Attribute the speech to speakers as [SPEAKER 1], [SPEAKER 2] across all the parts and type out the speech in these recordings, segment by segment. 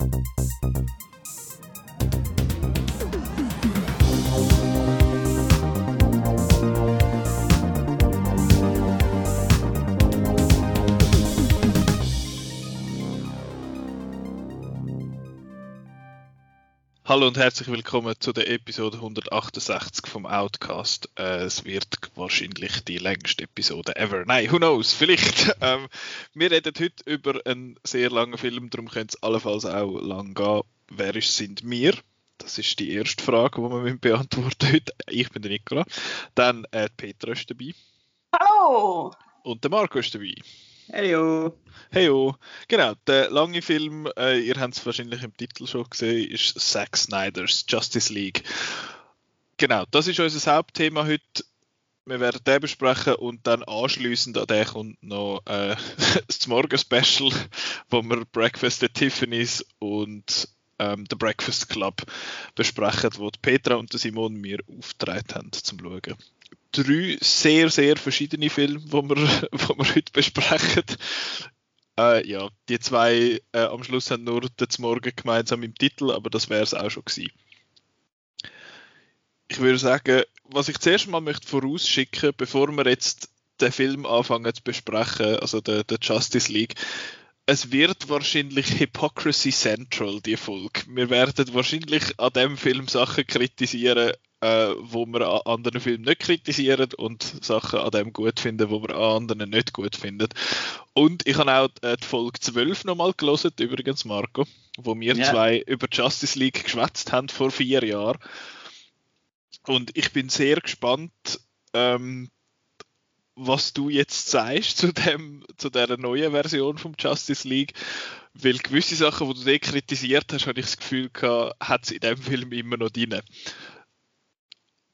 [SPEAKER 1] Thank you. Hallo und herzlich willkommen zu der Episode 168 vom Outcast. Äh, es wird wahrscheinlich die längste Episode ever. Nein, who knows, vielleicht. Ähm, wir reden heute über einen sehr langen Film, darum könnte es allenfalls auch lang gehen. Wer ist, sind wir? Das ist die erste Frage, die wir beantworten heute. Ich bin der Nicola. Dann äh, Petra ist dabei.
[SPEAKER 2] Hallo!
[SPEAKER 1] Und der Marco ist dabei.
[SPEAKER 3] Heyo!
[SPEAKER 1] Heyo! Genau, der lange Film, äh, ihr habt es wahrscheinlich im Titel schon gesehen, ist Zack Snyder's Justice League. Genau, das ist unser Hauptthema heute. Wir werden den besprechen und dann anschließend an den kommt noch äh, das Morgen-Special, wo wir Breakfast at Tiffany's und ähm, The Breakfast Club besprechen, wo Petra und Simon mir aufgetragen haben zum Schauen drei sehr, sehr verschiedene Filme, die wir, wo wir heute besprechen. Äh, ja, die zwei äh, am Schluss haben nur den Morgen gemeinsam im Titel, aber das wäre es auch schon gewesen. Ich würde sagen, was ich zuerst mal möchte vorausschicken, bevor wir jetzt den Film anfangen zu besprechen, also der, der Justice League, es wird wahrscheinlich Hypocrisy Central, die Folge. Wir werden wahrscheinlich an dem Film Sachen kritisieren, äh, wo wir an anderen Filmen nicht kritisieren und Sachen an dem gut finden, wo wir an anderen nicht gut finden. Und ich habe auch äh, die Folge 12 nochmal gelesen, übrigens, Marco, wo wir yeah. zwei über Justice League geschwätzt haben vor vier Jahren. Und ich bin sehr gespannt, ähm, was du jetzt sagst zu dem, zu der neuen Version vom Justice League, weil gewisse Sachen, die du kritisiert hast, habe ich das Gefühl gehabt, hat es in dem Film immer noch drin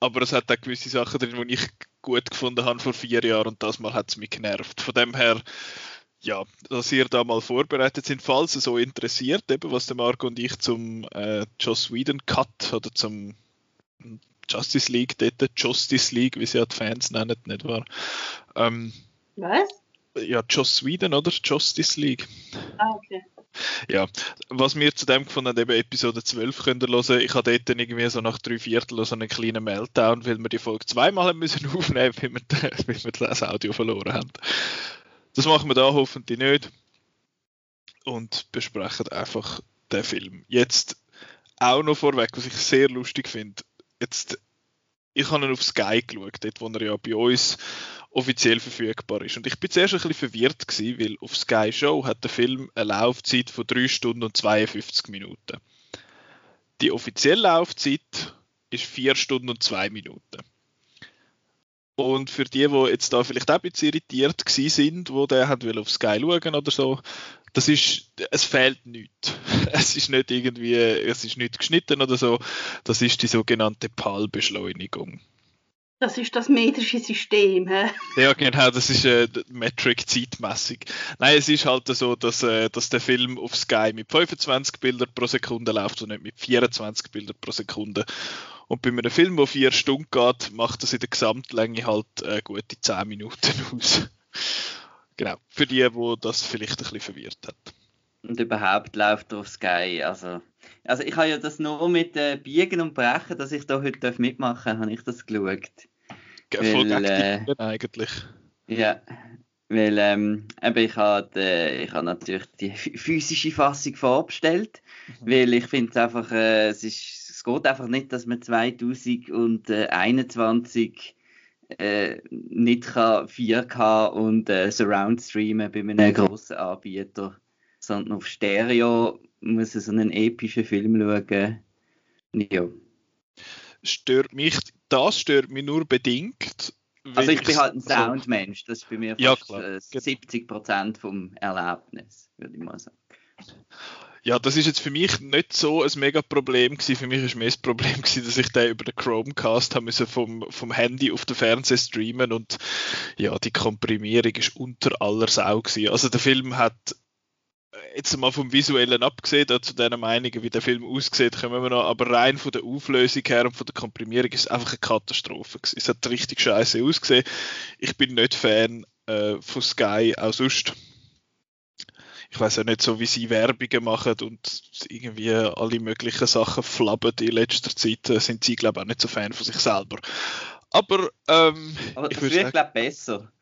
[SPEAKER 1] aber es hat auch gewisse Sachen drin, die ich gut gefunden habe vor vier Jahren und das Mal hat es mich genervt. Von dem her, ja, dass ihr da mal vorbereitet sind, falls es so interessiert, eben was der Marco und ich zum äh, Joss Whedon Cut oder zum Justice League, dort Justice League, wie sie ja die Fans nennen, nicht wahr? Ähm,
[SPEAKER 2] was?
[SPEAKER 1] Ja, Joss Whedon oder Justice League.
[SPEAKER 2] Ah, okay.
[SPEAKER 1] Ja, was wir zu dem gefunden haben, eben Episode 12 könnt ihr hören. Ich hatte dort irgendwie so nach drei Viertel so einen kleinen Meltdown, weil wir die Folge zweimal müssen aufnehmen weil wir, weil wir das Audio verloren haben. Das machen wir da hoffentlich nicht. Und besprechen einfach den Film. Jetzt auch noch vorweg, was ich sehr lustig finde. Jetzt, ich habe ihn auf Sky geschaut, dort wo er ja bei uns offiziell verfügbar ist. Und ich bin zuerst ein bisschen verwirrt gewesen, weil auf Sky Show hat der Film eine Laufzeit von 3 Stunden und 52 Minuten. Die offizielle Laufzeit ist 4 Stunden und 2 Minuten. Und für die, die jetzt da vielleicht auch ein bisschen irritiert sind, wo der hat will auf Sky schauen oder so, das ist, es fehlt nichts. Es ist nicht irgendwie, es ist nicht geschnitten oder so. Das ist die sogenannte PAL-Beschleunigung.
[SPEAKER 2] Das ist das metrische System. He?
[SPEAKER 1] Ja, genau, das ist äh, Metric zeitmäßig. Nein, es ist halt so, dass, äh, dass der Film auf Sky mit 25 Bildern pro Sekunde läuft und nicht mit 24 Bildern pro Sekunde. Und bei einem Film, der vier Stunden geht, macht das in der Gesamtlänge halt äh, gute 10 Minuten aus. Genau, für die, wo das vielleicht ein bisschen verwirrt hat.
[SPEAKER 3] Und überhaupt läuft er auf Sky, also also ich habe ja das nur mit äh, Biegen und Brechen, dass ich da heute mitmachen darf, habe ich das geschaut.
[SPEAKER 1] Voll weil, äh, eigentlich.
[SPEAKER 3] Ja, weil ähm, eben ich habe äh, ich hab natürlich die physische Fassung vorbestellt, mhm. weil ich finde es einfach, äh, es, ist, es geht einfach nicht, dass man 2021 äh, nicht kann 4K und äh, Surround streamen bei einem grossen Anbieter, sondern auf Stereo muss so einen epischen Film schauen. Ja.
[SPEAKER 1] Stört mich, das stört mich nur bedingt.
[SPEAKER 3] Also ich bin halt ein Soundmensch, das ist bei mir
[SPEAKER 1] ja,
[SPEAKER 3] fast äh, 70% vom Erlebnis, würde ich mal sagen.
[SPEAKER 1] Ja, das ist jetzt für mich nicht so ein mega Problem gewesen. Für mich ist mehr das Problem gewesen, dass ich den über den Chromecast haben müssen vom, vom Handy auf den Fernseher streamen und ja, die Komprimierung ist unter aller Sau gewesen. Also der Film hat jetzt mal vom Visuellen abgesehen, zu diesen Meinungen, wie der Film aussieht, kommen wir noch, aber rein von der Auflösung her und von der Komprimierung ist es einfach eine Katastrophe gewesen. Es hat richtig scheiße ausgesehen. Ich bin nicht Fan äh, von Sky, auch sonst. Ich weiß ja nicht, so wie sie Werbungen machen und irgendwie alle möglichen Sachen flabben in letzter Zeit, äh, sind sie, glaube ich, auch nicht so Fan von sich selber. Aber, ähm,
[SPEAKER 3] Aber
[SPEAKER 1] ich würde
[SPEAKER 3] glaube ich, besser.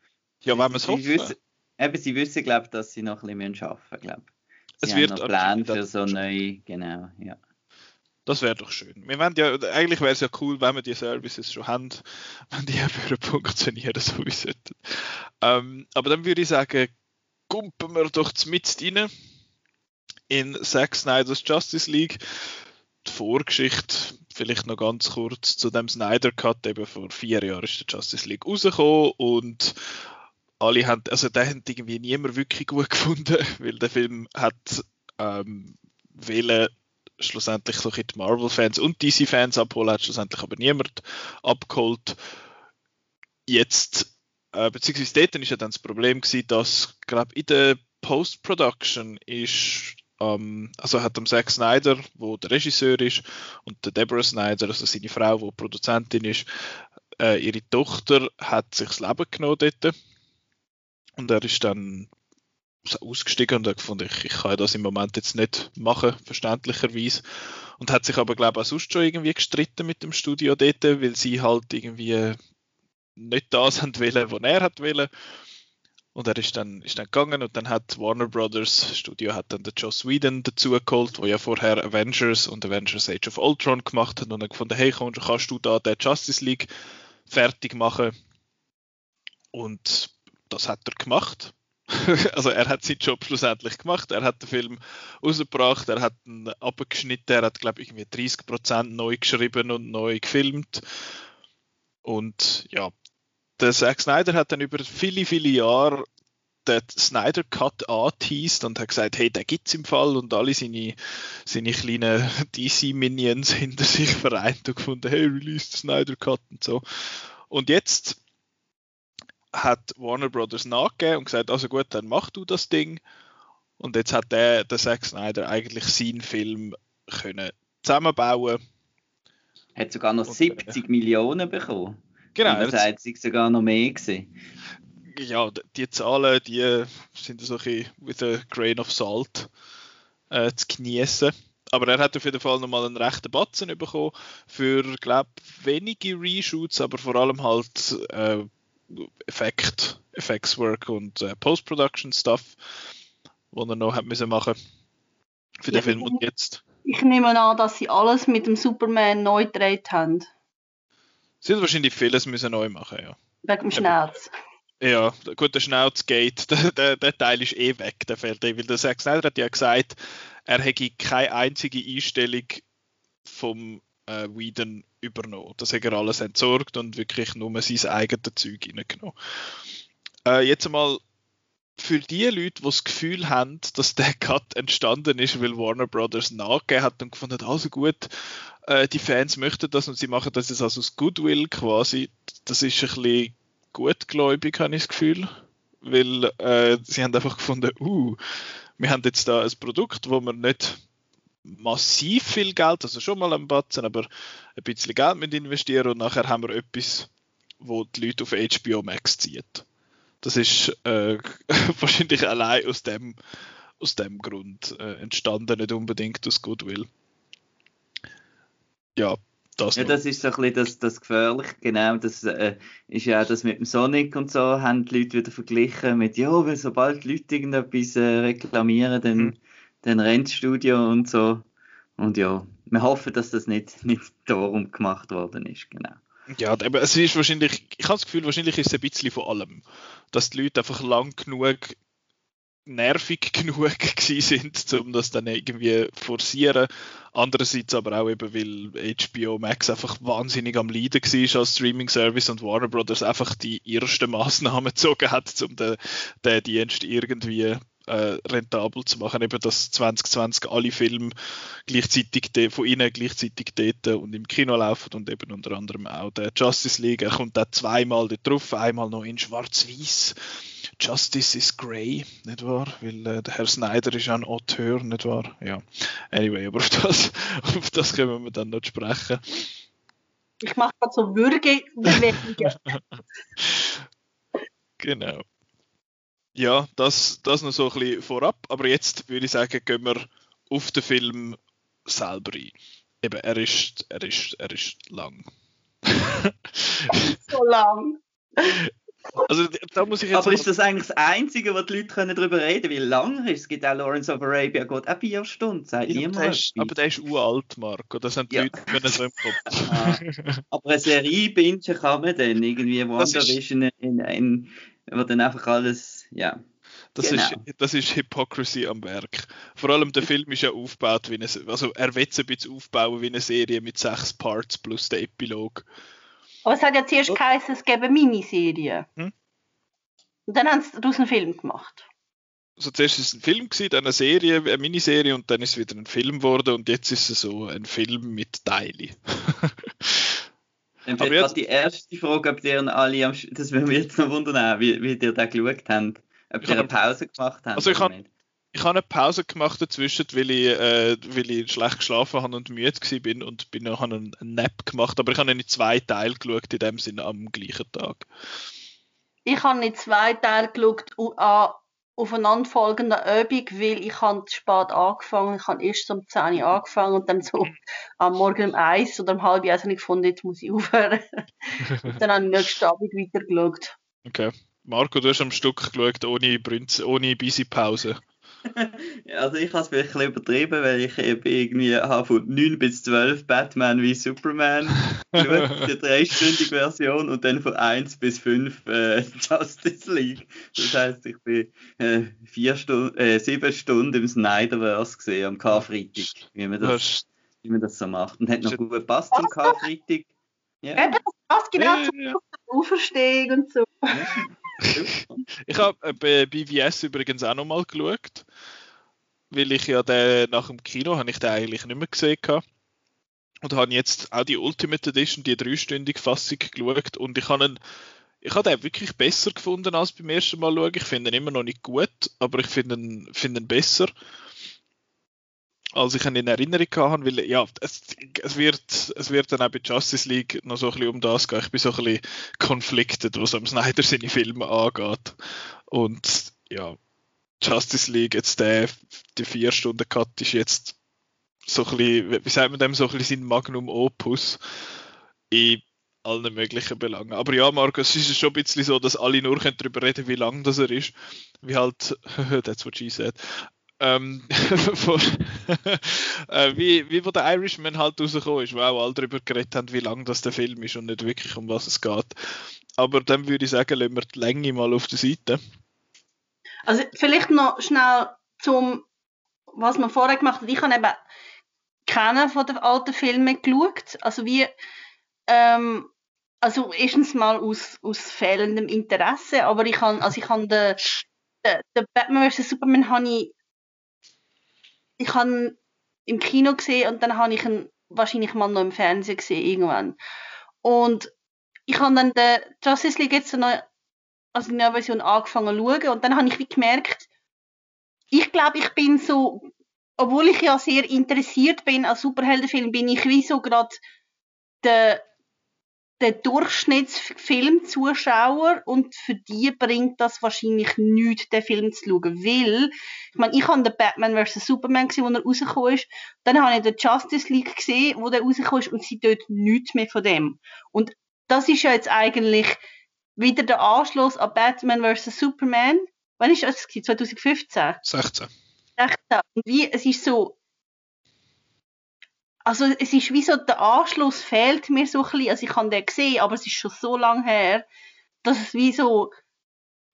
[SPEAKER 1] ja, wenn man es
[SPEAKER 3] wissen, eben, sie wissen, glaube ich, dass sie noch ein bisschen arbeiten müssen, glaube. Sie
[SPEAKER 1] Es
[SPEAKER 3] haben
[SPEAKER 1] wird
[SPEAKER 3] noch Pläne für so neue, genau, ja.
[SPEAKER 1] Das wäre doch schön. Wir wollen ja, eigentlich wäre es ja cool, wenn wir die Services schon haben, wenn die funktionieren, so wie sie sollten. Ähm, aber dann würde ich sagen, kumpen wir doch mit rein in Zack Snyder's Justice League. Die Vorgeschichte, vielleicht noch ganz kurz zu dem Snyder Cut, eben vor vier Jahren ist der Justice League rausgekommen und alle haben, also den hat irgendwie niemand wirklich gut gefunden, weil der Film hat ähm, wollen schlussendlich so die Marvel-Fans und DC-Fans abholen, hat schlussendlich aber niemand abgeholt. Jetzt, äh, beziehungsweise dort ist ja dann das Problem gewesen, dass, glaube in der Post-Production ist, ähm, also hat am Zack Snyder, wo der Regisseur ist, und der Deborah Snyder, also seine Frau, wo Produzentin ist, äh, ihre Tochter hat sich das Leben genommen dort. Und er ist dann so ausgestiegen und hat gefunden, ich, ich kann das im Moment jetzt nicht machen, verständlicherweise. Und hat sich aber, glaube ich, auch sonst schon irgendwie gestritten mit dem Studio dort, weil sie halt irgendwie nicht das haben wollen, was er hat wollen. Und er ist dann, ist dann gegangen und dann hat Warner Brothers Studio hat dann den Joss Whedon dazu geholt, wo ja vorher Avengers und Avengers Age of Ultron gemacht hat und dann gefunden, hey, komm, kannst du da den Justice League fertig machen? Und das hat er gemacht. also er hat seinen Job schlussendlich gemacht. Er hat den Film rausgebracht, er hat ihn abgeschnitten, er hat glaube ich irgendwie 30% neu geschrieben und neu gefilmt. Und ja, der Zack Snyder hat dann über viele, viele Jahre den Snyder Cut angeteased und hat gesagt, hey, der gibt's im Fall und alle seine, seine kleinen DC-Minions hinter sich vereint und gefunden, hey, release den Snyder Cut und so. Und jetzt hat Warner Brothers nachgegeben und gesagt, also gut, dann mach du das Ding. Und jetzt hat der, der Zack Snyder eigentlich seinen Film können zusammenbauen.
[SPEAKER 3] Hat sogar noch
[SPEAKER 1] Und, äh,
[SPEAKER 3] 70 Millionen bekommen.
[SPEAKER 1] Genau,
[SPEAKER 3] Und das hat sich sogar noch mehr gesehen.
[SPEAKER 1] ja, die Zahlen, die sind so ein bisschen with a grain of salt äh, zu genießen. Aber er hat auf jeden Fall nochmal einen rechten Batzen bekommen für, glaube wenige Reshoots, aber vor allem halt äh, Effekt, Effects-Work und äh, Post-Production-Stuff, wo er noch hat müssen machen für den
[SPEAKER 2] Ja,
[SPEAKER 1] Film. Und jetzt
[SPEAKER 2] Ich nehme an, dass sie alles mit dem Superman neu gedreht haben.
[SPEAKER 1] Sie hat wahrscheinlich vieles müssen neu machen, ja.
[SPEAKER 2] Wegen dem Schnauz.
[SPEAKER 1] Ja, gut, der Schnauzgate, der, der, der Teil ist eh weg, der fällt eh, weil der Zack Snyder hat ja gesagt, er hätte keine einzige Einstellung vom äh, Whedon übernommen. Das hat er alles entsorgt und wirklich nur sein eigenes Zeug reingenommen. Äh, jetzt einmal für die Leute, die das Gefühl haben, dass der Cut entstanden ist, weil Warner Brothers nachgegeben hat und gefunden hat, also gut, äh, die Fans möchten das und sie machen das jetzt also aus Goodwill quasi, das ist ein bisschen gutgläubig, habe ich das Gefühl. Weil äh, sie haben einfach gefunden, uh, wir haben jetzt da ein Produkt, wo wir nicht massiv viel Geld, also schon mal ein Batzen, aber ein bisschen Geld mit investieren und nachher haben wir etwas, wo die Leute auf HBO Max zieht. Das ist äh, wahrscheinlich allein aus dem, aus dem Grund äh, entstanden, nicht unbedingt aus Goodwill. Ja, das
[SPEAKER 3] Ja,
[SPEAKER 1] noch.
[SPEAKER 3] das ist so ein bisschen das, das Gefährliche, genau. Das äh, ist ja auch das mit dem Sonic und so, haben die Leute wieder verglichen mit, ja, weil sobald die Leute irgendetwas äh, reklamieren, dann,
[SPEAKER 1] Mhm.
[SPEAKER 3] dann rennt Studio und so. Und ja, wir hoffen, dass das nicht, nicht darum gemacht worden ist, genau.
[SPEAKER 1] Ja, aber es ist wahrscheinlich, ich habe das Gefühl, wahrscheinlich ist es ein bisschen von allem. Dass die Leute einfach lang genug, nervig genug gewesen sind, um das dann irgendwie forcieren. Andererseits aber auch eben, weil HBO Max einfach wahnsinnig am Leiden war als Streaming-Service und Warner Brothers einfach die ersten Maßnahmen gezogen hat, um den, den Dienst irgendwie äh, rentabel zu machen, eben dass 2020 alle Filme gleichzeitig von ihnen gleichzeitig dort und im Kino laufen und eben unter anderem auch der Justice League. Er kommt da zweimal drauf, einmal noch in Schwarz-Weiß. Justice is Grey, nicht wahr? Weil äh, der Herr Snyder ist ja ein Auteur, nicht wahr? Ja. Anyway, aber auf das, auf das können wir dann noch sprechen.
[SPEAKER 2] Ich mache gerade so Würgebewegungen.
[SPEAKER 1] Genau. Ja, das, das noch so ein bisschen vorab. Aber jetzt würde ich sagen, gehen wir auf den Film selber ein. Eben, er ist, er ist, er ist lang.
[SPEAKER 2] so lang.
[SPEAKER 1] Also da muss ich jetzt
[SPEAKER 3] Aber ist das eigentlich das Einzige, wo die Leute können darüber reden können? Wie lange ist es? gibt auch Lawrence of Arabia, geht auch vier Stunden, sagt
[SPEAKER 1] ja,
[SPEAKER 3] niemand.
[SPEAKER 1] aber, der ist, aber der ist uralt, Marco. Das sind die
[SPEAKER 3] Ja.
[SPEAKER 1] Leute können so im Kopf.
[SPEAKER 3] Ah. Aber eine Serie bingen kann man dann irgendwie
[SPEAKER 1] ist-
[SPEAKER 3] WandaVision in, in, in, wo dann einfach alles, ja.
[SPEAKER 1] Das,
[SPEAKER 3] Genau.
[SPEAKER 1] ist, das ist Hypocrisy am Werk. Vor allem der Film ist ja aufgebaut wie eine, also er will es ein bisschen aufbauen wie eine Serie mit sechs Parts plus der Epilog.
[SPEAKER 2] Aber es hat ja zuerst geheißen, es gäbe Miniserien.
[SPEAKER 1] Hm.
[SPEAKER 2] Und dann haben sie daraus einen Film gemacht.
[SPEAKER 1] Also zuerst ist es ein Film gewesen, dann eine Serie, eine Miniserie und dann ist es wieder ein Film geworden und jetzt ist es so ein Film mit Teile.
[SPEAKER 3] Dann
[SPEAKER 1] Aber
[SPEAKER 3] vielleicht
[SPEAKER 1] jetzt-
[SPEAKER 3] gerade die erste Frage, ob ihr alle am, Sch- das würde mich jetzt noch wundern, wie, wie ihr da geschaut habt. Ob ihr eine Pause gemacht habt.
[SPEAKER 1] Also ich
[SPEAKER 3] oder
[SPEAKER 1] hab-
[SPEAKER 3] nicht.
[SPEAKER 1] Ich habe eine Pause gemacht dazwischen, weil ich, äh, weil ich schlecht geschlafen habe und müde gewesen bin und bin noch einen, Nap gemacht, aber ich habe in zwei Teile geschaut, in dem Sinne am gleichen Tag.
[SPEAKER 2] Ich habe in zwei Teilen geschaut an aufeinanderfolgenden Übung, weil ich habe spät angefangen. Ich habe erst um 10 Uhr angefangen und dann so am Morgen um 1 oder um halb 1 habe ich gefunden, jetzt muss ich aufhören. und dann habe ich nächsten Abend weitergeschaut.
[SPEAKER 1] Okay. Marco, du hast am Stück geschaut, ohne, Brünz, ohne busy Pause.
[SPEAKER 3] Ja, Also ich habe es vielleicht ein bisschen übertrieben, weil ich eben irgendwie habe von 9 bis 12 Batman wie Superman geschaut, die dreistündige Version und dann von 1 bis 5 äh, Justice League. Das heisst, ich bin äh, vier Stunden, äh, sieben Stunden im Snyderverse gesehen am Karfreitag, wie man das, wie man das so macht. Und hat noch gut gepasst zum Karfreitag. Ja,
[SPEAKER 2] Eben, das passt genau
[SPEAKER 1] Ja,
[SPEAKER 2] zur
[SPEAKER 1] ja, ja.
[SPEAKER 2] Auferstehung und so.
[SPEAKER 3] super.
[SPEAKER 1] Ich habe äh, bei BVS übrigens auch nochmal geschaut, weil ich ja den, nach dem Kino habe ich den eigentlich nicht mehr gesehen gehabt. und habe jetzt auch die Ultimate Edition, die dreistündige Fassung geschaut und ich habe ihn, ich habe den wirklich besser gefunden als beim ersten Mal schauen. Ich finde ihn immer noch nicht gut, aber ich finde ihn, finde ihn besser als ich ihn in Erinnerung hatte, weil ja, es, es, wird, es wird dann auch bei Justice League noch so ein bisschen um das gehen. Ich bin so ein bisschen conflicted, was am Snyder seine Filme angeht. Und ja, Justice League, jetzt der, die vier Stunden Cut ist jetzt so ein bisschen, wie sagt man dem, so ein bisschen sein Magnum Opus in allen möglichen Belangen. Aber ja, Markus, es ist schon ein bisschen so, dass alle nur können darüber reden wie lang das er ist. Wie halt, that's what she said. Ähm, äh, wie, wie wo der Irishman halt rausgekommen ist, wo auch alle darüber geredet haben, wie lang das der Film ist und nicht wirklich um was es geht. Aber dann würde ich sagen, lassen wir die Länge mal auf der Seite.
[SPEAKER 2] Also vielleicht noch schnell zum, was man vorher gemacht hat. Ich habe eben keinen von den alten Filmen geschaut. Also wie, ähm, also erstens mal aus, aus fehlendem Interesse, aber ich habe, also ich habe den, den, den Batman vs. Superman habe ich, ich habe im Kino gesehen und dann habe ich ihn wahrscheinlich mal noch im Fernsehen gesehen irgendwann. Und ich habe dann den Justice League jetzt noch also die neue Version angefangen zu schauen und dann habe ich wie gemerkt, ich glaube, ich bin so, obwohl ich ja sehr interessiert bin an Superheldenfilmen, bin ich wie so gerade der, der Durchschnittsfilmzuschauer und für die bringt das wahrscheinlich nichts, den Film zu schauen, weil, ich meine, ich habe den Batman vs. Superman gesehen, wo er rausgekommen ist, dann habe ich den Justice League gesehen, wo der rausgekommen ist und sie dort nichts mehr von dem. Und das ist ja jetzt eigentlich wieder der Anschluss an Batman vs. Superman. Wann ist das? gewesen? 2015?
[SPEAKER 1] 16.
[SPEAKER 2] 16. Und wie, es ist so, also es ist wie so, der Anschluss fehlt mir so ein bisschen, also ich habe den gesehen, aber es ist schon so lange her, dass es wie so,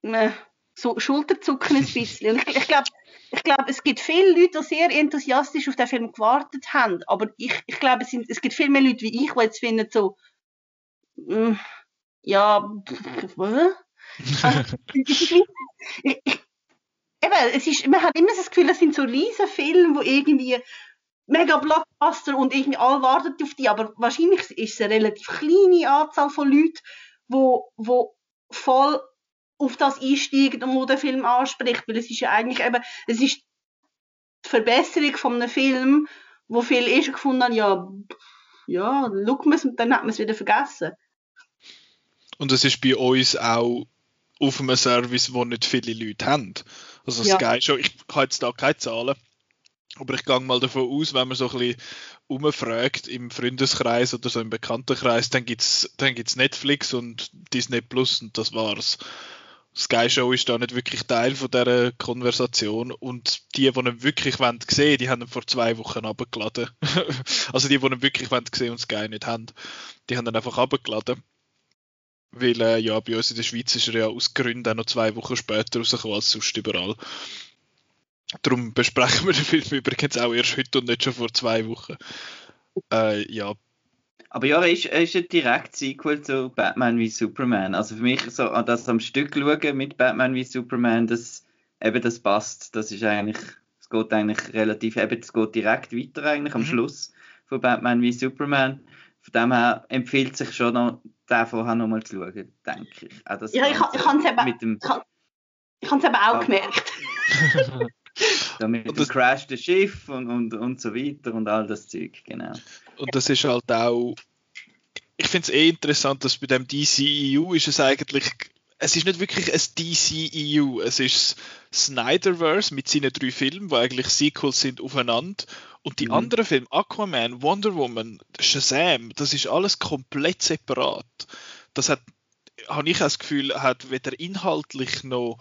[SPEAKER 2] äh, so Schulterzucken ein bisschen. Und ich, ich glaube, ich glaube, es gibt viele Leute, die sehr enthusiastisch auf den Film gewartet haben, aber ich, ich glaube, es, sind, es gibt viel mehr Leute wie ich, die jetzt finden so, mm, ja, pff, was? Also, ich, ich, eben, es ist, man hat immer das Gefühl, das sind so riesen Filme, wo irgendwie mega Blockbuster und irgendwie alle warten auf die, aber wahrscheinlich ist es eine relativ kleine Anzahl von Leuten, wo, wo voll auf das einsteigen und wo der Film anspricht, weil es ist ja eigentlich eben, es ist die Verbesserung von einem Film, wo viele eh schon gefunden haben, ja, ja, schaut man es und dann hat man es wieder vergessen.
[SPEAKER 1] Und es ist bei uns auch auf einem Service, wo nicht viele Leute haben. Also
[SPEAKER 2] Ja.
[SPEAKER 1] Sky schon, ich habe jetzt da keine Zahlen, aber ich gehe mal davon aus, wenn man so ein bisschen umfragt im Freundeskreis oder so im Bekanntenkreis, dann gibt's dann gibt's Netflix und Disney Plus und das war's. Sky Show ist da nicht wirklich Teil von dieser Konversation und die, die ihn wirklich wollen sehen, die haben ihn vor zwei Wochen abgeladen. also die, die ihn wirklich wollen sehen und Sky nicht haben, die haben ihn einfach abgeladen. Weil äh, ja, bei uns in der Schweiz ist er ja aus Gründen auch noch zwei Wochen später rausgekommen als sonst überall. Darum besprechen wir den Film übrigens auch erst heute und nicht schon vor zwei Wochen. Äh, ja,
[SPEAKER 3] Aber ja, er ist, er ist ein direkt Sequel zu Batman wie Superman. Also für mich so das am Stück schauen mit Batman wie Superman, das eben das passt. Das ist eigentlich, es geht eigentlich relativ, eben es geht direkt weiter eigentlich am
[SPEAKER 1] Mhm.
[SPEAKER 3] Schluss von Batman wie Superman. Von dem her empfiehlt sich schon noch, den vorher nochmal zu schauen, denke ich. Auch das
[SPEAKER 2] Ja, ich, ich habe es eben,
[SPEAKER 3] mit dem,
[SPEAKER 2] ich habe es eben auch
[SPEAKER 3] Ah.
[SPEAKER 2] gemerkt.
[SPEAKER 3] da mit
[SPEAKER 1] Und das-
[SPEAKER 3] Crash des Schiff und, und, und so weiter und all das Zeug, genau.
[SPEAKER 1] Und das ist halt auch. Ich finde es eh interessant, dass bei dem DCEU ist es eigentlich. Es ist nicht wirklich ein DCEU, es ist das Snyderverse mit seinen drei Filmen, die eigentlich Sequels sind aufeinander. Und die
[SPEAKER 3] Mhm.
[SPEAKER 1] anderen Filme, Aquaman, Wonder Woman, Shazam, das ist alles komplett separat. Das hat, habe ich das Gefühl, hat weder inhaltlich noch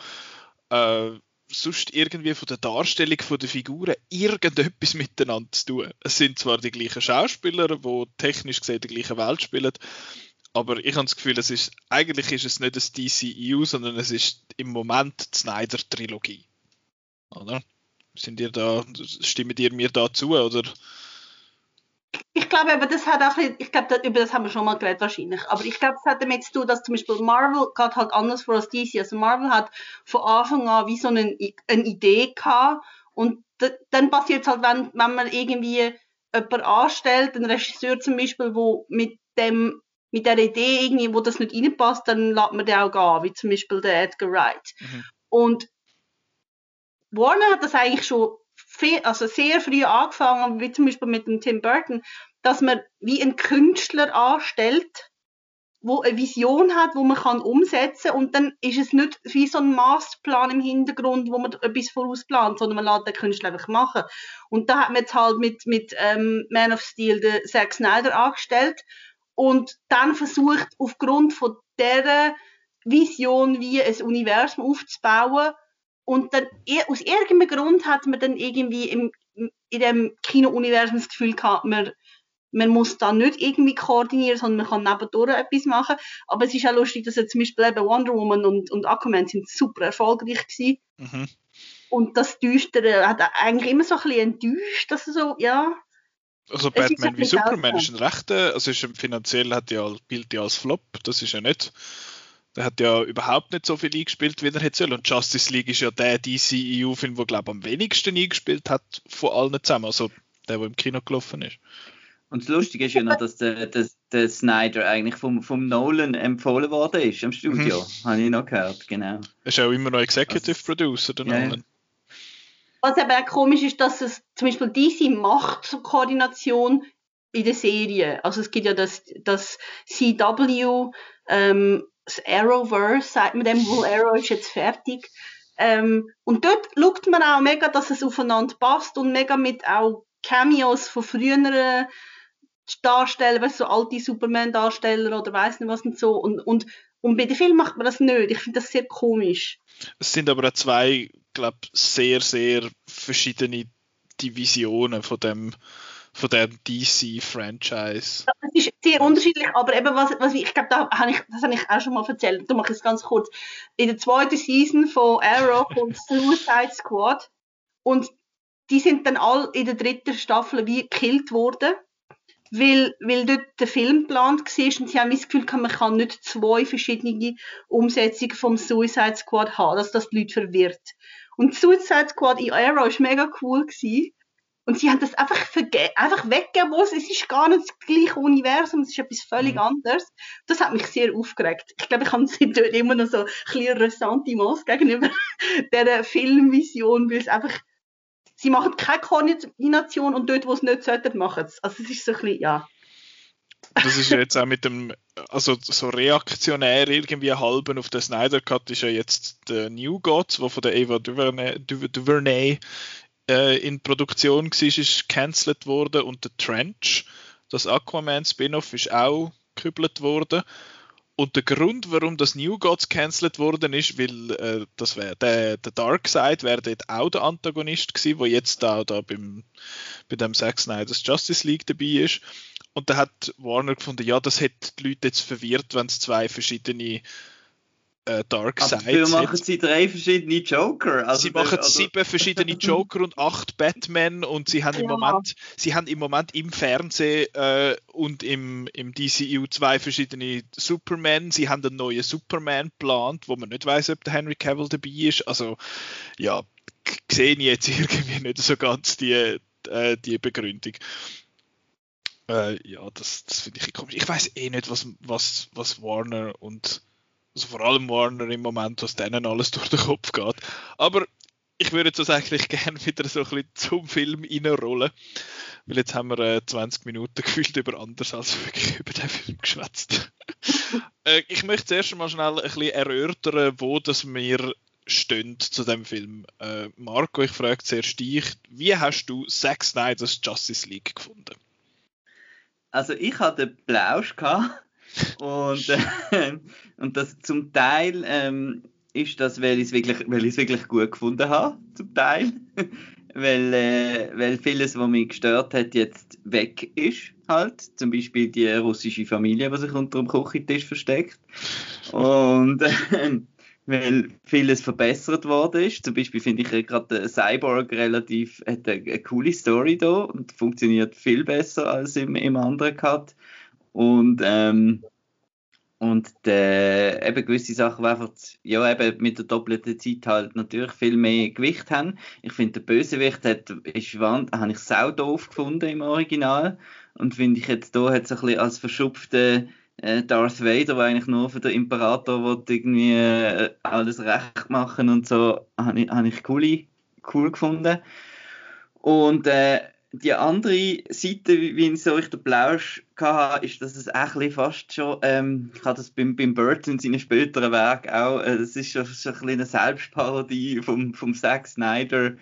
[SPEAKER 1] äh, sonst irgendwie von der Darstellung der Figuren irgendetwas miteinander zu tun. Es sind zwar die gleichen Schauspieler, die technisch gesehen die gleiche Welt spielen, aber ich habe das Gefühl, es ist, eigentlich ist es nicht das DCEU, sondern es ist im Moment die Snyder-Trilogie. Oder? Sind ihr da, stimmen ihr mir da zu, oder?
[SPEAKER 2] Ich glaube, aber das hat auch, ein bisschen- ich glaube, über das haben wir schon mal geredet wahrscheinlich. Aber ich glaube, es hat damit zu tun, dass zum Beispiel Marvel geht halt anders vor als DC. Also Marvel hat von Anfang an wie so eine, eine Idee gehabt und dann passiert es halt, wenn, wenn man irgendwie jemanden anstellt, einen Regisseur zum Beispiel, wo mit dem mit der Idee irgendwie, wo das nicht reinpasst, dann lässt man den auch gehen, wie zum Beispiel der Edgar Wright.
[SPEAKER 1] Mhm.
[SPEAKER 2] Und Warner hat das eigentlich schon also sehr früh angefangen, wie zum Beispiel mit dem Tim Burton, dass man wie einen Künstler anstellt, wo eine Vision hat, wo man kann umsetzen und dann ist es nicht wie so ein Masterplan im Hintergrund, wo man etwas vorausplant, sondern man lässt den Künstler einfach machen. Und da hat man jetzt halt mit, mit ähm, Man of Steel den Zack Snyder angestellt und dann versucht, aufgrund von dieser Vision wie ein Universum aufzubauen, und dann, aus irgendeinem Grund hat man dann irgendwie im, in dem Kino-Universum das Gefühl gehabt, man, man muss da nicht irgendwie koordinieren, sondern man kann nebendurch etwas machen. Aber es ist auch lustig, dass zum Beispiel eben Wonder Woman und, und Aquaman sind super erfolgreich gewesen.
[SPEAKER 1] Mhm.
[SPEAKER 2] Und das Düstere hat eigentlich immer so ein bisschen enttäuscht, dass er so, ja.
[SPEAKER 1] Also Batman wie Superman ist ein rechter, also ist finanziell hat ja gilt ja als Flop, das ist ja nicht. Der hat ja überhaupt nicht so viel eingespielt, wie er hätte sollen. Und Justice League ist ja der DCEU-Film, der glaube am wenigsten eingespielt hat von allen zusammen. Also der, der im Kino gelaufen ist.
[SPEAKER 3] Und das Lustige ist ja noch, dass der, der, der Snyder eigentlich vom, vom Nolan empfohlen worden ist am Studio. Habe ich noch gehört, genau.
[SPEAKER 1] Er ist auch immer noch Executive Producer, der
[SPEAKER 3] ja.
[SPEAKER 1] Nolan.
[SPEAKER 2] Was eben auch komisch ist, dass es zum Beispiel DC macht so Koordination in der Serie. Also es gibt ja das, das CW, ähm, das Arrowverse, sagt man dem, wo Arrow ist jetzt fertig. Ähm, und dort schaut man auch mega, dass es aufeinander passt und mega mit auch Cameos von früheren Darstellern, weißt so alte Superman-Darsteller oder weiß nicht was und so. Und, und, und bei den Filmen macht man das nicht. Ich finde das sehr komisch.
[SPEAKER 1] Es sind aber auch zwei, glaube sehr, sehr verschiedene Divisionen von dem, von dem DC-Franchise.
[SPEAKER 2] Es ist sehr unterschiedlich, aber eben was, was ich, ich glaube, da habe ich, das habe ich auch schon mal erzählt. Du machst es ganz kurz. In der zweiten Season von Arrow kommt Suicide Squad und die sind dann alle in der dritten Staffel wie gekillt worden, weil, weil dort der Film geplant war und sie haben das Gefühl gehabt, man kann nicht zwei verschiedene Umsetzungen vom Suicide Squad haben, dass das die Leute verwirrt. Und Suicide Squad in Arrow war mega cool gewesen. Und sie haben das einfach, einfach weggegeben, es ist gar nicht das gleiche Universum, es ist etwas völlig
[SPEAKER 1] Mhm.
[SPEAKER 2] anderes. Das hat mich sehr aufgeregt. Ich glaube, ich habe seitdem immer noch so ein bisschen Ressentiments gegenüber dieser Filmvision, weil es einfach, sie machen keine Koordination und dort, wo es nicht sollten, machen es. Also es ist so ein bisschen, ja.
[SPEAKER 1] das ist jetzt auch mit dem, also so reaktionär irgendwie halben auf den Snyder Cut ist ja jetzt der New Gods, wo von der Eva Duvernay, Duvernay äh, in Produktion war, ist cancelled worden und der Trench, das Aquaman Spin-off, ist auch gekübelt worden. Und der Grund, warum das New Gods cancelled worden ist, weil äh, das wär, der, der Darkseid wäre dort auch der Antagonist gewesen, wo jetzt auch da beim, bei dem Zack Snyder's Justice League dabei ist. Und da hat Warner gefunden, ja, das hätte die Leute jetzt verwirrt, wenn es zwei verschiedene äh, Dark Sides
[SPEAKER 3] Dafür machen sie drei verschiedene Joker.
[SPEAKER 1] Also sie machen also... sieben verschiedene Joker und acht Batman und sie haben im Moment, sie haben im Moment im Fernsehen äh, und im, im DCU zwei verschiedene Superman. Sie haben einen neuen Superman geplant, wo man nicht weiß, ob der Henry Cavill dabei ist. Also ja, sehe ich jetzt irgendwie nicht so ganz die, äh, die Begründung. Äh, ja, das, das finde ich komisch. Ich weiß eh nicht, was, was, was Warner und also vor allem Warner im Moment, was denen alles durch den Kopf geht. Aber ich würde jetzt eigentlich gerne wieder so ein bisschen zum Film reinrollen. Weil jetzt haben wir äh, 20 Minuten gefühlt über anders als wirklich über den Film geschwätzt. äh, ich möchte zuerst mal schnell ein bisschen erörtern, wo das wir stehen zu dem Film. Äh, Marco, ich frage zuerst dich, wie hast du Zack Snyder's Justice League gefunden?
[SPEAKER 3] Also ich hatte Blausch gehabt und, äh, und das zum Teil ähm, ist das, weil ich es wirklich, wirklich gut gefunden habe, zum Teil. weil, äh, weil vieles, was mich gestört hat, jetzt weg ist. Halt. Zum Beispiel die russische Familie, die sich unter dem Küchentisch versteckt. Und äh, weil vieles verbessert worden ist. Zum Beispiel finde ich gerade Cyborg relativ, hat eine, eine, coole Story da und funktioniert viel besser als im, im anderen Cut. Und, ähm, und der, eben gewisse Sachen, die einfach, ja, eben mit der doppelten Zeit halt natürlich viel mehr Gewicht haben. Ich finde, der Bösewicht hat, ist, habe ich sau doof gefunden im Original. Und finde ich jetzt hier hat es ein bisschen als verschupfte äh, Darth Vader, der eigentlich nur für den Imperator will, irgendwie äh, alles recht machen und so, habe ich, hab ich cool, cool gefunden. Und äh, die andere Seite, wie so ich den Plausch hatte, ist, dass es auch fast schon, ähm, ich habe das beim, beim Burton in seinen späteren Werk auch, äh, das ist schon, schon ein eine Selbstparodie vom, vom Zack Snyder.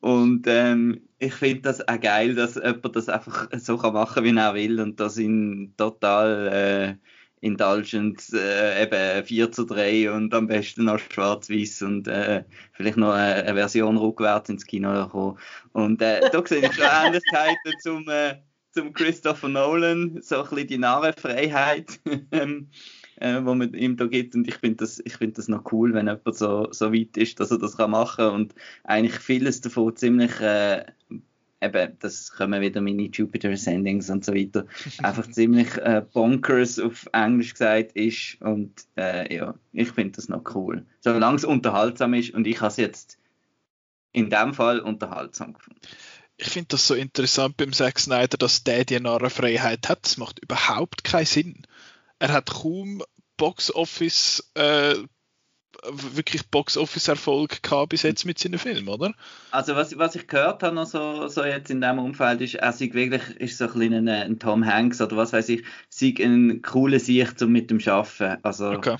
[SPEAKER 3] Und ähm, ich finde das auch geil, dass jemand das einfach so kann machen wie er will und das in total indulgent äh, eben 4 zu 3 und am besten noch schwarz-weiß und äh, vielleicht noch eine, eine, Version rückwärts ins Kino kommen. Und äh, da sehe ich schon Ähnlichkeiten zum, äh, zum Christopher Nolan, so ein bisschen die Narrenfreiheit. Ähm, äh, wo man ihm da gibt. Und ich finde das, find das noch cool, wenn jemand so, so weit ist, dass er das kann machen kann und eigentlich vieles davon ziemlich, äh, eben, das kommen wieder meine Jupiter Ascendings und so weiter, einfach ziemlich äh, bonkers auf Englisch gesagt ist. Und äh, ja, ich finde das noch cool. Solange es unterhaltsam ist und ich habe es jetzt in dem Fall unterhaltsam gefunden
[SPEAKER 1] ich finde das so interessant beim Zack Snyder, dass der die Narrenfreiheit hat. Das macht überhaupt keinen Sinn er hat kaum Box-Office, äh, wirklich Box-Office-Erfolg gehabt bis jetzt mit seinen Filmen, oder?
[SPEAKER 3] Also was, was ich gehört habe noch so, so jetzt in diesem Umfeld ist, er sei wirklich ist so ein, ein, ein Tom Hanks oder was weiß ich, sei ein cooler Sicht um mit dem Schaffen. Also, okay.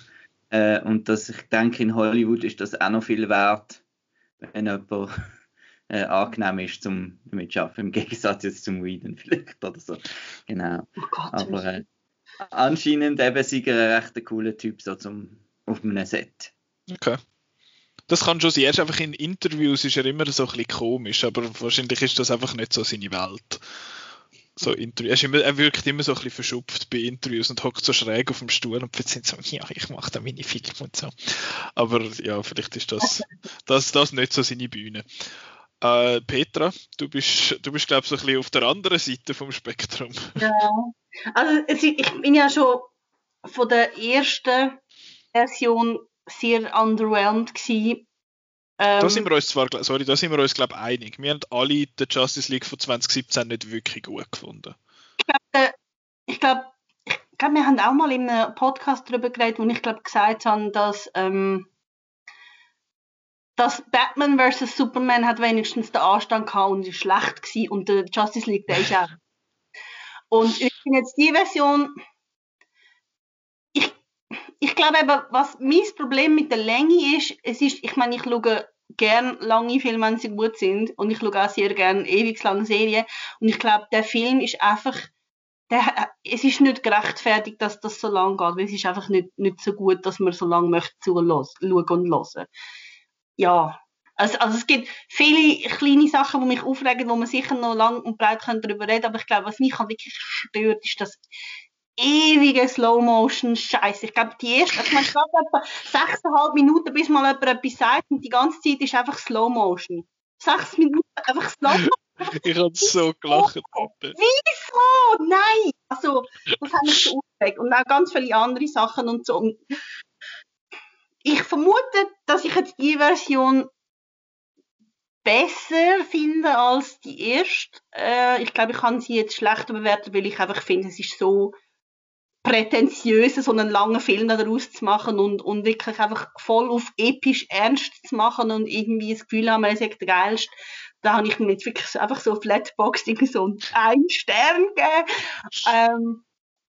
[SPEAKER 3] äh, und das, ich denke, in Hollywood ist das auch noch viel wert, wenn jemand äh, angenehm ist zum damit zu arbeiten, im Gegensatz jetzt zum Weeden vielleicht oder so. Genau. Oh Gott, Aber äh, anscheinend eben sei er ein recht cooler Typ so zum, auf einem Set.
[SPEAKER 1] Okay. Das kann schon sein. Erst einfach in Interviews ist er immer so ein bisschen komisch, aber wahrscheinlich ist das einfach nicht so seine Welt. So Interview. Er, immer, er wirkt immer so ein bisschen verschupft bei Interviews und hockt so schräg auf dem Stuhl und sind so, ja, ich mache da meine Filme und so. Aber ja, vielleicht ist das, das, das nicht so seine Bühne. Äh, Petra, du bist, du bist glaube ich, so ein bisschen auf der anderen Seite vom Spektrum.
[SPEAKER 2] Ja, also ich bin ja schon von der ersten Version sehr underwhelmed gewesen.
[SPEAKER 1] Ähm, da sind wir uns zwar, sorry, da sind wir uns glaube einig. Wir haben alle den Justice League von 2017 nicht wirklich gut gefunden.
[SPEAKER 2] Ich glaube, äh, ich glaube, ich glaub, wir haben auch mal in einem Podcast darüber geredet, wo ich glaube gesagt habe, dass ähm, dass Batman vs. Superman hat wenigstens den Anstand gehabt und ist schlecht gewesen und der Justice League, der ist auch. Und ich finde jetzt die Version, ich glaube eben, was mein Problem mit der Länge ist, es ist, ich meine, ich schaue gern lange Filme, wenn sie gut sind. Und ich schaue auch sehr gern ewig lange Serien. Und ich glaube, der Film ist einfach, der, es ist nicht gerechtfertigt, dass das so lang geht, weil es ist einfach nicht, nicht so gut, dass man so lange möchte schauen und hören. Ja. Also, also es gibt viele kleine Sachen, die mich aufregen, wo man sicher noch lang und breit darüber reden aber ich glaube, was mich halt wirklich stört, ist, dass ewige Slow-Motion-Scheiße. Ich glaube, die erste, ich meine, gerade etwa sechseinhalb Minuten, bis mal jemand etwas sagt und die ganze Zeit ist einfach Slow-Motion. Sechs Minuten einfach Slow-Motion.
[SPEAKER 1] ich habe so gelacht.
[SPEAKER 2] Wieso? Nein! Also, das hat mich so aufgeregt. Und auch ganz viele andere Sachen und so. Ich vermute, dass ich jetzt die Version besser finde als die erste. Äh, ich glaube, ich kann sie jetzt schlechter bewerten, weil ich einfach finde, es ist so prätentiös, so einen langen Film daraus zu machen und, und wirklich einfach voll auf episch ernst zu machen und irgendwie das Gefühl haben, er ist der geilste. Da habe ich mir jetzt wirklich einfach so Flatbox irgendwie so einen Stern gegeben. Ähm,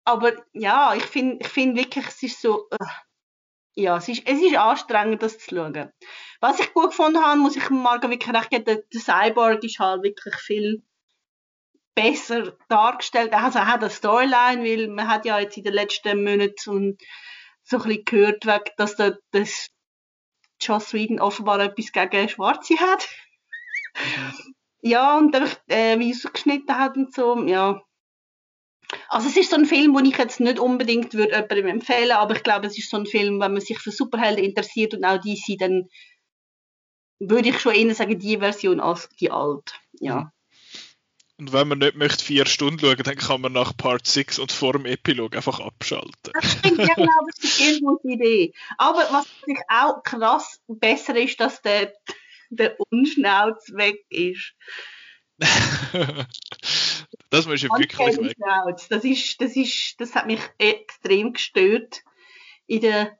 [SPEAKER 2] aber ja, ich finde ich find wirklich, es ist so, äh, ja, es ist, es ist anstrengend, das zu schauen. Was ich gut gefunden habe, muss ich Marco wirklich recht geben, der, der Cyborg ist halt wirklich viel besser dargestellt. Also er hat eine Storyline, weil man hat ja jetzt in den letzten Monaten so ein, bisschen gehört, dass der, das Joss Whedon offenbar etwas gegen Schwarze hat. Ja, und einfach, äh, wie es geschnitten hat und so, ja. Also es ist so ein Film, den ich jetzt nicht unbedingt würde jemandem empfehlen, aber ich glaube, es ist so ein Film, wenn man sich für Superhelden interessiert und auch DC, dann würde ich schon eher sagen, die Version als die alte. Ja.
[SPEAKER 1] Und wenn man nicht möchte vier Stunden schauen, dann kann man nach Part 6 und vor dem Epilog einfach abschalten.
[SPEAKER 2] Das stimmt, ja genau, das ist eine gute Idee. Aber was natürlich auch krass besser ist, dass der, der Unschnauz weg ist.
[SPEAKER 1] das muss ich wirklich weg.
[SPEAKER 2] Das, ist, das, ist, das hat mich extrem gestört in der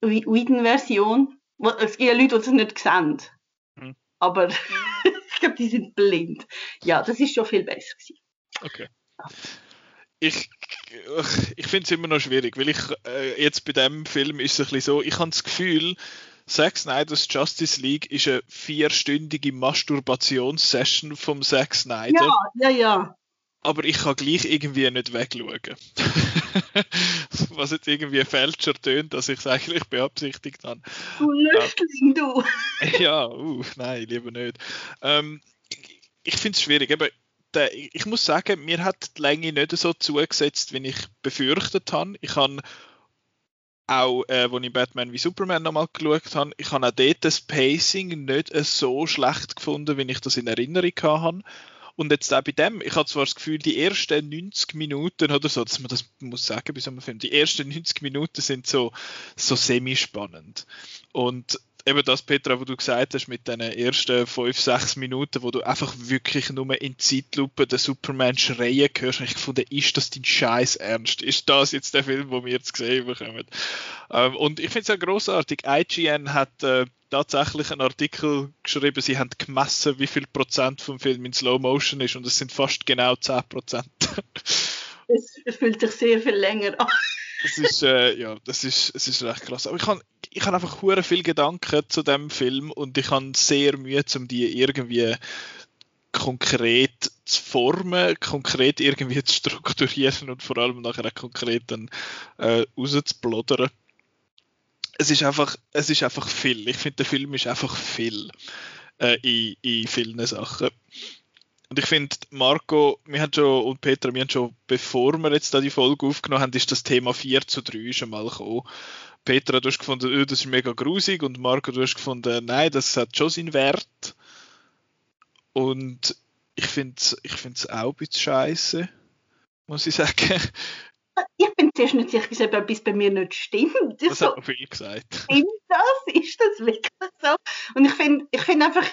[SPEAKER 2] Whedon-Version. Es gibt ja Leute, die es nicht sehen. Hm. Aber ich glaube, die sind blind. Ja, das ist schon viel besser gewesen.
[SPEAKER 1] Okay. Ich, ich finde es immer noch schwierig, weil ich äh, jetzt bei dem Film ist es ein bisschen so, ich habe das Gefühl, Zack Snyder's Justice League ist eine vierstündige Masturbationssession vom Zack Snyder.
[SPEAKER 2] Ja, ja, ja
[SPEAKER 1] aber ich kann gleich irgendwie nicht wegschauen. Was jetzt irgendwie fälscher tönt, dass ich es eigentlich beabsichtigt habe.
[SPEAKER 2] Du Lüftling, du!
[SPEAKER 1] ja, uh, nein, lieber nicht. Ähm, ich finde es schwierig. Eben, der, ich muss sagen, mir hat die Länge nicht so zugesetzt, wie ich befürchtet habe. Ich habe auch, äh, als ich Batman wie Superman nochmal geschaut habe, ich habe auch dort das Pacing nicht so schlecht gefunden, wie ich das in Erinnerung hatte. Und jetzt auch bei dem, ich habe zwar das Gefühl, die ersten 90 Minuten oder so, dass man das muss sagen bei so einem Film, die ersten 90 Minuten sind so, so semi-spannend. Und eben das, Petra, was du gesagt hast, mit den ersten 5, 6 Minuten, wo du einfach wirklich nur in Zeitlupe den Superman schreien hörst, und ich gefunden, ist das dein Scheiß Ernst? Ist das jetzt der Film, den wir jetzt gesehen bekommen? Ähm, und ich finde es ja großartig. IGN hat äh, tatsächlich einen Artikel geschrieben, sie haben gemessen, wie viel Prozent vom Film in Slow Motion ist, und es sind fast genau 10 Prozent.
[SPEAKER 2] es fühlt sich sehr viel länger an.
[SPEAKER 1] Das ist, äh, ja, das ist, es ist recht krass. Aber ich habe ich hab einfach hure viel Gedanken zu dem Film und ich habe sehr Mühe, um die irgendwie konkret zu formen, konkret irgendwie zu strukturieren und vor allem nachher auch konkret dann äh, rauszubloddern. Es ist einfach, es ist einfach viel. Ich finde, der Film ist einfach viel äh, in, in vielen Sachen. Und ich finde, Marco, wir haben schon, und Petra, wir haben schon, bevor wir jetzt da die Folge aufgenommen haben, ist das Thema 4 zu 3 schon mal gekommen. Petra, du hast gefunden, oh, das ist mega grusig, und Marco, du hast gefunden, nein, das hat schon seinen Wert. Und ich finde es ich find's auch ein bisschen scheiße, muss ich sagen.
[SPEAKER 2] Ich bin zuerst nicht sicher, ob etwas bei mir nicht stimmt.
[SPEAKER 1] Das so, hat man viel gesagt.
[SPEAKER 2] Stimmt das? Ist das wirklich so? Und ich finde ich find einfach,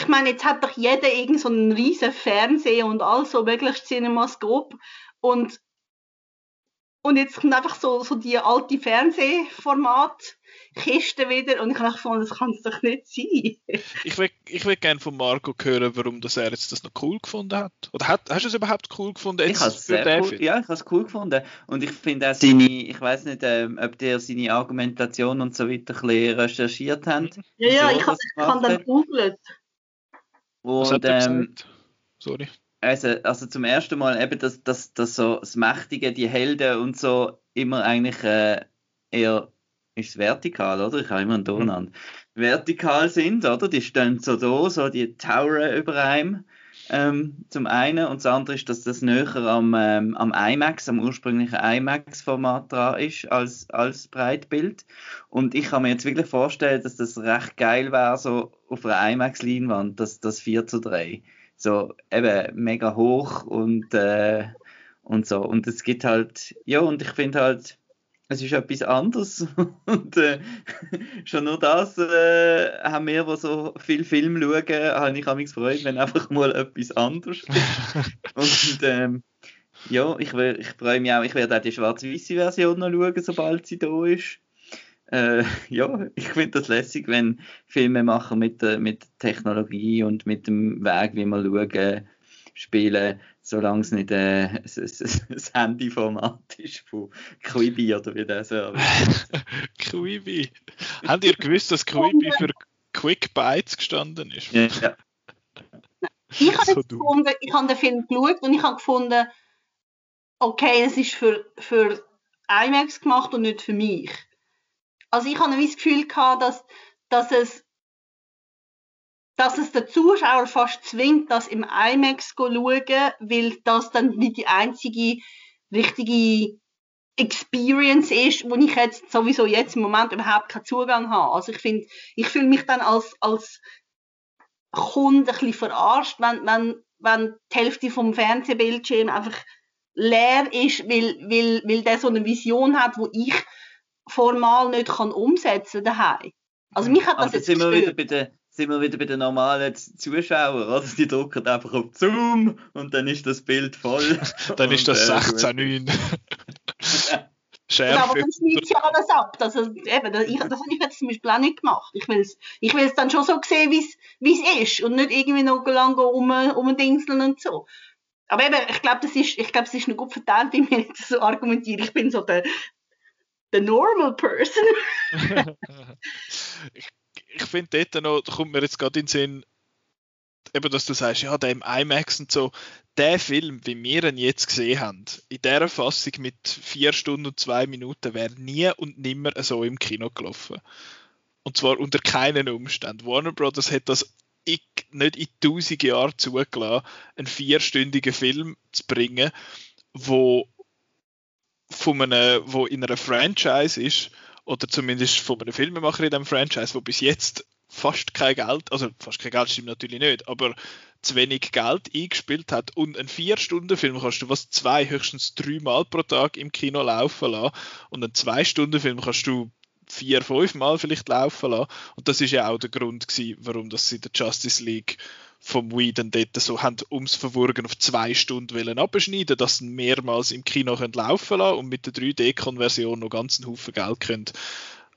[SPEAKER 2] ich meine, jetzt hat doch jeder irgend so einen riesen Fernseher und all so möglich Cinemascope und Und jetzt kommt einfach so, so die alte Fernsehformat Kiste wieder und ich habe gefunden, das kann es doch nicht sein.
[SPEAKER 1] ich will, ich will gerne von Marco hören, warum das er jetzt das noch cool gefunden hat. Oder hat, hast du es überhaupt cool gefunden?
[SPEAKER 3] ich habe es sehr cool, ja, ich habe es cool gefunden und ich finde auch seine, ich weiß nicht, ähm, ob der seine Argumentation und so weiter ein bisschen recherchiert hat.
[SPEAKER 2] Ja, ja, ich habe hab dann gegoogelt.
[SPEAKER 1] Was hat ähm? Sorry.
[SPEAKER 3] Also, also zum ersten Mal eben, dass, dass, dass so das Mächtige, die Helden und so immer eigentlich äh, eher ist vertikal, oder? Ich habe immer einen Durcheinander. Mhm. Vertikal sind, oder? Die stehen so da, so die Tower über einem. Ähm, zum einen und das andere ist, dass das näher am, ähm, am IMAX, am ursprünglichen IMAX-Format dran ist als, als Breitbild. Und ich kann mir jetzt wirklich vorstellen, dass das recht geil wäre, so auf einer IMAX-Leinwand, das, das 4 zu 3. So eben mega hoch und, äh, und so. Und es gibt halt, ja, und ich finde halt, es ist etwas anderes. Und äh, schon nur das äh, haben wir, die so viel Film schauen, habe ich mich gefreut, wenn einfach mal etwas anderes ist. Und ähm, ja, ich, ich freue mich auch, ich werde auch die schwarz-weiße Version noch schauen, sobald sie da ist. Äh, ja, ich finde das lässig, wenn Filme machen mit der, mit Technologie und mit dem Weg, wie wir schauen, spielen solange es nicht äh, ein, ein Handyformat ist von Quibi oder wie das so.
[SPEAKER 1] Quibi. Habt ihr gewusst, dass Quibi für Quick Bytes gestanden ist?
[SPEAKER 3] Ja. ja.
[SPEAKER 2] Ich habe so gefunden, ich habe den Film geschaut und ich habe gefunden, okay, es ist für, für IMAX gemacht und nicht für mich. Also ich habe das Gefühl gehabt, dass, dass es dass es der Zuschauer fast zwingt, das im IMAX zu schauen, weil das dann nicht die einzige richtige Experience ist, wo ich jetzt sowieso jetzt im Moment überhaupt keinen Zugang habe. Also ich finde, ich fühle mich dann als, als Kunde ein bisschen verarscht, wenn, wenn, wenn die Hälfte vom Fernsehbildschirm einfach leer ist, weil, weil, weil der so eine Vision hat, wo ich formal nicht kann umsetzen daheim. Also mich hat das
[SPEAKER 3] Aber jetzt sind wir wieder bei der sind wir wieder bei den normalen Zuschauern, oder? Die drücken einfach auf Zoom und dann ist das Bild voll.
[SPEAKER 1] dann ist das 16,9.
[SPEAKER 2] Äh, Schärfe. Ja, aber dann schneidet ja alles ab. Also, eben, das, ich, das habe ich jetzt zum Beispiel auch nicht gemacht. Ich will es ich will's dann schon so sehen, wie es ist und nicht irgendwie noch lange um, um Dingseln und so. Aber eben, ich glaube, das ist, ich glaube, es ist noch gut verteilt, wie mir jetzt so argumentiere. Ich bin so der, der normal person.
[SPEAKER 1] ich ich finde dort noch, da kommt mir jetzt gerade in den Sinn, eben, dass du sagst, ja, der im IMAX und so, der Film, wie wir ihn jetzt gesehen haben, in dieser Fassung mit vier Stunden und zwei Minuten, wäre nie und nimmer so im Kino gelaufen. Und zwar unter keinen Umständen. Warner Brothers hat das ich, nicht in tausend Jahren zugelassen, einen vierstündigen Film zu bringen, wo, von einem, wo in einer Franchise ist, oder zumindest von einem Filmemacher in diesem Franchise, wo bis jetzt fast kein Geld, also fast kein Geld stimmt natürlich nicht, aber zu wenig Geld eingespielt hat und einen Vier-Stunden-Film kannst du was zwei, höchstens dreimal pro Tag im Kino laufen lassen und einen Zwei-Stunden-Film kannst du vier, fünf Mal vielleicht laufen lassen. Und das ist ja auch der Grund gewesen, warum das in der Justice League vom Wii dann dort so haben ums Verwurgen auf zwei Stunden wollen abschneiden, dass sie mehrmals im Kino können laufen lassen und mit der 3D-Konversion noch ganz einen Haufen Geld können,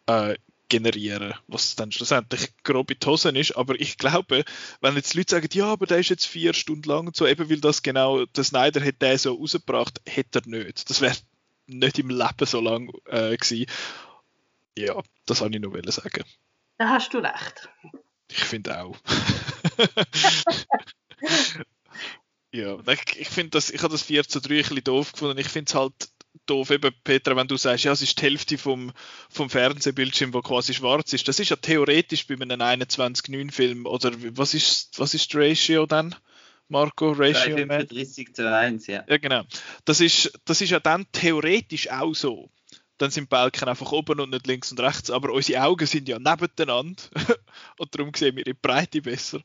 [SPEAKER 1] äh, generieren, was dann schlussendlich grob in die Hosen ist. Aber ich glaube, wenn jetzt Leute sagen, ja, aber der ist jetzt vier Stunden lang und so, eben weil das genau, der Snyder hätte der so rausgebracht, hätte er nicht. Das wäre nicht im Leben so lang äh, gewesen. Ja, das wollte ich noch sagen.
[SPEAKER 2] Da hast du recht.
[SPEAKER 1] Ich finde auch. ja, ich, ich finde das, ich habe das 4 zu 3 ein bisschen doof gefunden. Ich finde es halt doof, eben, Petra, wenn du sagst, ja, es ist die Hälfte vom, vom Fernsehbildschirm, wo quasi schwarz ist. Das ist ja theoretisch bei einem 21-9-Film, oder was ist, was ist die Ratio dann? Marco, Ratio?
[SPEAKER 3] 35 zu 1, ja.
[SPEAKER 1] Ja, genau. Das ist, das ist ja dann theoretisch auch so dann sind die Balken einfach oben und nicht links und rechts. Aber unsere Augen sind ja nebeneinander und darum sehen wir die Breite besser.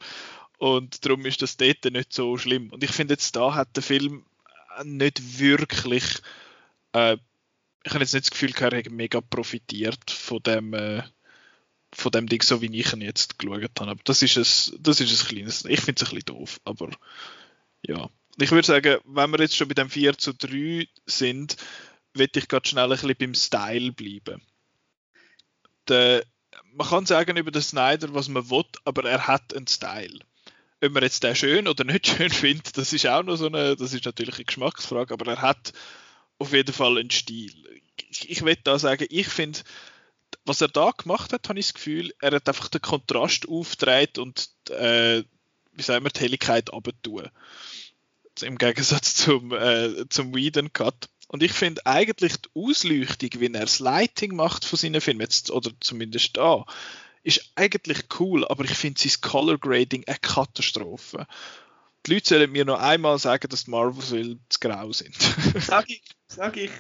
[SPEAKER 1] Und darum ist das dort nicht so schlimm. Und ich finde jetzt da hat der Film nicht wirklich, äh, ich habe jetzt nicht das Gefühl, er hat mega profitiert von dem, äh, von dem Ding, so wie ich ihn jetzt geschaut habe. Aber das ist ein, das ist ein kleines, ich finde es ein bisschen doof, aber ja. Ich würde sagen, wenn wir jetzt schon bei dem 4 zu 3 sind, will ich gerade schnell ein bisschen beim Style bleiben. Der, man kann sagen über den Snyder, was man will, aber er hat einen Style. Ob man jetzt den schön oder nicht schön findet, das ist auch noch so eine, das ist natürlich eine Geschmacksfrage, aber er hat auf jeden Fall einen Stil. Ich, ich will da sagen, ich finde, was er da gemacht hat, habe ich das Gefühl, er hat einfach den Kontrast aufgedreht und äh, wie sagen wir, die Helligkeit abtun. Im Gegensatz zum, äh, zum Whedon Cut. Und ich finde eigentlich die Ausleuchtung, wie er das Lighting macht von seinen Filmen, jetzt, oder zumindest da, ist eigentlich cool, aber ich finde sein Color Grading eine Katastrophe. Die Leute sollen mir noch einmal sagen, dass die Marvel-Filme zu grau sind.
[SPEAKER 3] Sag ich, sag ich.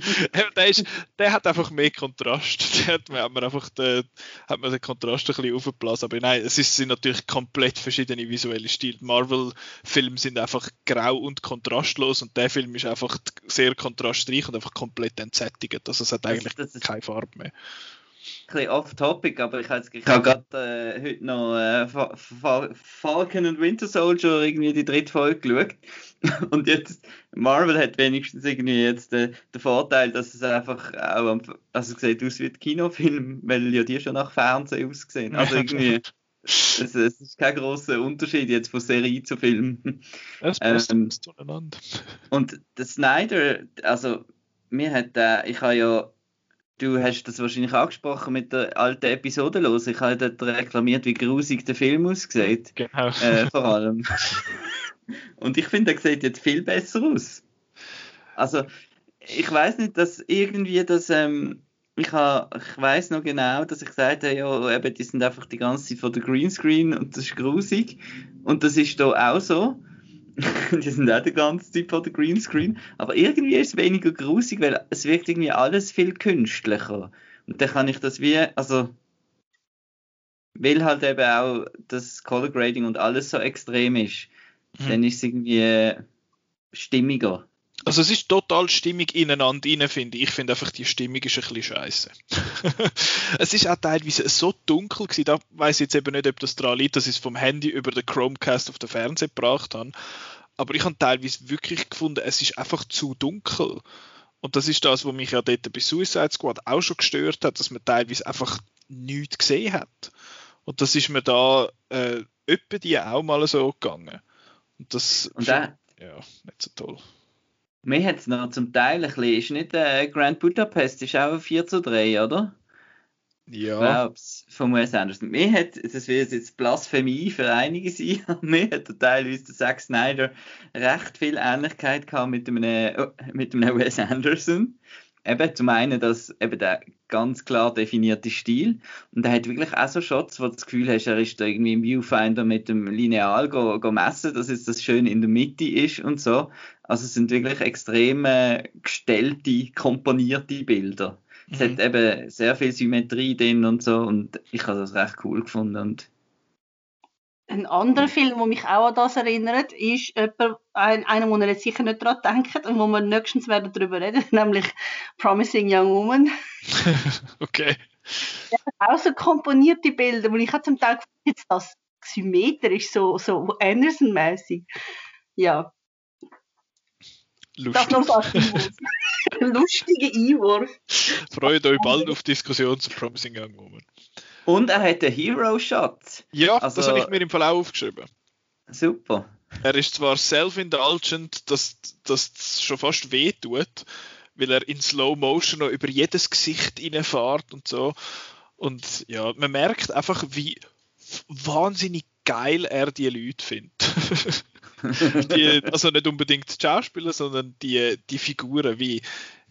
[SPEAKER 1] der, ist, der, hat einfach mehr Kontrast. Der hat, hat man einfach den, hat man den Kontrast ein bisschen aufgeblasen. Aber nein, es ist, sind natürlich komplett verschiedene visuelle Stile. Marvel-Filme sind einfach grau und kontrastlos und der Film ist einfach sehr kontrastreich und einfach komplett entsättigt. Also es hat eigentlich das, das keine Farbe mehr
[SPEAKER 3] bisschen off-topic, aber ich habe hab gerade äh, heute noch äh, Falcon und Winter Soldier irgendwie die dritte Folge geschaut. Und jetzt, Marvel hat wenigstens irgendwie jetzt äh, den Vorteil, dass es einfach auch, am, also es sieht aus wie ein Kinofilm, weil ja die schon nach Fernsehen aussehen. Also irgendwie, es, es, ist kein großer Unterschied jetzt von Serie zu Film.
[SPEAKER 1] Es passt ähm, zueinander.
[SPEAKER 3] Und der Snyder, also mir hat äh, ich habe ja Du hast das wahrscheinlich angesprochen mit der alten Episode los. Ich habe dort reklamiert, wie grusig der Film aussieht.
[SPEAKER 1] Genau.
[SPEAKER 3] Äh, vor allem. Und ich finde, der sieht jetzt viel besser aus. Also, ich weiß nicht, dass irgendwie das, ähm, ich, ich weiß noch genau, dass ich gesagt habe, ja, eben, die sind einfach die ganze Zeit vor der Greenscreen und das ist grusig. Und das ist da auch so. die sind auch die ganze Zeit vor der Greenscreen. Aber irgendwie ist es weniger grusig, weil es wirkt irgendwie alles viel künstlicher. Und dann kann ich das wie, also, weil halt eben auch das Color Grading und alles so extrem ist, mhm. dann ist es irgendwie stimmiger.
[SPEAKER 1] Also es ist total stimmig ineinander rein, finde ich. Ich finde einfach, die Stimmung ist ein bisschen scheiße. es ist auch teilweise so dunkel gewesen, da weiß ich jetzt eben nicht, ob das daran liegt, dass ich es vom Handy über den Chromecast auf den Fernseher gebracht habe. Aber ich habe teilweise wirklich gefunden, es ist einfach zu dunkel. Und das ist das, was mich ja dort bei Suicide Squad auch schon gestört hat, dass man teilweise einfach nichts gesehen hat. Und das ist mir da äh, öppe die auch mal so gegangen. Und das
[SPEAKER 3] Und ja,
[SPEAKER 1] nicht so toll.
[SPEAKER 3] Mir hat es noch zum Teil ein bisschen, ist nicht äh, Grand Budapest, ist auch ein 4 zu 3, oder?
[SPEAKER 1] Ja.
[SPEAKER 3] Glaub's, von Wes Anderson. Mir hat, das wird jetzt Blasphemie für einige sein, mir hat teilweise der Zack Snyder recht viel Ähnlichkeit gehabt mit einem, oh, mit einem Wes Anderson. Eben zum einen, dass eben der ganz klar definierte Stil und er hat wirklich auch so Shots, wo du das Gefühl hast, er ist da irgendwie im Viewfinder mit dem Lineal go, go messen, dass jetzt das schön in der Mitte ist und so. Also es sind wirklich extrem äh, gestellte, komponierte Bilder. Es mhm. hat eben sehr viel Symmetrie drin und so und ich habe das recht cool gefunden. Und
[SPEAKER 2] ein anderer Film, der mich auch an das erinnert, ist jemand, ein, einer, wo ihr jetzt sicher nicht daran denkt und wo wir nächstens werden darüber reden, nämlich Promising Young Woman.
[SPEAKER 1] okay.
[SPEAKER 2] Ja, auch so komponierte Bilder, wo ich habe zum Teil jetzt das symmetrisch, so, so Anderson-mäßig. Ja.
[SPEAKER 1] Lustig.
[SPEAKER 2] Das noch Lustige Einwurf.
[SPEAKER 1] Freut euch bald auf Diskussion zu Promising Young Woman.
[SPEAKER 3] Und er hat einen Hero-Shot.
[SPEAKER 1] Ja, also, das habe ich mir im auch aufgeschrieben.
[SPEAKER 3] Super.
[SPEAKER 1] Er ist zwar self-indulgent, dass das schon fast weh tut, weil er in Slow Motion noch über jedes Gesicht reinfährt und so. Und ja, man merkt einfach, wie wahnsinnig geil er die Leute findet. die, also nicht unbedingt die Schauspieler, sondern die, die Figuren, wie,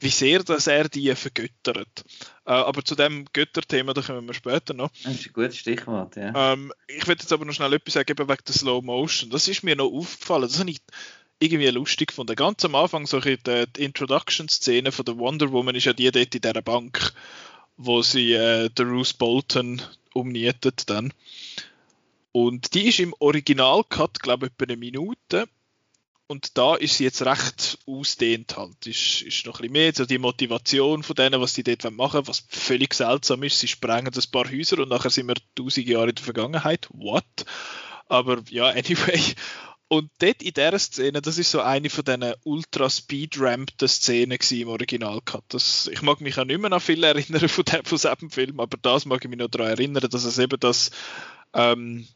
[SPEAKER 1] wie sehr dass er die vergöttert. Äh, aber zu dem Götterthema, da kommen wir später noch.
[SPEAKER 3] Das ist ein gutes Stichwort, ja.
[SPEAKER 1] Ähm, ich würde jetzt aber noch schnell etwas sagen eben wegen der Slow Motion. Das ist mir noch aufgefallen. Das habe ich irgendwie lustig gefunden. Ganz am Anfang, so die, die Introduction-Szene von der Wonder Woman ist ja die dort in dieser Bank, wo sie äh, der Bruce Bolton umnietet dann. Und die ist im Original-Cut, glaube ich, etwa eine Minute. Und da ist sie jetzt recht ausdehnt halt. Ist, ist noch ein bisschen mehr so die Motivation von denen, was sie dort machen was völlig seltsam ist. Sie sprengen ein paar Häuser und nachher sind wir tausend Jahre in der Vergangenheit. What? Aber ja, anyway. Und dort in dieser Szene, das ist so eine von diesen ultra speed rampten Szenen im Original gehabt. Das, ich mag mich auch nicht mehr an viel erinnern von diesem Film, aber das mag ich mich noch daran erinnern, dass es eben das ähm,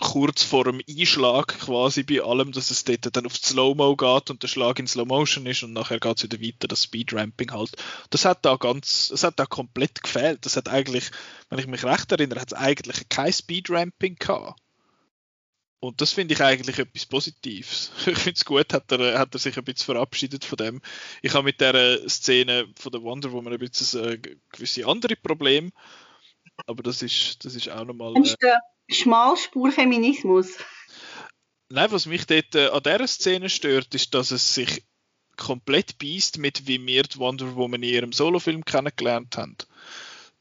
[SPEAKER 1] kurz vor dem Einschlag quasi bei allem, dass es dort dann auf Slow-Mo geht und der Schlag in Slow-Motion ist und nachher geht es wieder weiter, das Speed-Ramping halt. Das hat da ganz, das hat da komplett gefehlt. Das hat eigentlich, wenn ich mich recht erinnere, hat es eigentlich kein Speed-Ramping gehabt. Und das finde ich eigentlich etwas Positives. Ich finde es gut, hat er, hat er sich ein bisschen verabschiedet von dem. Ich habe mit der Szene von der Wonder Woman ein bisschen äh, gewisse andere Probleme. Aber das ist, das ist auch nochmal.
[SPEAKER 2] Äh, Schmalspur-Feminismus.
[SPEAKER 1] Nein, was mich dort äh, an dieser Szene stört, ist, dass es sich komplett beißt mit, wie wir die Wonder Woman in ihrem Solofilm kennengelernt haben.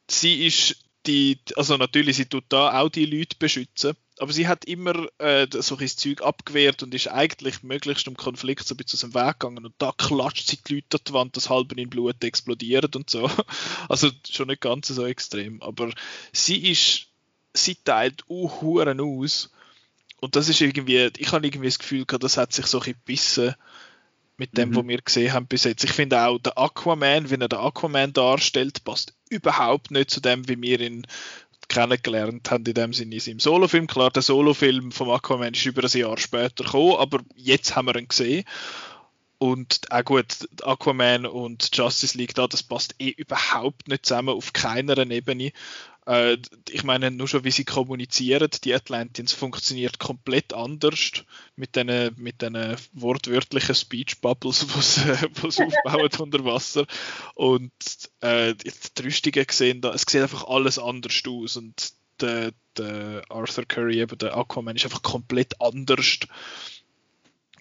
[SPEAKER 1] Sie ist die, also natürlich, sie tut da auch die Leute beschützen, aber sie hat immer äh, so ein Zeug abgewehrt und ist eigentlich möglichst im Konflikt so ein bisschen aus dem Weg gegangen und da klatscht sie die Leute an die Wand, dass halb in Blut explodiert und so. Also schon nicht ganz so extrem, aber sie ist sie teilt uh, Huren aus. Und das ist irgendwie, ich habe irgendwie das Gefühl gehabt, das hat sich so ein bisschen mit dem, mhm. was wir gesehen haben bis jetzt. Ich finde auch, der Aquaman, wie er den Aquaman darstellt, passt überhaupt nicht zu dem, wie wir ihn kennengelernt haben, in dem Sinne in seinem Solofilm. Klar, der Solofilm vom Aquaman ist über ein Jahr später gekommen, aber jetzt haben wir ihn gesehen. Und auch gut, Aquaman und Justice League da, das passt eh überhaupt nicht zusammen auf keiner Ebene. Äh, ich meine, nur schon wie sie kommunizieren, die Atlanteans funktioniert komplett anders mit diesen mit den wortwörtlichen Speech Bubbles, die sie aufbauen unter Wasser. Und äh, die Rüstungen sehen da, es sieht einfach alles anders aus. Und der, der Arthur Curry, eben der Aquaman, ist einfach komplett anders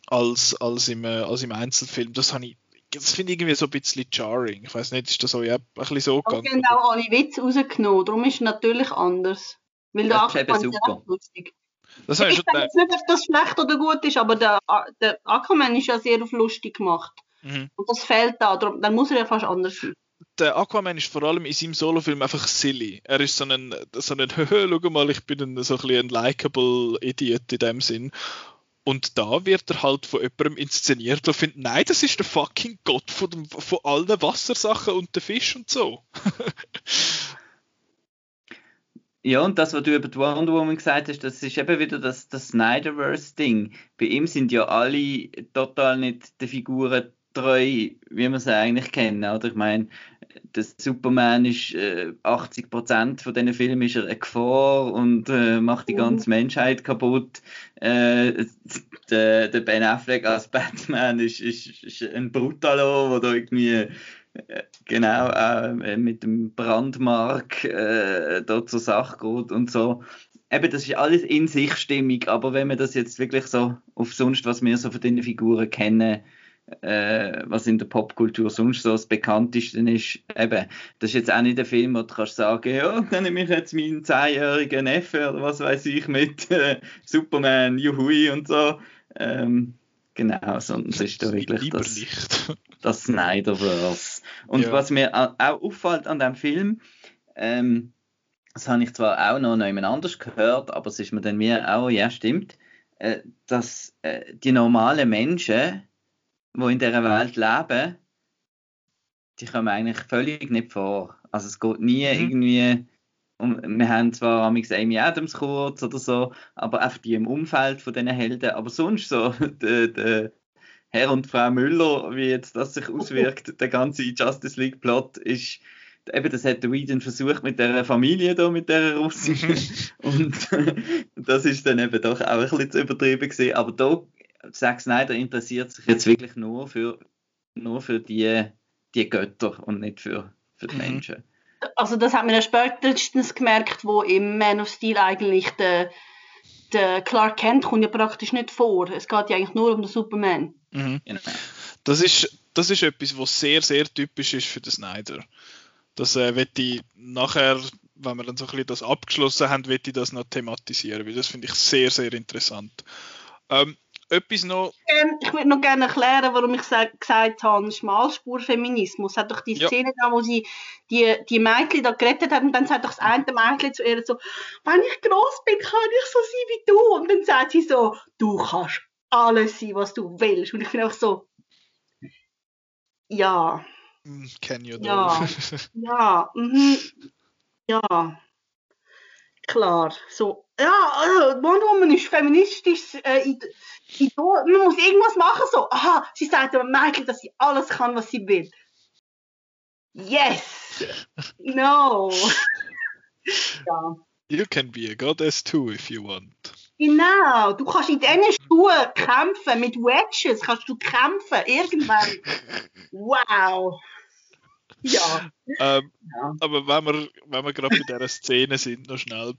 [SPEAKER 1] als, als, im, äh, als im Einzelfilm. Das habe ich das finde ich irgendwie so ein bisschen jarring. Ich weiß nicht, ist das euch ja, ein bisschen so
[SPEAKER 2] gegangen? Wir haben auch alle Witze rausgenommen, darum ist es natürlich anders. Weil der
[SPEAKER 3] das ist super.
[SPEAKER 2] lustig.
[SPEAKER 1] Das
[SPEAKER 2] ich
[SPEAKER 1] ich
[SPEAKER 2] weiß nicht, ob das schlecht oder gut ist, aber der, der Aquaman ist ja sehr auf lustig gemacht. Mhm. Und das fehlt da, darum, dann muss er ja fast anders sein.
[SPEAKER 1] Der Aquaman ist vor allem in seinem Solofilm einfach silly. Er ist so ein, so ein schau mal, ich bin ein, so ein, ein likable Idiot in dem Sinn. Und da wird er halt von jemandem inszeniert, der findet, nein, das ist der fucking Gott von, dem, von allen Wassersachen und der Fisch und so.
[SPEAKER 3] ja, und das, was du über die Wonder Woman gesagt hast, das ist eben wieder das, das Snyderverse-Ding. Bei ihm sind ja alle total nicht den Figuren treu, wie wir sie eigentlich kennen. Oder ich meine, der Superman ist äh, 80% von diesen Filmen ist er eine Gefahr und äh, macht die ganze mhm. Menschheit kaputt. Äh, der, der, Ben Affleck als Batman ist, ist, ist ein Brutalo, der irgendwie äh, genau äh, mit dem Brandmark äh, da zur Sache geht und so. Eben, das ist alles in sich stimmig, aber wenn man das jetzt wirklich so auf sonst, was wir so von den Figuren kennen, äh, was in der Popkultur sonst so das bekannteste ist. Eben, das ist jetzt auch nicht ein Film, wo du kannst sagen, ja, dann nehme ich jetzt meinen zehnjährigen Neffe oder was weiß ich mit äh, Superman, Juhui und so. Ähm, genau, sondern es ist da wirklich das, das Snyderverse. Und ja. was mir auch auffällt an dem Film, ähm, das habe ich zwar auch noch jemand anders gehört, aber es ist mir dann mir auch, ja stimmt, äh, dass äh, die normalen Menschen die in dieser Welt leben, die kommen eigentlich völlig nicht vor. Also es geht nie mhm. irgendwie um, wir haben zwar Amy Adams kurz oder so, aber einfach die im Umfeld von diesen Helden, aber sonst so der, der Herr und Frau Müller, wie jetzt das sich auswirkt, der ganze Justice League Plot ist eben, das hat der Whedon versucht mit der Familie da, mit der Russin. Mhm. und das ist dann eben doch auch ein bisschen zu übertrieben gewesen. Aber da Zack Snyder interessiert sich jetzt wirklich nur für, nur für die, die Götter und nicht für, für die mhm. Menschen.
[SPEAKER 2] Also das hat man ja spätestens gemerkt, wo im Man of Steel eigentlich der, der Clark Kent kommt ja praktisch nicht vor. Es geht ja eigentlich nur um den Superman.
[SPEAKER 1] Mhm. Genau. Das, ist, das ist etwas, was sehr, sehr typisch ist für den Snyder. Das äh, wird ich nachher, wenn wir dann so ein bisschen das abgeschlossen haben, wird ich das noch thematisieren, weil das finde ich sehr, sehr interessant. Ähm, etwas noch.
[SPEAKER 2] Ich würde noch gerne erklären, warum ich gesagt habe, Schmalspurfeminismus. Hat doch die Szene ja. da, wo sie die, die Mädchen da gerettet hat und dann sagt doch das eine Mädchen zu ihr so, wenn ich groß bin, kann ich so sein wie du. Und dann sagt sie so, du kannst alles sein, was du willst. Und ich bin einfach so, ja,
[SPEAKER 1] Can you do?
[SPEAKER 2] Ja. ja, mhm, ja, klar, so, ja, also Wonder Woman ist feministisch, äh, Id- Idol, man muss irgendwas machen, so, aha, sie sagt aber Michael, dass sie alles kann, was sie will. Yes! No! ja.
[SPEAKER 1] You can be a goddess too if you want.
[SPEAKER 2] Genau, du kannst in diesen Schuhen kämpfen, mit Wedges kannst du kämpfen, irgendwann. Wow. Ja.
[SPEAKER 1] Ähm,
[SPEAKER 2] Ja.
[SPEAKER 1] aber wenn wir, wenn wir gerade bei dieser Szene sind, noch schnell.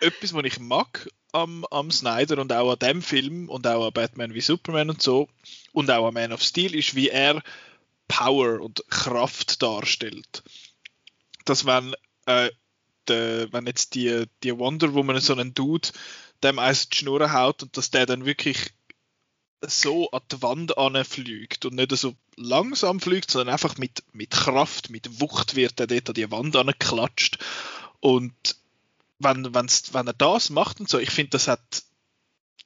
[SPEAKER 1] Etwas, was ich mag am, am Snyder und auch an dem Film und auch an Batman wie Superman und so und auch an Man of Steel ist, wie er Power und Kraft darstellt. Dass wenn, äh, de, wenn jetzt die, die Wonder Woman so einen Dude dem eins die Schnur haut und dass der dann wirklich so an die Wand anfliegt und nicht so langsam fliegt, sondern einfach mit, mit Kraft, mit Wucht wird er dort an die Wand angeklatscht. Und wenn, wenn's, wenn er das macht und so, ich finde, das hat,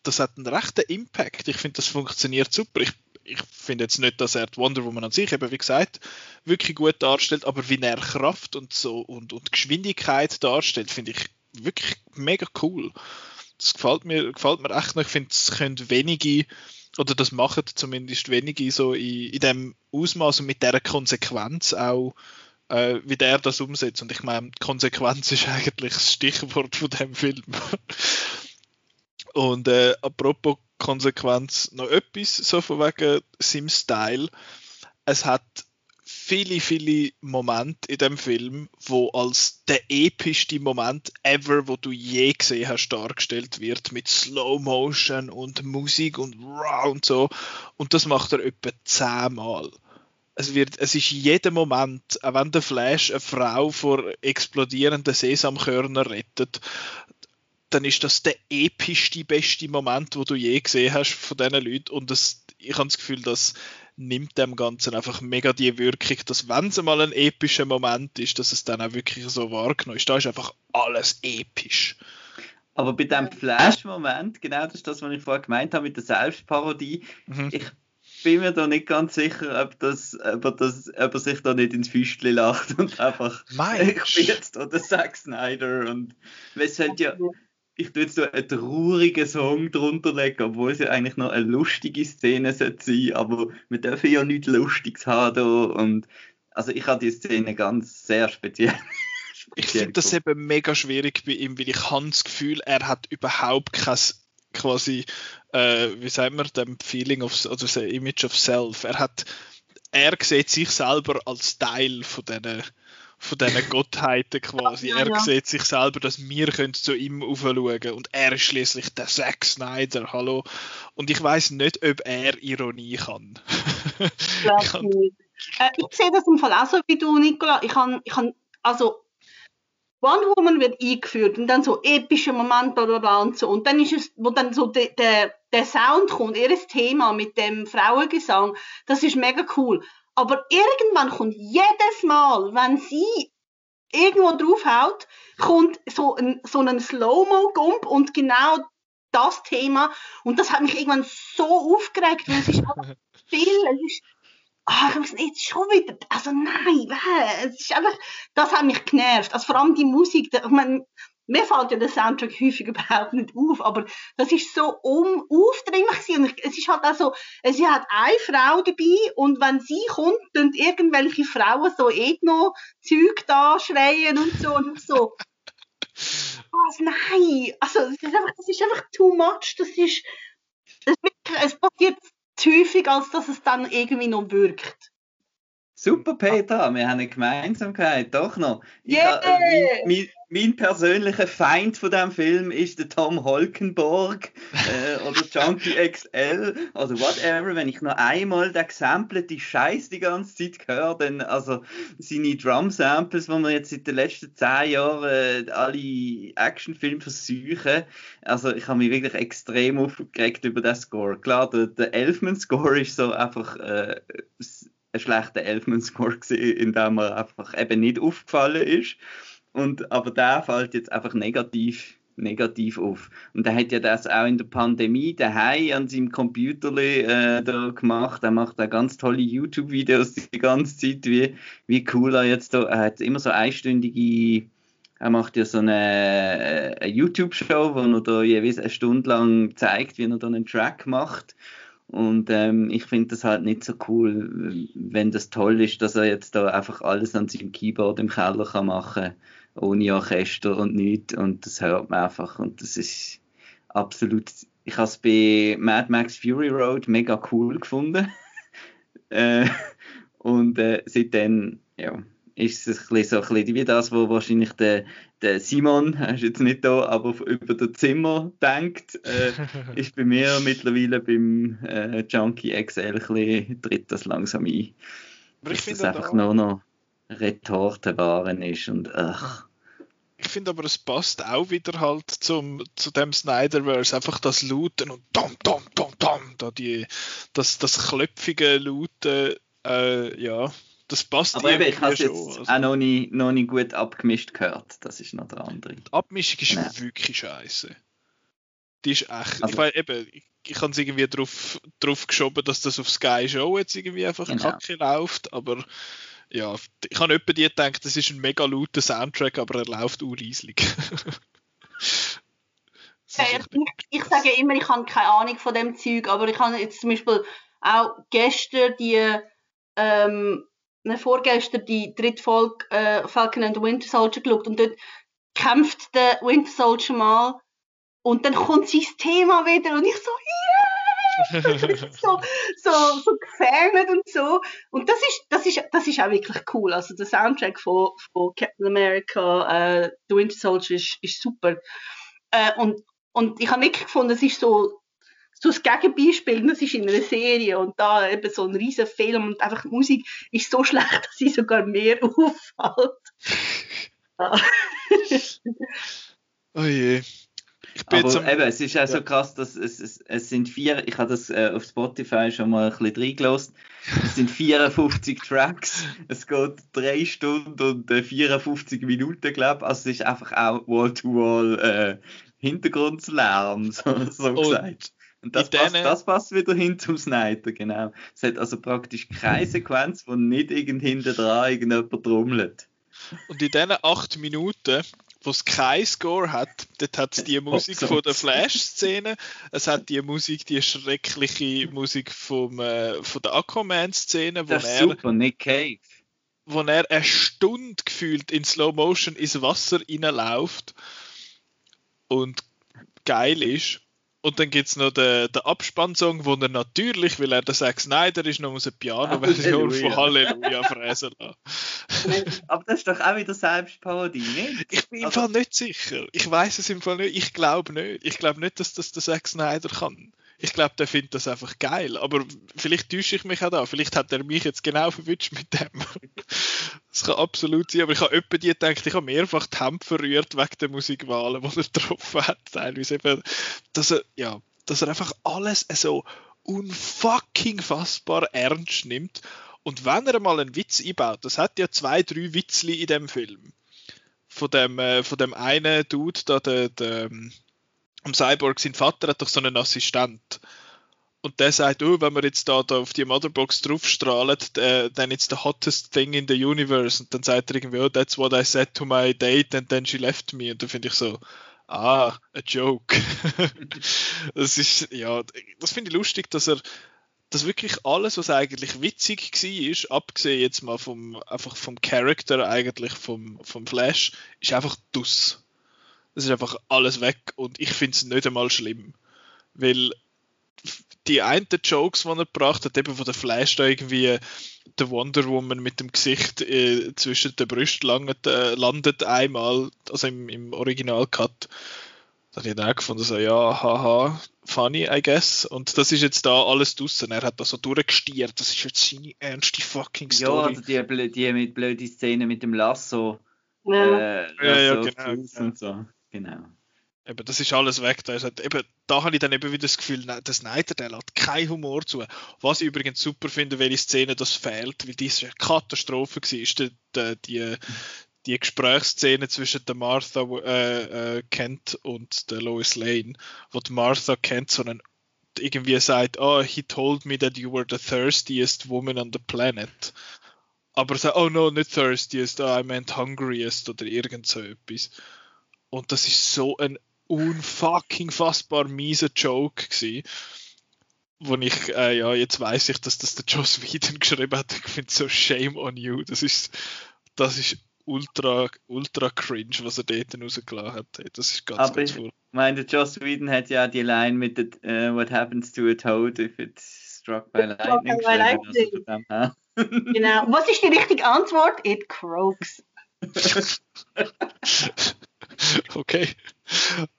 [SPEAKER 1] das hat einen rechten Impact. Ich finde, das funktioniert super. Ich, ich finde jetzt nicht, dass er die Wonder Woman an sich, eben wie gesagt, wirklich gut darstellt, aber wie er Kraft und so und, und Geschwindigkeit darstellt, finde ich wirklich mega cool. Das gefällt mir, gefällt mir echt noch. Ich finde, es können wenige, oder das machen zumindest wenige so in, in dem Ausmaß und mit dieser Konsequenz auch, äh, wie der das umsetzt. Und ich meine, Konsequenz ist eigentlich das Stichwort von dem Film. und äh, apropos Konsequenz, noch etwas so von wegen seinem Style. Es hat viele, viele Momente in dem Film, wo als der epischste Moment ever, wo du je gesehen hast, dargestellt wird, mit Slow Motion und Musik und Raw und so. Und das macht er etwa zehnmal. Es, wird, es ist jeden Moment, auch wenn der Flash eine Frau vor explodierenden Sesamkörnern rettet, dann ist das der epischste, beste Moment, wo du je gesehen hast von diesen Leuten. Und das, ich habe das Gefühl, das nimmt dem Ganzen einfach mega die Wirkung, dass wenn es mal ein epischer Moment ist, dass es dann auch wirklich so wahrgenommen ist. Da ist einfach alles episch.
[SPEAKER 3] Aber bei dem Flash-Moment, genau das ist das, was ich vorher gemeint habe mit der Selbstparodie,
[SPEAKER 1] Mhm.
[SPEAKER 3] ich bin mir da nicht ganz sicher, ob, das, ob, er, das, ob er sich da nicht ins Füßchen lacht und einfach,
[SPEAKER 1] Meinst
[SPEAKER 3] ich bin jetzt da der Zack Snyder und es sollte ja, ich tue jetzt so einen traurigen Song drunter legen, obwohl es ja eigentlich noch eine lustige Szene sollte sein, aber wir dürfen ja nichts Lustiges haben da und also ich habe die Szene ganz sehr speziell.
[SPEAKER 1] Ich finde das eben mega schwierig bei ihm, weil ich habe das Gefühl, er hat überhaupt kein quasi, äh, wie sagen wir, dem Feeling of, oder so Image of Self. Er hat, er sieht sich selber als Teil von diesen von diesen Gottheiten quasi.
[SPEAKER 2] Ja,
[SPEAKER 1] er
[SPEAKER 2] ja.
[SPEAKER 1] sieht sich selber, dass wir können zu ihm aufschauen und er ist schließlich der Zack Snyder, hallo. Und ich weiß nicht, ob er Ironie kann. Ich kann-.
[SPEAKER 2] Äh, ich sehe das im Fall auch so wie du, Nicola. Ich kann, ich kann, also Wonder Woman wird eingeführt und dann so epische Moment, bla bla bla und so. Und dann ist es, wo dann so der, der, der Sound kommt, ihr Thema mit dem Frauengesang, das ist mega cool. Aber irgendwann kommt jedes Mal, wenn sie irgendwo draufhaut, kommt so ein, so ein Slow-Mo-Gump und genau das Thema. Und das hat mich irgendwann so aufgeregt, weil es ist einfach viel, es ist, ah, ich weiß nicht, jetzt schon wieder, also nein, weh, es ist einfach, das hat mich genervt. Also vor allem die Musik, ich meine, mir fällt ja der Soundtrack häufig überhaupt nicht auf, aber das ist so um, aufdringlich ich, es ist halt auch so, es hat eine Frau dabei und wenn sie kommt, dann irgendwelche Frauen so Ethno-Zeug da schreien und so und so, was, nein, also das ist einfach, das ist einfach too much, das ist, das ist es passiert häufig, als dass es dann irgendwie noch wirkt.
[SPEAKER 3] Super, Peter, wir haben eine Gemeinsamkeit, doch noch. Ich
[SPEAKER 2] Yeah!
[SPEAKER 3] ha- mein, mein, mein persönlicher Feind von diesem Film ist der Tom Holkenborg äh, oder Junkie XL oder whatever. Wenn ich noch einmal den gesampelte Scheiß die ganze Zeit höre, dann also seine Drum-Samples, die wir jetzt seit den letzten zehn Jahren äh, alle Actionfilme versuchen, also ich habe mich wirklich extrem aufgeregt über den Score. Klar, der, der Elfman-Score ist so einfach äh, ein schlechter Elfman-Score gewesen, in dem er einfach eben nicht aufgefallen ist. Und, aber der fällt jetzt einfach negativ, negativ auf. Und er hat ja das auch in der Pandemie daheim an seinem Computer äh, da gemacht. Er macht da ganz tolle YouTube-Videos die ganze Zeit, wie, wie cool er jetzt da. Er hat immer so einstündige er macht ja so eine, äh, eine YouTube-Show, wo er da jeweils eine Stunde lang zeigt, wie er dann einen Track macht. Und ähm, ich finde das halt nicht so cool, wenn das toll ist, dass er jetzt da einfach alles an seinem Keyboard im Keller kann machen ohne Orchester und nichts. Und das hört man einfach. Und das ist absolut. Ich habe es bei Mad Max Fury Road mega cool gefunden. äh, und äh, seitdem, ja, ist es ein bisschen so ein bisschen wie das, wo wahrscheinlich der, der Simon, er ist jetzt nicht da, aber über das Zimmer denkt, äh, ist bei mir mittlerweile beim äh, Junkie XL ein bisschen, tritt das langsam ein. Aber ich dass das einfach da nur noch Retortenwaren ist und ach.
[SPEAKER 1] Ich finde aber, es passt auch wieder halt zum, zu dem Snyderverse, einfach das Looten und dom, dom, dom, dom, da die, das, das klöpfige Looten, äh, ja, das passt
[SPEAKER 3] Aber eben, ich habe es jetzt also. auch noch nicht, noch nicht gut abgemischt gehört. Das ist noch der andere. Die
[SPEAKER 1] Abmischung ist ja. wirklich scheiße. Die ist echt. Also, ich weiß eben, ich, ich habe es irgendwie drauf, drauf geschoben, dass das auf Sky Show jetzt irgendwie einfach genau. kacke läuft, aber ja, ich habe etwa die gedacht, das ist ein mega lauter Soundtrack, aber er läuft urrieselig.
[SPEAKER 2] ja, ich, ich sage immer, ich habe keine Ahnung von dem Zeug, aber ich habe jetzt zum Beispiel auch gestern die ähm, ne, vorgestern die dritte Folge äh, Falcon and the Winter Soldier geschaut und dort kämpft der Winter Soldier mal und dann kommt sein Thema wieder und ich so, yeah! so, so, so gefärbt und so. Und das ist, das ist, das ist auch wirklich cool. Also der Soundtrack von, von Captain America, äh, The Winter Soldier ist, ist super. Äh, und, und ich habe wirklich gefunden, es ist so so das Gegenbeispiel, das ist in einer Serie und da eben so ein riesen Film und einfach die Musik ist so schlecht, dass sie sogar mehr auffällt.
[SPEAKER 1] oh je.
[SPEAKER 3] Aber eben, es ist auch so krass, dass es, es, es sind vier, ich habe das äh, auf Spotify schon mal ein bisschen reingelassen, es sind 54 Tracks, es geht drei Stunden und äh, 54 Minuten, glaube ich, also es ist einfach auch Wall-to-Wall -wall, äh, Hintergrundlärm, so, so gesagt. Und das passt, das passt wieder hin zum Snyder, genau. Es hat also praktisch keine Sequenz, wo nicht irgend hinten dran irgendjemand trommelt.
[SPEAKER 1] Und in diesen acht Minuten, wo es kein Score hat, dort hat es die Musik oh, von der Flash-Szene, es hat die Musik, die schreckliche Musik vom, äh, von der Aquaman-Szene,
[SPEAKER 3] wo er, super, Nick Cave.
[SPEAKER 1] wo er eine Stunde gefühlt in Slow Motion ins Wasser reinläuft und geil ist. Und dann gibt es noch den, den Abspannsong, wo er natürlich, weil er der Zack Snyder ist, noch eine Piano-Version von Halleluja fräsen
[SPEAKER 3] lassen. Aber das ist doch auch wieder Selbstparodie, nicht?
[SPEAKER 1] Ich bin im also, Fall nicht sicher. Ich weiß es im Fall nicht. Ich glaube nicht. Ich glaube nicht, dass das der Zack Snyder kann. Ich glaube, der findet das einfach geil. Aber vielleicht täusche ich mich auch da. Vielleicht hat er mich jetzt genau verwünscht mit dem. das kann absolut sein. Aber ich habe öppe die gedacht, ich habe mehrfach die Hemd verrührt wegen der Musikwahlen, die er getroffen hat. Teilweise eben, dass er, ja, dass er einfach alles so unfucking fassbar ernst nimmt. Und wenn er mal einen Witz einbaut, das hat ja zwei, drei Witzli in dem Film. Von dem, äh, von dem einen Dude, da, der, der, am Cyborg, sein Vater hat doch so einen Assistent. Und der sagt, oh, wenn wir jetzt da, da auf die Motherbox draufstrahlen, äh, dann it's the hottest thing in the universe. Und dann sagt er irgendwie, oh, that's what I said to my date and then she left me. Und da finde ich so, ah, a joke. das ist, ja, das finde ich lustig, dass er, dass wirklich alles, was eigentlich witzig war, abgesehen jetzt mal vom, einfach vom Charakter eigentlich vom, vom Flash, ist einfach dus. Es ist einfach alles weg und ich finde es nicht einmal schlimm. Weil die einen Jokes, die er gebracht hat, eben von der Flash da irgendwie der Wonder Woman mit dem Gesicht äh, zwischen den Brüsten landet, äh, landet einmal, also im, im Original-Cut. Da habe ich dann auch gefunden, so, ja, haha, funny, I guess. Und das ist jetzt da alles draussen. Er hat da so durchgestiert. Das ist jetzt seine ernste fucking Story.
[SPEAKER 3] Ja, also die, die mit blöden Szenen mit dem Lasso.
[SPEAKER 2] Ja,
[SPEAKER 3] äh, Lasso ja, ja genau. Und so. Genau.
[SPEAKER 1] Eben, das ist alles weg. Da, halt, eben, da habe ich dann eben wieder das Gefühl, der Snyder der lässt keinen Humor zu. Was ich übrigens super finde, welche Szene das fehlt, weil diese eine Katastrophe war, ist die, die, die Gesprächsszene zwischen der Martha äh, äh, Kent und der Lois Lane, wo die Martha Kent so einen irgendwie sagt, oh, he told me that you were the thirstiest woman on the planet. Aber so, oh no, nicht thirstiest, oh, I meant hungriest oder irgend so etwas. Und das ist so ein unfucking fassbar mieser Joke gewesen wo ich, äh, ja, jetzt weiß ich, dass das der Joss Whedon geschrieben hat. Ich finde so shame on you. Das ist, das ist ultra, ultra cringe, was er dort rausgelassen hat. Das ist ganz,
[SPEAKER 3] Aber
[SPEAKER 1] ganz
[SPEAKER 3] ich
[SPEAKER 1] voll.
[SPEAKER 3] meine, Joss Whedon hat ja die Line mit der, uh, What happens to a toad if it's struck by lightning?
[SPEAKER 2] by
[SPEAKER 3] geschrieben,
[SPEAKER 2] lightning.
[SPEAKER 3] also.
[SPEAKER 2] Genau. Was ist die richtige Antwort? It croaks.
[SPEAKER 1] okay.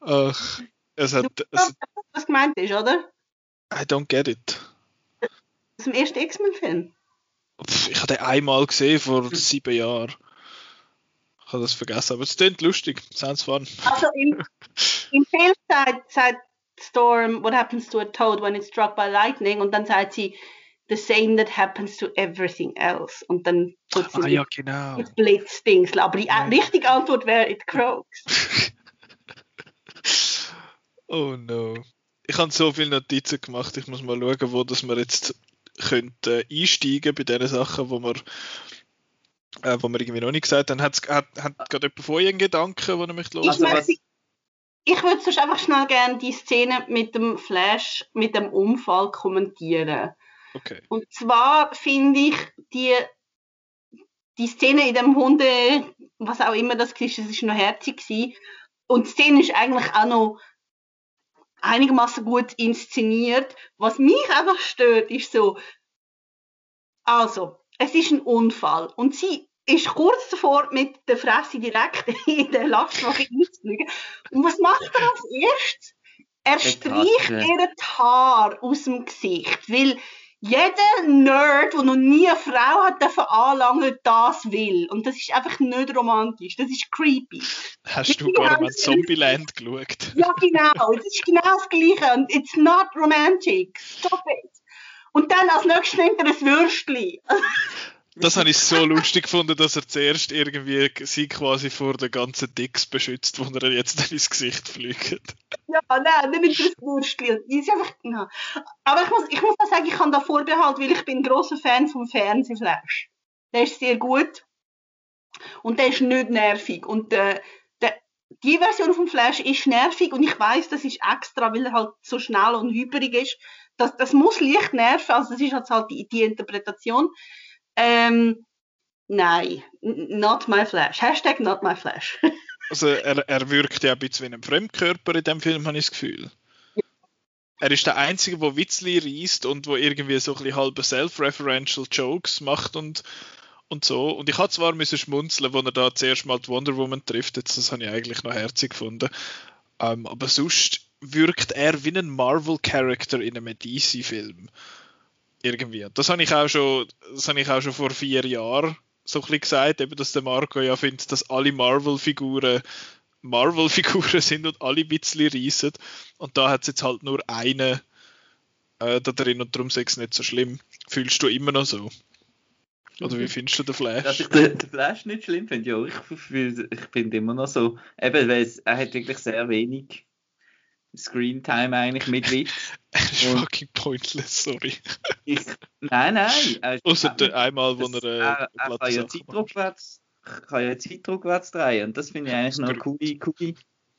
[SPEAKER 1] Ach, es hat, es,
[SPEAKER 2] was gemeint ist, oder?
[SPEAKER 1] I don't get it.
[SPEAKER 2] Aus dem ersten X-Men-Film.
[SPEAKER 1] Ich habe den einmal gesehen vor sieben Jahren. Ich habe das vergessen, aber es klingt lustig. Sounds fun.
[SPEAKER 2] Also im, im Film sagt, sagt Storm, what happens to a toad when it's struck by lightning? Und dann sagt sie, the same that happens to everything else. Und dann sie
[SPEAKER 1] Ah ja, genau.
[SPEAKER 2] it Blitzdings. Aber die
[SPEAKER 1] Ja.
[SPEAKER 2] richtige Antwort wäre, it croaks.
[SPEAKER 1] oh no. Ich habe so viele Notizen gemacht. Ich muss mal schauen, wo das wir jetzt könnte einsteigen bei den Sachen, wo wir, äh, wo wir irgendwie noch nicht gesagt haben. Hat's, hat, hat gerade jemand von euch einen Gedanken, den er
[SPEAKER 2] Ich,
[SPEAKER 1] loswerden?
[SPEAKER 3] was-
[SPEAKER 2] möchte, ich würde sonst einfach schnell gerne die Szene mit dem Flash, mit dem Unfall kommentieren.
[SPEAKER 1] Okay.
[SPEAKER 2] Und zwar finde ich die, die Szene in dem Hunde, was auch immer das war, es ist noch herzig gewesen. Und die Szene ist eigentlich auch noch einigermaßen gut inszeniert. Was mich einfach stört, ist so, also, es ist ein Unfall und sie ist kurz davor, mit der Fresse direkt in den Lastwagen einzufliegen. Und was macht er als erstes? Er streicht ihr die Haare aus dem Gesicht, weil jeder Nerd, der noch nie eine Frau hat dürfen anlangen, das will. Und das ist einfach nicht romantisch. Das ist creepy.
[SPEAKER 1] Hast du gar mal Zombieland geschaut?
[SPEAKER 2] Ja, genau. Es ist genau das Gleiche. Und it's not romantic. Stop it. Und dann als nächstes nimmt er ein Würstchen.
[SPEAKER 1] Das habe ich so lustig gefunden, dass er zuerst irgendwie sie quasi vor den ganzen Dicks beschützt, wo er jetzt ins Gesicht fliegt.
[SPEAKER 2] Ja, nein, nimmt er ein Würstchen. Ist einfach, ja. Aber ich muss, ich muss auch sagen, ich kann da Vorbehalt, weil ich bin ein grosser Fan vom Fernsehflash. Der ist sehr gut. Und der ist nicht nervig. Und äh, der, die Version vom Flash ist nervig und ich weiß, das ist extra, weil er halt so schnell und hyperig ist. Das, das muss leicht nerven, also das ist halt die, die Interpretation. Ähm, nein, not my Flash. Hashtag not my Flash.
[SPEAKER 1] Also er, er wirkt ja ein bisschen wie ein Fremdkörper in dem Film, habe ich das Gefühl. Er ist der Einzige, der Witzli reißt und wo irgendwie so ein halbe self-referential Jokes macht und, und so. Und ich hatte zwar müssen schmunzeln, als er da zuerst mal die Wonder Woman trifft, jetzt, das habe ich eigentlich noch herzig gefunden. Ähm, aber sonst wirkt er wie ein Marvel-Character in einem DC-Film. Irgendwie. Das habe ich auch schon, das habe ich auch schon vor vier Jahren so ein bisschen gesagt, eben, dass der Marco ja findet, dass alle Marvel-Figuren Marvel-Figuren sind und alle ein bisschen reissen. Und da hat es jetzt halt nur eine äh, da drin und darum ist es nicht so schlimm. Fühlst du immer noch so? Oder wie findest du den
[SPEAKER 3] Dass ich
[SPEAKER 1] Flash?
[SPEAKER 3] den, den Flash nicht schlimm finde, ja, ich, ich finde immer noch so, eben, weil es, er hat wirklich sehr wenig Screentime eigentlich mit Witz.
[SPEAKER 1] Er ist
[SPEAKER 3] Und-
[SPEAKER 1] fucking pointless, sorry.
[SPEAKER 3] Ich, nein, nein. ist-
[SPEAKER 1] Außer der einmal, wo
[SPEAKER 3] das-
[SPEAKER 1] er äh,
[SPEAKER 3] er, kann ja kann ja drehen und das finde ich eigentlich noch eine coole, coole,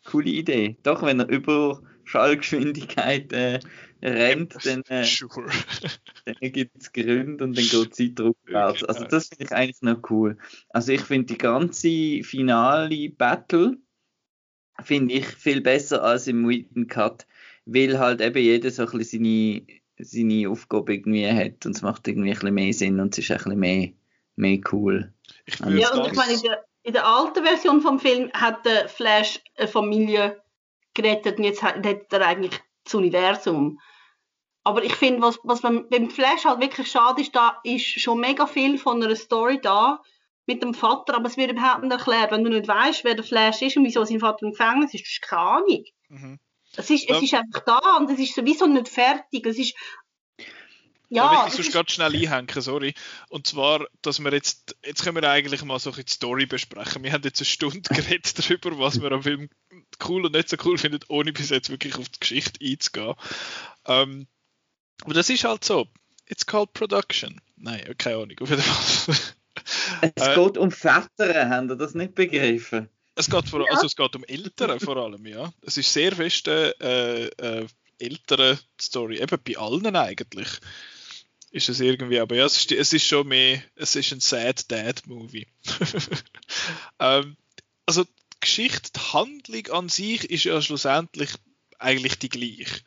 [SPEAKER 3] coole Idee. Doch, wenn er über Schallgeschwindigkeit äh, rennt, dann, äh,
[SPEAKER 1] Sure.
[SPEAKER 3] dann gibt es Gründe und dann geht Zeit rückwärts.
[SPEAKER 1] Genau.
[SPEAKER 3] Also das finde ich eigentlich noch cool. Also ich finde die ganze finale Battle finde ich viel besser als im Written Cut, weil halt eben jeder so ein bisschen seine, seine Aufgabe irgendwie hat und es macht irgendwie ein bisschen mehr Sinn und es ist ein bisschen mehr, mehr cool.
[SPEAKER 1] Ich
[SPEAKER 3] Ja,
[SPEAKER 2] und ich meine, in der, in der alten Version vom Film hat der Flash eine Familie gerettet und jetzt hat, rettet er eigentlich das Universum. Aber ich finde, was, was beim, beim Flash halt wirklich schade ist, da ist schon mega viel von einer Story da mit dem Vater, aber es wird überhaupt nicht erklärt. Wenn du nicht weißt, wer der Flash ist und wieso sein Vater im Gefängnis ist, hast du keine Ahnung.
[SPEAKER 1] Mhm.
[SPEAKER 2] Es ist,
[SPEAKER 1] Ja.
[SPEAKER 2] es ist einfach da und es ist sowieso nicht fertig. Es ist, Ja,
[SPEAKER 1] da will ich
[SPEAKER 2] das
[SPEAKER 1] sonst
[SPEAKER 2] ist-
[SPEAKER 1] ganz schnell einhängen, sorry. Und zwar, dass wir jetzt, jetzt können wir eigentlich mal so ein die Story besprechen. Wir haben jetzt eine Stunde geredet darüber, was wir am Film cool und nicht so cool finden, ohne bis jetzt wirklich auf die Geschichte einzugehen. Ähm, aber das ist halt so. It's called production. Nein, keine Ahnung, auf jeden Fall.
[SPEAKER 3] Es
[SPEAKER 1] Äh,
[SPEAKER 3] geht um Väter, haben ihr das nicht begriffen?
[SPEAKER 1] Es geht, vor, also es geht um Eltern vor allem, ja. Es ist sehr fest eine äh, äh, ältere Story, eben bei allen eigentlich. Ist es irgendwie, aber ja, es ist, es ist schon mehr, es ist ein Sad Dad Movie. ähm, also die Geschichte, die Handlung an sich ist ja schlussendlich eigentlich die gleiche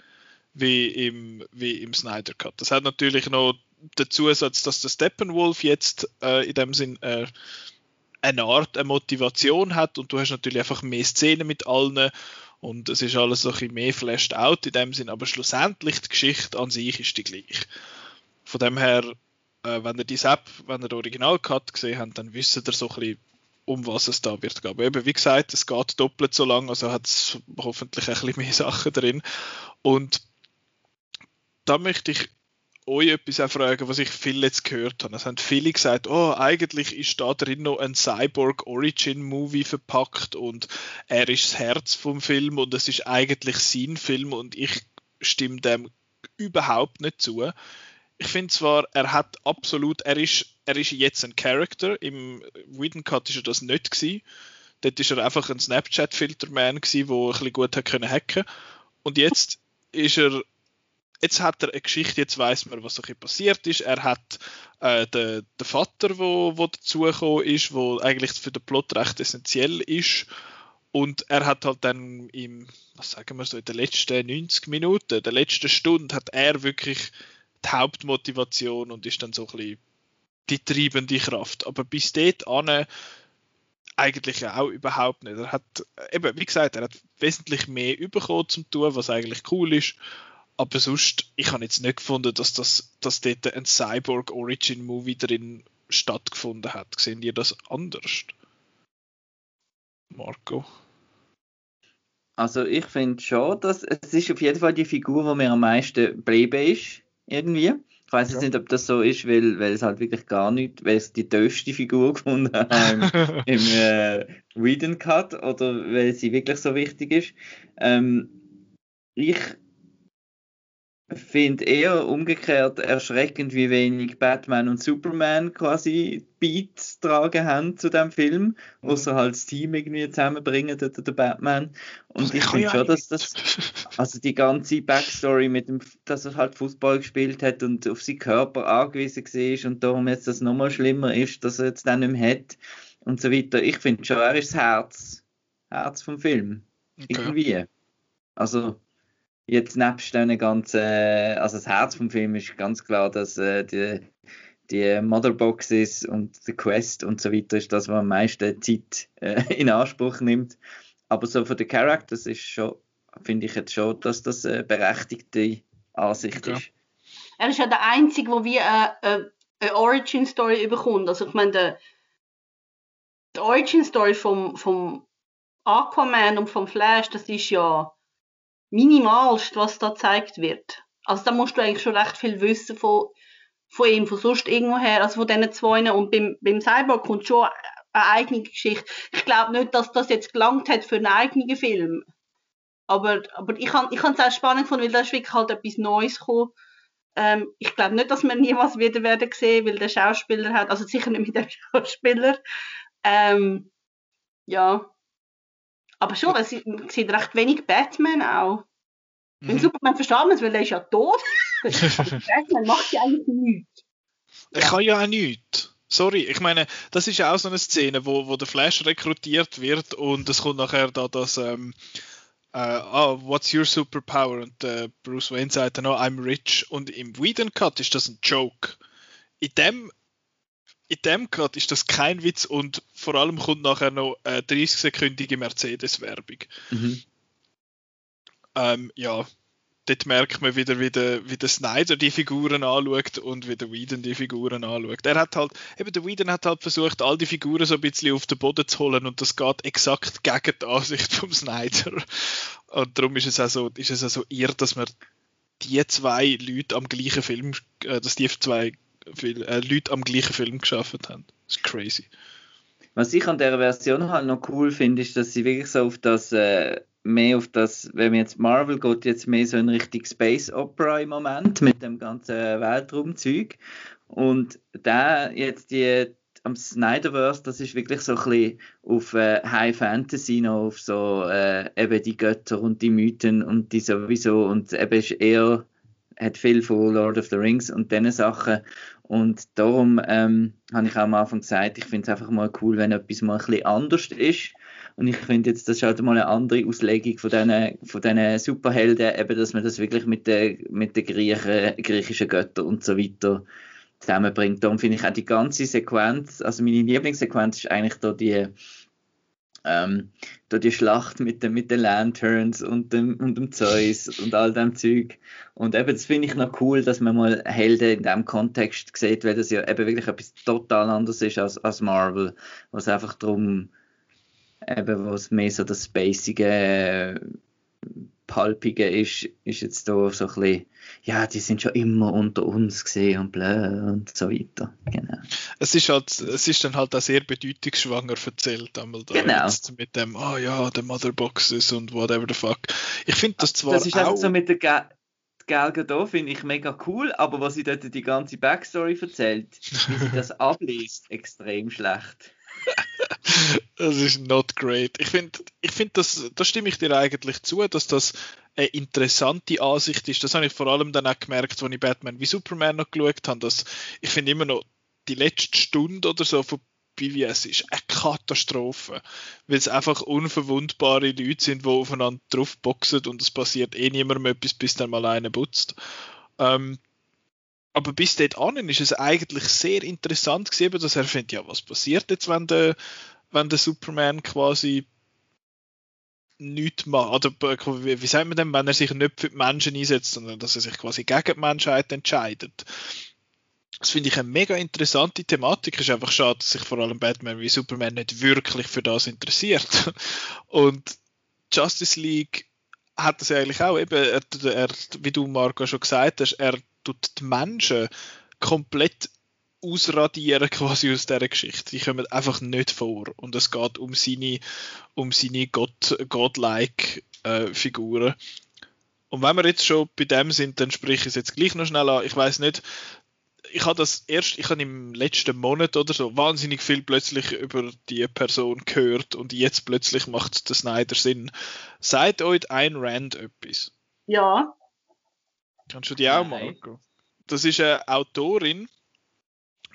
[SPEAKER 1] wie im, wie im Snyder Cut. Das hat natürlich noch den Zusatz, dass der Steppenwolf jetzt äh, in dem Sinn äh, eine Art, eine Motivation hat und du hast natürlich einfach mehr Szenen mit allen und es ist alles ein bisschen mehr flashed out in dem Sinn, aber schlussendlich die Geschichte an sich ist die gleiche. Von dem her, äh, wenn ihr die App, wenn ihr den Original-Cut gesehen habt, dann wisst ihr so ein bisschen, um was es da wird gehen. Eben, wie gesagt, es geht doppelt so lang, also hat es hoffentlich ein bisschen mehr Sachen drin. Und da möchte ich euch etwas auch fragen, was ich viel jetzt gehört habe. Es haben viele gesagt, oh, eigentlich ist da drin noch ein Cyborg Origin Movie verpackt und er ist das Herz vom Film und es ist eigentlich sein Film und ich stimme dem überhaupt nicht zu. Ich finde zwar, er hat absolut, er ist, er ist jetzt ein Character, im Whedon Cut ist er das nicht gewesen. Dort ist er einfach ein Snapchat-Filterman gewesen, der ein bisschen gut hat können hacken und jetzt ist er jetzt hat er eine Geschichte, jetzt weiß man, was so passiert ist. Er hat äh, den, den Vater, wo, wo dazugekommen ist, wo eigentlich für den Plot recht essentiell ist. Und er hat halt dann im, was sagen wir so, in den letzten 90 Minuten, der letzten Stunde, hat er wirklich die Hauptmotivation und ist dann so ein bisschen die treibende Kraft. Aber bis dort an eigentlich auch überhaupt nicht. Er hat, eben, wie gesagt, er hat wesentlich mehr bekommen zum tun, was eigentlich cool ist. Aber sonst, ich habe jetzt nicht gefunden, dass, das, dass dort ein Cyborg Origin Movie drin stattgefunden hat. Sehen ihr das anders? Marco?
[SPEAKER 3] Also ich finde schon, dass es ist auf jeden Fall die Figur, die mir am meisten geblieben ist, irgendwie. Ich weiß jetzt
[SPEAKER 1] Ja.
[SPEAKER 3] nicht, ob das so ist, weil, weil es halt wirklich gar nicht, weil es die dümmste Figur gefunden habe im, im äh, Whedon Cut oder weil sie wirklich so wichtig ist. Ähm, ich finde eher umgekehrt erschreckend, wie wenig Batman und Superman quasi Beats tragen haben zu dem Film,
[SPEAKER 1] Mhm.
[SPEAKER 3] außer halt das Team irgendwie zusammenbringen, der, der Batman. Und ich finde schon, dass das also die ganze Backstory mit dem, dass er halt Fußball gespielt hat und auf seinen Körper angewiesen war und darum jetzt das nochmal schlimmer ist, dass er jetzt dann nicht mehr hat und so weiter. Ich finde schon, er ist das Herz, Herz vom Film.
[SPEAKER 1] Okay.
[SPEAKER 3] Irgendwie. Also, jetzt nebst den ganzen, also das Herz vom Film ist ganz klar, dass äh, die, die Motherboxes und die Quest und so weiter ist das, was am meisten Zeit äh, in Anspruch nimmt. Aber so von den Characters ist schon, finde ich jetzt schon, dass das eine berechtigte Ansicht
[SPEAKER 1] Okay.
[SPEAKER 3] ist.
[SPEAKER 2] Er ist ja der Einzige, der wie eine, eine, eine Origin-Story bekommt. Also ich meine, der, die Origin-Story vom, vom Aquaman und vom Flash, das ist ja minimalst, was da gezeigt wird. Also da musst du eigentlich schon recht viel wissen von, von ihm, von sonst irgendwoher, also von diesen zwei. Und beim, beim Cyborg kommt schon eine eigene Geschichte. Ich glaube nicht, dass das jetzt gelangt hat für einen eigenen Film. Aber, aber ich habe ich es auch spannend gefunden, weil da ist wirklich halt etwas Neues gekommen. Ähm, ich glaube nicht, dass wir nie was wieder werden sehen, weil der Schauspieler hat, also sicher nicht mit dem Schauspieler. Ähm, ja. Aber schon, es sieht recht wenig Batman auch.
[SPEAKER 1] Mhm.
[SPEAKER 2] Superman versteht man es, weil er ist ja tot. Batman macht ja eigentlich nichts.
[SPEAKER 1] Ich kann ja auch nichts. Sorry, ich meine, das ist ja auch so eine Szene, wo, wo der Flash rekrutiert wird und es kommt nachher da das, ähm, äh, ah, what's your superpower? Und äh, Bruce Wayne sagt dann, oh, I'm rich. Und im Whedon Cut ist das ein Joke. In dem, in dem Cut ist das kein Witz und vor allem kommt nachher noch eine 30-sekündige Mercedes-Werbung.
[SPEAKER 3] Mhm.
[SPEAKER 1] Ähm, ja, dort merkt man wieder, wie der, wie der Snyder die Figuren anschaut und wie der Whedon die Figuren anschaut. Er hat halt, eben der Whedon hat halt versucht, all die Figuren so ein bisschen auf den Boden zu holen und das geht exakt gegen die Ansicht vom Snyder. Und darum ist es auch so, ist es auch so irr, dass man die zwei Leute am gleichen Film, äh, dass die zwei äh, Leute am gleichen Film geschafft haben. Das ist crazy.
[SPEAKER 3] Was ich an der Version halt noch cool finde, ist, dass sie wirklich so auf das äh, mehr auf das, wenn man jetzt Marvel geht, jetzt mehr so in Richtung Space Opera im Moment mit dem ganzen Weltraumzeug. Und da jetzt die am Snyderverse, das ist wirklich so ein bisschen auf äh, High Fantasy noch, auf so äh, eben die Götter und die Mythen und die sowieso und eben ist eher hat viel von Lord of the Rings und diesen Sachen und darum ähm, habe ich auch am Anfang gesagt, ich finde es einfach mal cool, wenn etwas mal ein bisschen anders ist und ich finde jetzt, das ist halt mal eine andere Auslegung von diesen, von diesen Superhelden, eben, dass man das wirklich mit den mit den Griechen, griechischen Göttern und so weiter zusammenbringt. Darum finde ich auch die ganze Sequenz, also meine Lieblingssequenz ist eigentlich da die, ähm, da die Schlacht mit, den, mit den Lanterns und dem, und dem Zeus und all dem Zeug. Und eben, das finde ich noch cool, dass man mal Helden in diesem Kontext sieht, weil das ja eben wirklich etwas total anderes ist als, als Marvel, was einfach darum, eben, was mehr so das Spacige Palpige ist, ist jetzt da so ein bisschen, ja, die sind schon immer unter uns gesehen und blöd und so weiter. Genau.
[SPEAKER 1] Es ist halt, es ist dann halt auch sehr bedeutungsschwanger erzählt, einmal da
[SPEAKER 3] genau.
[SPEAKER 1] mit dem, oh ja, der Motherboxes und whatever the fuck. Ich finde das zwar
[SPEAKER 3] Das ist
[SPEAKER 1] auch...
[SPEAKER 3] halt so mit der Ga Gal Gadot finde ich mega cool, aber was sie dort die ganze Backstory erzählt, wie sie das abliest, extrem schlecht.
[SPEAKER 1] das ist not great. Ich finde, ich find, das, da stimme ich dir eigentlich zu, dass das eine interessante Ansicht ist. Das habe ich vor allem dann auch gemerkt, als ich Batman wie Superman noch geschaut habe. Dass ich finde immer noch, die letzte Stunde oder so von BVS ist eine Katastrophe, weil es einfach unverwundbare Leute sind, die aufeinander draufboxen und es passiert eh niemandem etwas, bis dann mal einer putzt. Ähm, aber bis dort an ist es eigentlich sehr interessant gewesen, dass er findet, ja, was passiert jetzt, wenn der, wenn der Superman quasi nichts macht, oder wie, wie sagt man denn, wenn er sich nicht für die Menschen einsetzt, sondern dass er sich quasi gegen die Menschheit entscheidet. Das finde ich eine mega interessante Thematik. Ist einfach schade, dass sich vor allem Batman wie Superman nicht wirklich für das interessiert. Und Justice League hat das ja eigentlich auch eben, er, er, wie du Marco schon gesagt hast, er tut die Menschen komplett ausradieren quasi aus dieser Geschichte. Die kommen einfach nicht vor. Und es geht um seine, um seine God, godlike äh, Figuren. Und wenn wir jetzt schon bei dem sind, dann sprich ich es jetzt gleich noch schnell an. Ich weiß nicht, ich habe das erst, ich habe im letzten Monat oder so wahnsinnig viel plötzlich über die Person gehört und jetzt plötzlich macht der Snyder Sinn. Seid euch ein Rand etwas?
[SPEAKER 2] Ja.
[SPEAKER 1] Kannst du die auch, Marco? Das ist eine Autorin,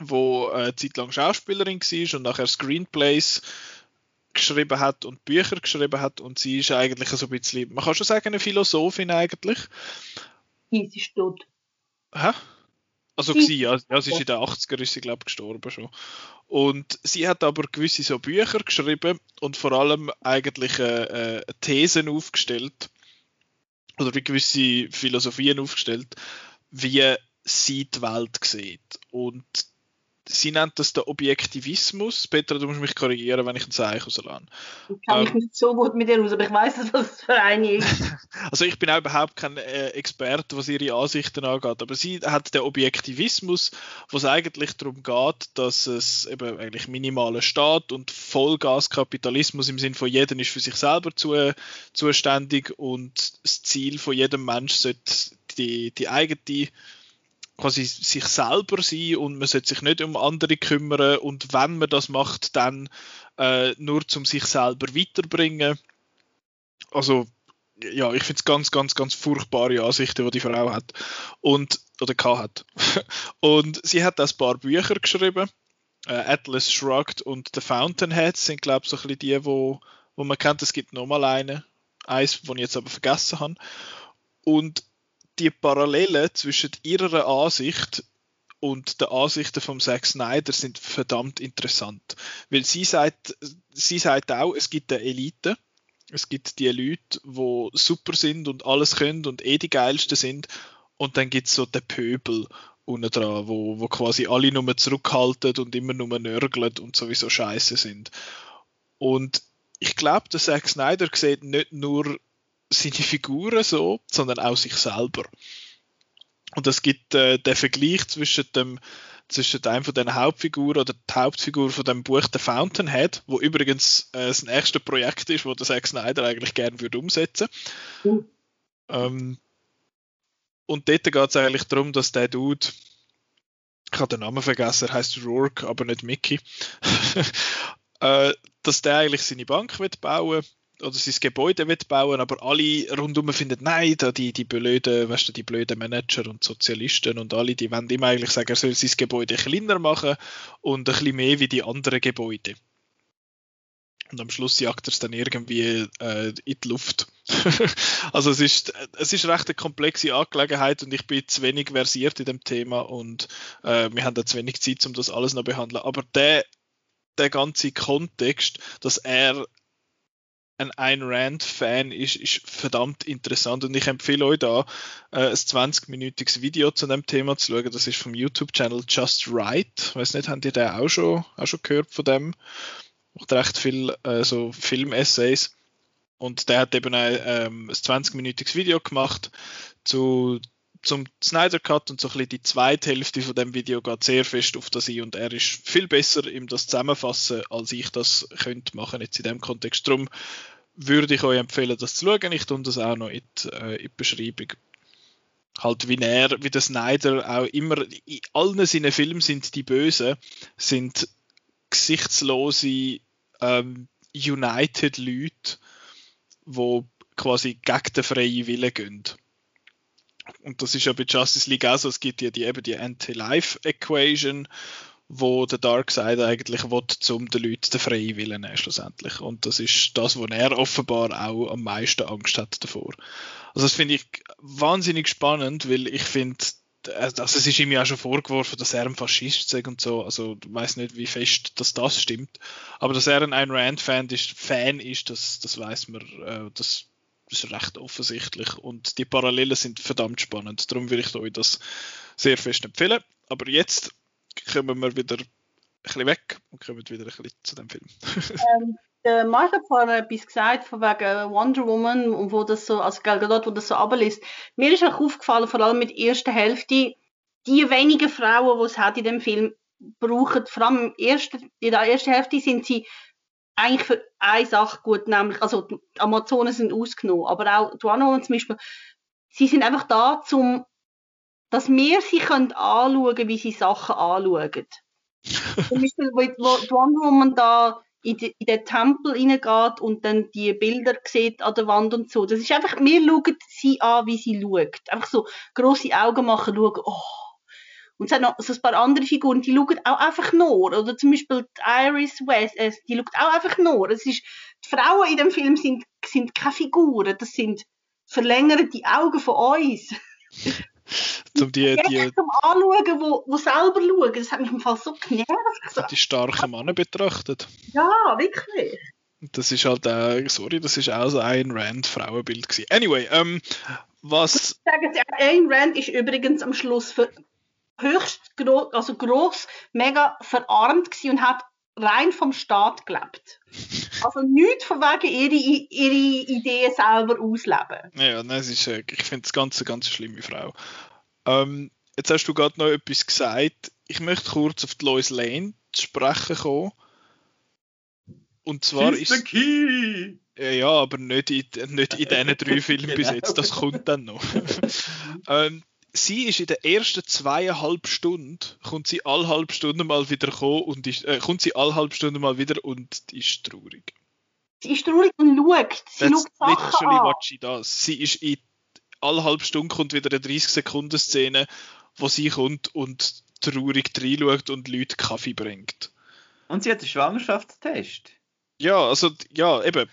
[SPEAKER 1] die eine Zeit lang Schauspielerin war und nachher Screenplays geschrieben hat und Bücher geschrieben hat und sie ist eigentlich so ein bisschen, man kann schon sagen, eine Philosophin eigentlich.
[SPEAKER 2] Sie ist tot.
[SPEAKER 1] Hä? Also sie, ja, ja, sie ist in den 80er ist sie, glaube gestorben schon. Und sie hat aber gewisse so Bücher geschrieben und vor allem eigentlich äh, äh, Thesen aufgestellt oder wie gewisse Philosophien aufgestellt, wie sie die Welt sieht. Und sie nennt das der Objektivismus. Petra, du musst mich korrigieren, wenn ich ein Zeichen rauslasse.
[SPEAKER 2] Ich kann mich ähm, nicht so gut mit ihr aus, aber ich weiß, was das für eine ist.
[SPEAKER 1] also ich bin auch überhaupt kein äh, Experte, was ihre Ansichten angeht, aber sie hat den Objektivismus, wo es eigentlich darum geht, dass es eben eigentlich minimaler Staat und Vollgaskapitalismus im Sinne von jedem ist für sich selber zu, zuständig und das Ziel von jedem Mensch sollte die, die eigene quasi sich selber sein und man sollte sich nicht um andere kümmern und wenn man das macht, dann äh, nur zum sich selber weiterbringen. Also ja, ich finde es ganz, ganz, ganz furchtbare Ansichten, die die Frau hat und oder hat. und sie hat ein paar Bücher geschrieben. Äh, Atlas Shrugged und The Fountainheads sind glaube ich so ein bisschen die, wo, wo man kennt. Es gibt nochmal eine, eins, das ich jetzt aber vergessen habe. Und die Parallelen zwischen ihrer Ansicht und der Ansichten von Zack Snyder sind verdammt interessant. Weil sie sagt, sie sagt auch, es gibt eine Elite, es gibt die Leute, die super sind und alles können und eh die geilsten sind. Und dann gibt es so den Pöbel unten dran, wo, wo quasi alle nur zurückhalten und immer nur nörgeln und sowieso scheiße sind. Und ich glaube, der Zack Snyder sieht nicht nur seine Figuren so, sondern auch sich selber. Und es gibt äh, den Vergleich zwischen dem zwischen einem von den Hauptfiguren oder die Hauptfigur von dem Buch The Fountainhead, wo übrigens äh, das nächste Projekt ist, wo der Zack Snyder eigentlich gerne würde umsetzen. Mhm. Ähm, und dort geht es eigentlich darum, dass der Dude, ich habe den Namen vergessen, er heißt Rourke, aber nicht Mickey, äh, dass der eigentlich seine Bank wird bauen oder sein Gebäude wird bauen, aber alle rundum finden, nein, da die, die blöden, weißt du, die blöden Manager und Sozialisten und alle, die wollen ihm eigentlich sagen, er soll sein Gebäude kleiner machen und ein bisschen mehr wie die anderen Gebäude. Und am Schluss jagt er es dann irgendwie äh, in die Luft. also es ist, es ist recht eine komplexe Angelegenheit und ich bin zu wenig versiert in dem Thema und äh, wir haben da zu wenig Zeit, um das alles noch zu behandeln. Aber der, der ganze Kontext, dass er ein Ayn Rand-Fan ist, ist verdammt interessant und ich empfehle euch da äh, ein 20-minütiges Video zu dem Thema zu schauen. Das ist vom YouTube-Channel Just Right. Weiß nicht, habt ihr den auch schon, auch schon gehört von dem? Macht recht viel äh, so Film-Essays. Und der hat eben ein, ähm, ein 20-minütiges Video gemacht zu, zum Snyder Cut und so ein bisschen die zweite Hälfte von dem Video geht sehr fest auf das ein und er ist viel besser im das zusammenfassen, als ich das könnte machen jetzt in dem Kontext. Darum würde ich euch empfehlen, das zu schauen. Ich tue das auch noch in die, äh, in die Beschreibung. Halt wie er, wie der Snyder auch immer, in allen seinen Filmen sind die Bösen, sind gesichtslose ähm, United Leute, wo quasi gegen den freien Willen gehen. Und das ist ja bei Justice League auch so, es gibt ja die, eben die Anti-Life-Equation, wo der Darkseid eigentlich will, um den Leuten den freien Willen nehmen, schlussendlich. Und das ist das, wo er offenbar auch am meisten Angst hat davor. Also das finde ich wahnsinnig spannend, weil ich finde, also es ist ihm ja schon vorgeworfen, dass er ein Faschist ist und so. Also ich weiß nicht, wie fest dass das stimmt. Aber dass er ein Ayn Rand-Fan ist, Fan ist, das, das weiß man, äh, das ist recht offensichtlich. Und die Parallelen sind verdammt spannend. Darum würde ich euch das sehr fest empfehlen. Aber jetzt kommen wir wieder ein bisschen weg und kommen wieder ein bisschen zu dem Film.
[SPEAKER 2] ähm, der Mark hat vorhin etwas gesagt von wegen Wonder Woman und wo das so, also Gal Gadot, wo das so ablässt. Mir ist auch aufgefallen, vor allem mit der ersten Hälfte, die wenigen Frauen, die es hat in dem Film, brauchen, vor allem in der ersten Hälfte sind sie eigentlich für eine Sache gut, nämlich, also die Amazonen sind ausgenommen, aber auch die Wonder Woman zum Beispiel, sie sind einfach da, zum, dass wir sie können anschauen, wie sie Sachen anschauen. zum Beispiel, wo, wo die Wonder Woman da in, die, in den Tempel reingeht und dann die Bilder sieht an der Wand und so. Das ist einfach, wir schauen sie an, wie sie schaut. Einfach so grosse Augen machen, schauen, oh. Und es hat noch so ein paar andere Figuren, die schauen auch einfach nur. Oder zum Beispiel die Iris West, äh, die schaut auch einfach nur. Es ist, die Frauen in dem Film sind, sind keine Figuren, das sind verlängerte Augen von uns.
[SPEAKER 1] zum die, die,
[SPEAKER 2] zum Anschauen, wo, wo selber schauen. Das hat mich im Fall so genervt. So.
[SPEAKER 1] Die starken Männer betrachtet.
[SPEAKER 2] Ja, wirklich.
[SPEAKER 1] Das ist halt auch, sorry, das ist auch so ein Rand-Frauenbild gewesen. Anyway, ähm, was...
[SPEAKER 2] Ich sage, Ayn Rand ist übrigens am Schluss für höchst groß, also groß, mega verarmt gewesen und hat rein vom Staat gelebt. Also nichts von wegen ihre, ihre Ideen selber ausleben.
[SPEAKER 1] Ja, nein, es ist, ich finde das Ganze eine ganz schlimme Frau. Ähm, jetzt hast du gerade noch etwas gesagt. Ich möchte kurz auf die Lois Lane zu sprechen kommen. Und zwar
[SPEAKER 3] She's ist. Key.
[SPEAKER 1] Ja, ja, aber nicht in, nicht in diesen drei Filmen genau. bis jetzt. Das kommt dann noch. ähm, sie ist in den ersten zweieinhalb Stunden, kommt sie alle halbe Stunde mal wieder kommen und ist, äh, kommt sie alle halbe Stunde mal wieder und ist traurig.
[SPEAKER 2] Sie ist traurig und schaut. Sie
[SPEAKER 1] That's schaut Sachen literally an. what she does. Sie ist in alle halbe Stunde kommt wieder eine 30 Sekunden Szene, wo sie kommt und traurig reinschaut und Leute Kaffee bringt.
[SPEAKER 3] Und sie hat einen Schwangerschaftstest.
[SPEAKER 1] Ja, also, ja, eben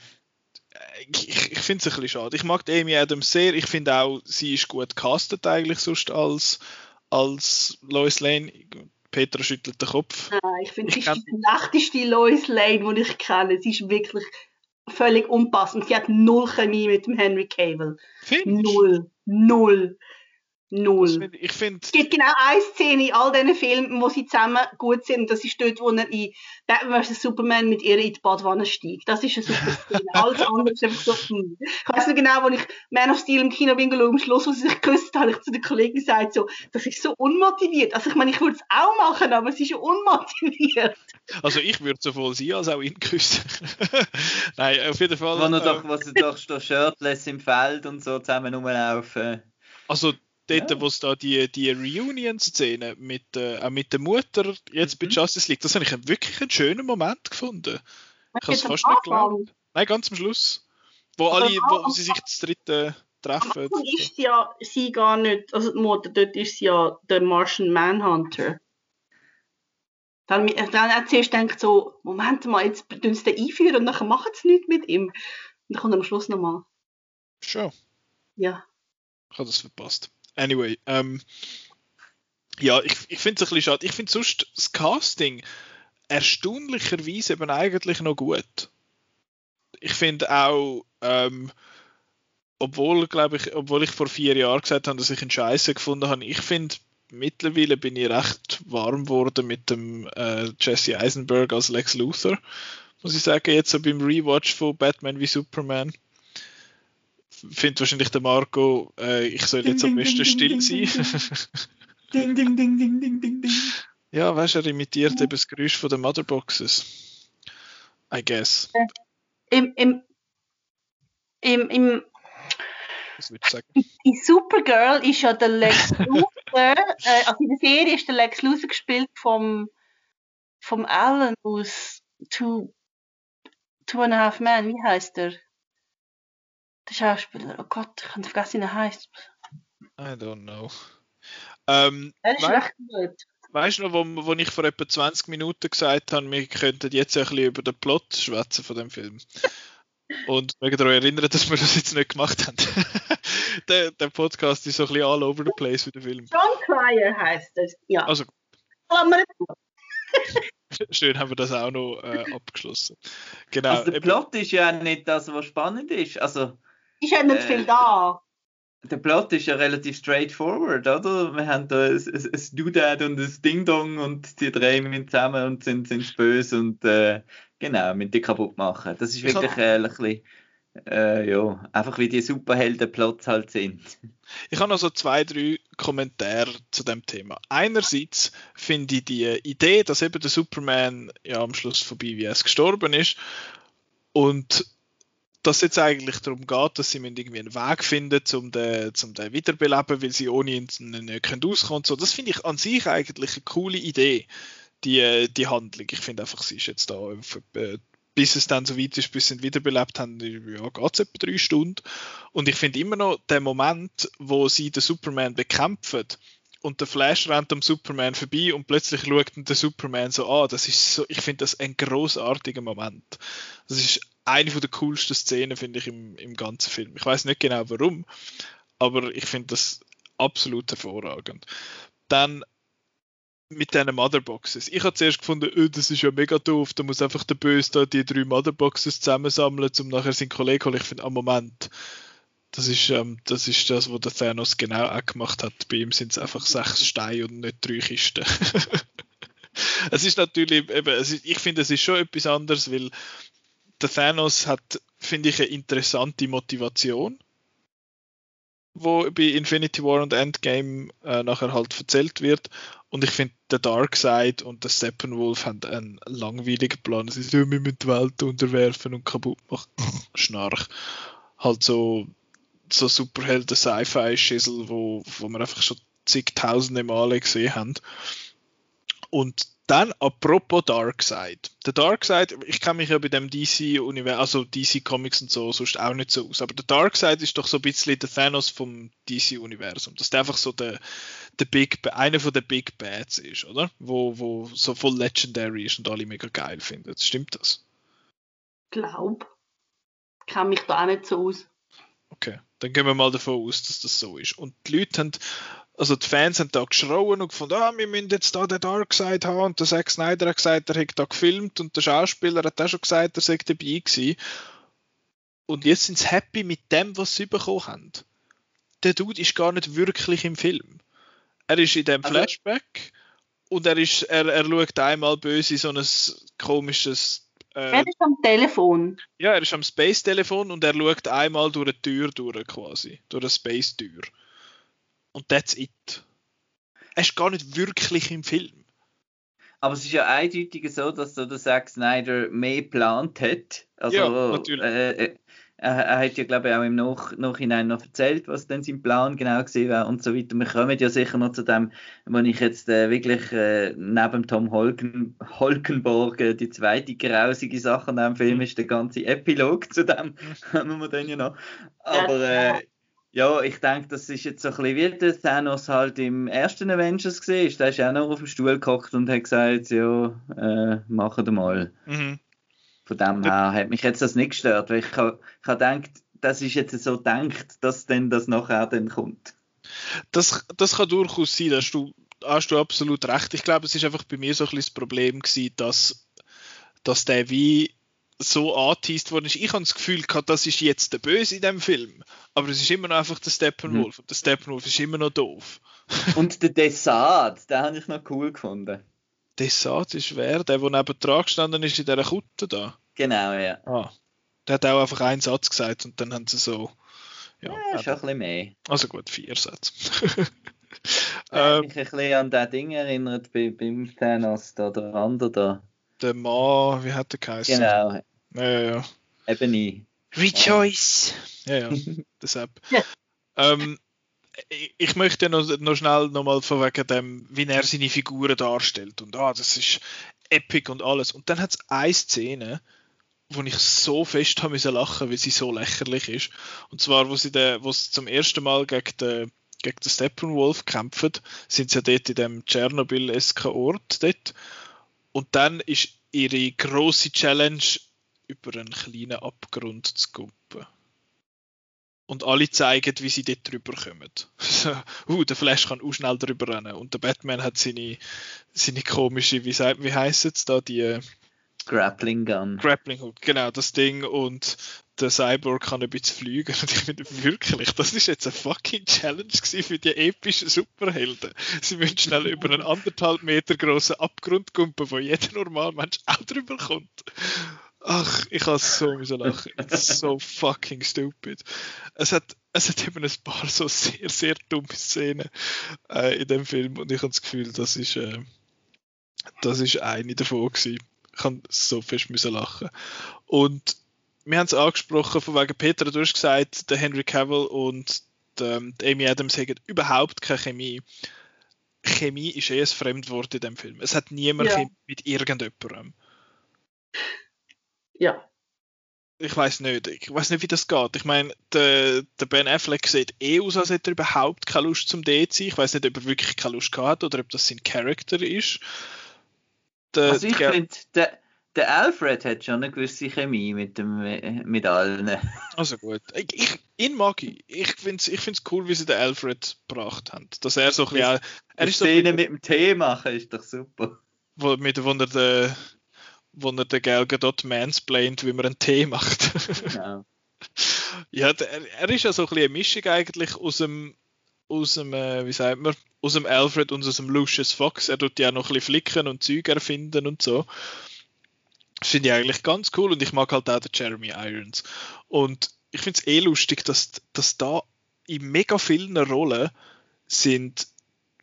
[SPEAKER 1] ich, ich finde es ein bisschen schade. Ich mag Amy Adams sehr. Ich finde auch, sie ist gut castet eigentlich sonst als, als Lois Lane. Petra schüttelt den Kopf.
[SPEAKER 2] Nein, ich finde, sie ist die schlechteste Lois Lane, die ich kenne. Sie ist wirklich völlig unpassend. Sie hat null Chemie mit dem Henry Cable. Findest? Null. Null. Null.
[SPEAKER 1] Ich finde.
[SPEAKER 2] Es gibt genau eine Szene in all diesen Filmen, wo sie zusammen gut sind. Und das ist dort, wo er in Batman vs. Superman mit ihr in die Badwanne steigt. Das ist eine super Szene. Alles andere ist einfach so. Hm. Ich weiß noch genau, als ich Man of Steel im Kino bin, am Schluss, wo sie sich geküsst haben, ich zu den Kollegen gesagt, so, das ist so unmotiviert. Also ich meine, ich würde es auch machen, aber es ist ja unmotiviert.
[SPEAKER 1] Also ich würde sowohl sie als auch ihn küssen. Nein, auf jeden Fall.
[SPEAKER 3] Wo, äh, doch, wo sie doch so shirtless im Feld und so zusammen rumlaufen.
[SPEAKER 1] Also dort, ja. wo es da die, die Reunion-Szene mit, äh, mit der Mutter jetzt mhm. bei Justice League, das habe ich wirklich einen schönen Moment gefunden. Ich habe es fast nicht geglaubt. Nein, ganz am Schluss. Wo, alle, wo sie sich das dritte treffen.
[SPEAKER 2] Am ist ja sie gar nicht, also die Mutter, dort ist sie ja der Martian Manhunter. Dann, dann hat sie erst gedacht so, Moment mal, jetzt tun sie den einführen und dann machen sie nichts mit ihm. Und dann kommt am Schluss nochmal.
[SPEAKER 1] Schon?
[SPEAKER 2] Ja.
[SPEAKER 1] Ich habe das verpasst. Anyway, ähm, ja, ich, ich finde es ein bisschen schade. Ich finde sonst das Casting erstaunlicherweise eben eigentlich noch gut. Ich finde auch, ähm, obwohl, glaube ich, obwohl ich vor vier Jahren gesagt habe, dass ich ihn scheiße gefunden habe, ich finde, mittlerweile bin ich recht warm geworden mit dem äh, Jesse Eisenberg als Lex Luthor. Muss ich sagen, jetzt so beim Rewatch von Batman wie Superman findet wahrscheinlich der Marco, äh, ich soll jetzt am besten still sein. Ding, ding, ding, ding, ding, ding, ding. Ja, weißt du, er imitiert eben das Geräusch von den Motherboxes. I guess.
[SPEAKER 2] Äh, Im, im, im, im
[SPEAKER 1] was würde ich sagen?
[SPEAKER 2] Die Supergirl ist ja der Lex Luthor, äh, also in der Serie ist der Lex Luthor gespielt vom, vom Alan aus Two, Two and a Half Men, wie heißt der? Der Schauspieler, oh Gott, ich habe vergessen, wie er heißt.
[SPEAKER 1] I don't know. Ähm,
[SPEAKER 2] er ist recht gut.
[SPEAKER 1] Weißt du noch, wo, wo ich vor etwa 20 Minuten gesagt habe, wir könnten jetzt ein bisschen über den Plot schwätzen von dem Film. Und ich möchte euch erinnern, dass wir das jetzt nicht gemacht haben. der, der, Podcast ist so ein bisschen all over the place wie der Film.
[SPEAKER 2] John Cryer heißt es, ja.
[SPEAKER 1] Also, Schön haben wir das auch noch äh, abgeschlossen. Genau.
[SPEAKER 3] Also der Plot ist ja nicht das, was spannend ist. Also,
[SPEAKER 2] ich habe nicht äh, viel da.
[SPEAKER 3] Der Plot ist ja relativ straightforward, oder? Wir haben da ein, ein, ein Doodad und ein Ding-Dong und die drei müssen zusammen und sind, sind böse und äh, genau, müssen die kaputt machen. Das ist wirklich äh, ein bisschen äh, ja, einfach wie die Superhelden-Plots halt sind.
[SPEAKER 1] Ich habe noch so zwei, drei Kommentare zu dem Thema. Einerseits finde ich die Idee, dass eben der Superman ja am Schluss von BVS gestorben ist und dass jetzt eigentlich darum geht, dass sie irgendwie einen Weg finden, um den, um den wiederbeleben, weil sie ohne ihn nicht auskommen. So, das finde ich an sich eigentlich eine coole Idee, die, die Handlung. Ich finde einfach, sie ist jetzt da äh, bis es dann so weit ist, bis sie ihn wiederbelebt haben, ja, geht es etwa drei Stunden. Und ich finde immer noch den Moment, wo sie den Superman bekämpfen und der Flash rennt am Superman vorbei und plötzlich schaut der Superman so an. Das ist so, ich finde das ein großartiger Moment. Das ist eine der coolsten Szenen, finde ich, im, im ganzen Film. Ich weiß nicht genau warum, aber ich finde das absolut hervorragend. Dann mit diesen Motherboxes. Ich habe zuerst gefunden, oh, das ist ja mega doof, da muss einfach der Böse da die drei Motherboxes zusammensammeln, um nachher seinen Kollegen holen. Ich finde, am Moment, das ist, ähm, das ist das, was der Thanos genau auch gemacht hat. Bei ihm sind es einfach sechs Steine und nicht drei Kisten. es ist natürlich, eben, es ist, ich finde, es ist schon etwas anderes, weil der Thanos hat, finde ich, eine interessante Motivation wo bei Infinity War und Endgame äh, nachher halt erzählt wird. Und ich finde, der Darkseid und der Steppenwolf haben einen langweiligen Plan. Sie ja, wir müssen die Welt unterwerfen und kaputt machen. Schnarch. Halt so, so Superhelden Sci-Fi-Schissel, wo, wo wir einfach schon zigtausende Male gesehen haben. Und dann, apropos Darkseid. Der Darkseid, ich kenne mich ja bei dem DC-Universum, also DC Comics und so, sonst auch nicht so aus. Aber der Darkseid ist doch so ein bisschen der Thanos vom DC-Universum. Dass der einfach so der, der Big, einer von den Big Bads ist, oder? Wo, wo so voll legendary ist und alle mega geil finden. Stimmt das?
[SPEAKER 2] Glaub. Ich kenne mich da auch nicht so aus.
[SPEAKER 1] Okay, dann gehen wir mal davon aus, dass das so ist. Und die Leute haben also die Fans haben da geschrauen und gefunden, ah, wir müssen jetzt da den Darkseid haben und der Zack Snyder hat gesagt, er hätte da gefilmt und der Schauspieler hat auch schon gesagt, er sei dabei gewesen. Und jetzt sind sie happy mit dem, was sie bekommen haben. der Dude ist gar nicht wirklich im Film. Er ist in dem
[SPEAKER 3] Also-
[SPEAKER 1] Flashback und er ist, er, er schaut einmal böse in so ein komisches, äh,
[SPEAKER 2] Er ist am Telefon.
[SPEAKER 1] ja, er ist am Space-Telefon und er schaut einmal durch eine Tür durch quasi, durch eine Space-Tür. Und that's it. Er ist gar nicht wirklich im Film.
[SPEAKER 3] Aber es ist ja eindeutig so, dass so der Zack Snyder mehr geplant hat. Also,
[SPEAKER 1] Ja, natürlich.
[SPEAKER 3] Äh, äh, er, er hat ja, glaube ich, auch im Nach Nachhinein noch erzählt, was denn sein Plan genau gesehen war und so weiter. Wir kommen ja sicher noch zu dem, wo ich jetzt äh, wirklich äh, neben Tom Holken, Holkenborg äh, die zweite grausige Sache an dem Film
[SPEAKER 1] Mhm.
[SPEAKER 3] ist, der ganze Epilog zu dem, haben wir dann ja noch. Aber
[SPEAKER 2] Ja,
[SPEAKER 3] ich denke, das ist jetzt so ein bisschen wie der Thanos halt im ersten Avengers gesehen. Der ist auch noch auf dem Stuhl gehockt und hat gesagt, ja, äh, machen wir mal.
[SPEAKER 1] Mhm.
[SPEAKER 3] Von dem her hat mich jetzt das nicht gestört, weil ich habe ich ha gedacht, das ist jetzt so gedacht, dass denn das nachher dann kommt.
[SPEAKER 1] Das, das kann durchaus sein, da hast du, hast du absolut recht. Ich glaube, es ist einfach bei mir so ein bisschen das Problem gewesen, dass, dass der wie so angeteased worden ist. Ich habe das Gefühl gehabt, das ist jetzt der Böse in dem Film. Aber es ist immer noch einfach der Steppenwolf. Und der Steppenwolf ist immer noch doof.
[SPEAKER 3] Und der Desart, den habe ich noch cool gefunden.
[SPEAKER 1] Desat ist wer? Der, der neben dran gestanden ist in dieser Kutte da.
[SPEAKER 3] Genau, ja.
[SPEAKER 1] Ah. Der hat auch einfach einen Satz gesagt und dann haben sie so. Ja,
[SPEAKER 3] Ja, schon ein bisschen mehr.
[SPEAKER 1] also gut, vier Sätze. Ähm,
[SPEAKER 3] mich ein bisschen an das Ding erinnert bei, beim Thanos, da, der andere da.
[SPEAKER 1] der Mann, wie hat der geheißen?
[SPEAKER 3] Genau,
[SPEAKER 1] Ja, ja, ja.
[SPEAKER 3] ich.
[SPEAKER 1] Rejoice! Ja, ja, deshalb.
[SPEAKER 2] Ja.
[SPEAKER 1] Ähm, ich- möchte noch, noch schnell nochmal von wegen dem, wie er seine Figuren darstellt. Und ah, das ist epic und alles. Und dann hat es eine Szene, wo ich so fest haben müssen lachen, weil sie so lächerlich ist. Und zwar, wo sie, de, wo sie zum ersten Mal gegen den, gegen den Steppenwolf kämpfen, sind sie ja dort in dem Tschernobyl-esken Ort dort. Und dann ist ihre große Challenge, über einen kleinen Abgrund zu gucken. Und alle zeigen, wie sie dort drüber kommen. Uh, der Flash kann auch schnell drüber rennen. Und der Batman hat seine, seine komische, wie, sagt- wie heisst es da, die äh,
[SPEAKER 3] Grappling Gun.
[SPEAKER 1] Grappling Hook, genau, das Ding. Und der Cyborg kann ein bisschen fliegen. Und ich finde wirklich, das ist jetzt eine fucking Challenge für die epischen Superhelden. Sie müssen schnell über einen anderthalb Meter großen Abgrund kumpen, wo jeder normale Mensch auch drüber kommt. Ach, ich habe so müssen lachen. It's so fucking stupid. Es hat, es hat eben ein paar so sehr, sehr dumme Szenen äh, in dem Film und ich habe das Gefühl, das ist, äh, das ist eine davon gewesen. Ich habe so fest müssen lachen. Und wir haben es angesprochen, von wegen Peter, du hast gesagt, der Henry Cavill und der, Amy Adams haben überhaupt keine Chemie. Chemie ist eh ein Fremdwort in dem Film. Es hat niemand
[SPEAKER 2] Ja.
[SPEAKER 1] Chemie mit irgendjemandem.
[SPEAKER 2] Ja.
[SPEAKER 1] Ich weiß nicht. Ich weiß nicht, wie das geht. Ich meine, der, der Ben Affleck sieht eh aus, als hätte er überhaupt keine Lust zum Date zu sein. Ich weiß nicht, ob er wirklich keine Lust gehabt hat oder ob das sein Charakter ist. Der,
[SPEAKER 3] Also ich finde, der, der Alfred hat schon eine gewisse Chemie mit, dem, mit allen.
[SPEAKER 1] Also gut. Ich, ich, ihn mag ich. Ich finde es ich find's cool, wie sie den Alfred gebracht haben. Dass er so ein bisschen. Er ist so
[SPEAKER 3] Szene mit dem Tee machen ist doch super.
[SPEAKER 1] wo, mit, wo er den, wo er den Gal Gadot mansplaint, wie man einen Tee macht.
[SPEAKER 3] Genau.
[SPEAKER 1] ja, der, er- ist ja so ein bisschen eine Mischung eigentlich aus dem, aus dem, äh, wie sagt man, aus dem Alfred und aus dem Lucius Fox. Er tut ja noch ein bisschen flicken und Zeug erfinden und so. Das finde ich eigentlich ganz cool und ich mag halt auch den Jeremy Irons. Und ich finde es eh lustig, dass, dass da in mega vielen Rollen sind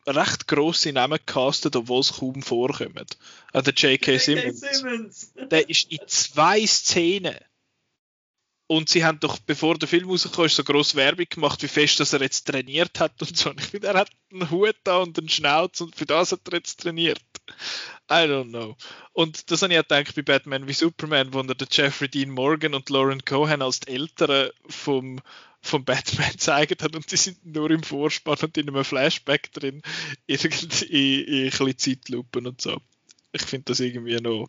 [SPEAKER 1] recht grosse Namen gecastet, obwohl es kaum vorkommen. Auch der J.K. Simmons
[SPEAKER 3] Simmons.
[SPEAKER 1] der ist in zwei Szenen. Und sie haben doch, bevor der Film ist, so groß Werbung gemacht, wie fest dass er jetzt trainiert hat und so. Und ich finde, er hat einen Hut da und einen Schnauz und für das hat er jetzt trainiert. I don't know. Und das habe ich auch gedacht bei Batman wie Superman, wo er den Jeffrey Dean Morgan und Lauren Cohen als die Eltern vom, vom Batman gezeigt hat und die sind nur im Vorspann und in einem Flashback drin, irgendwie in, in ein bisschen Zeitlupen und so. Ich finde das irgendwie noch,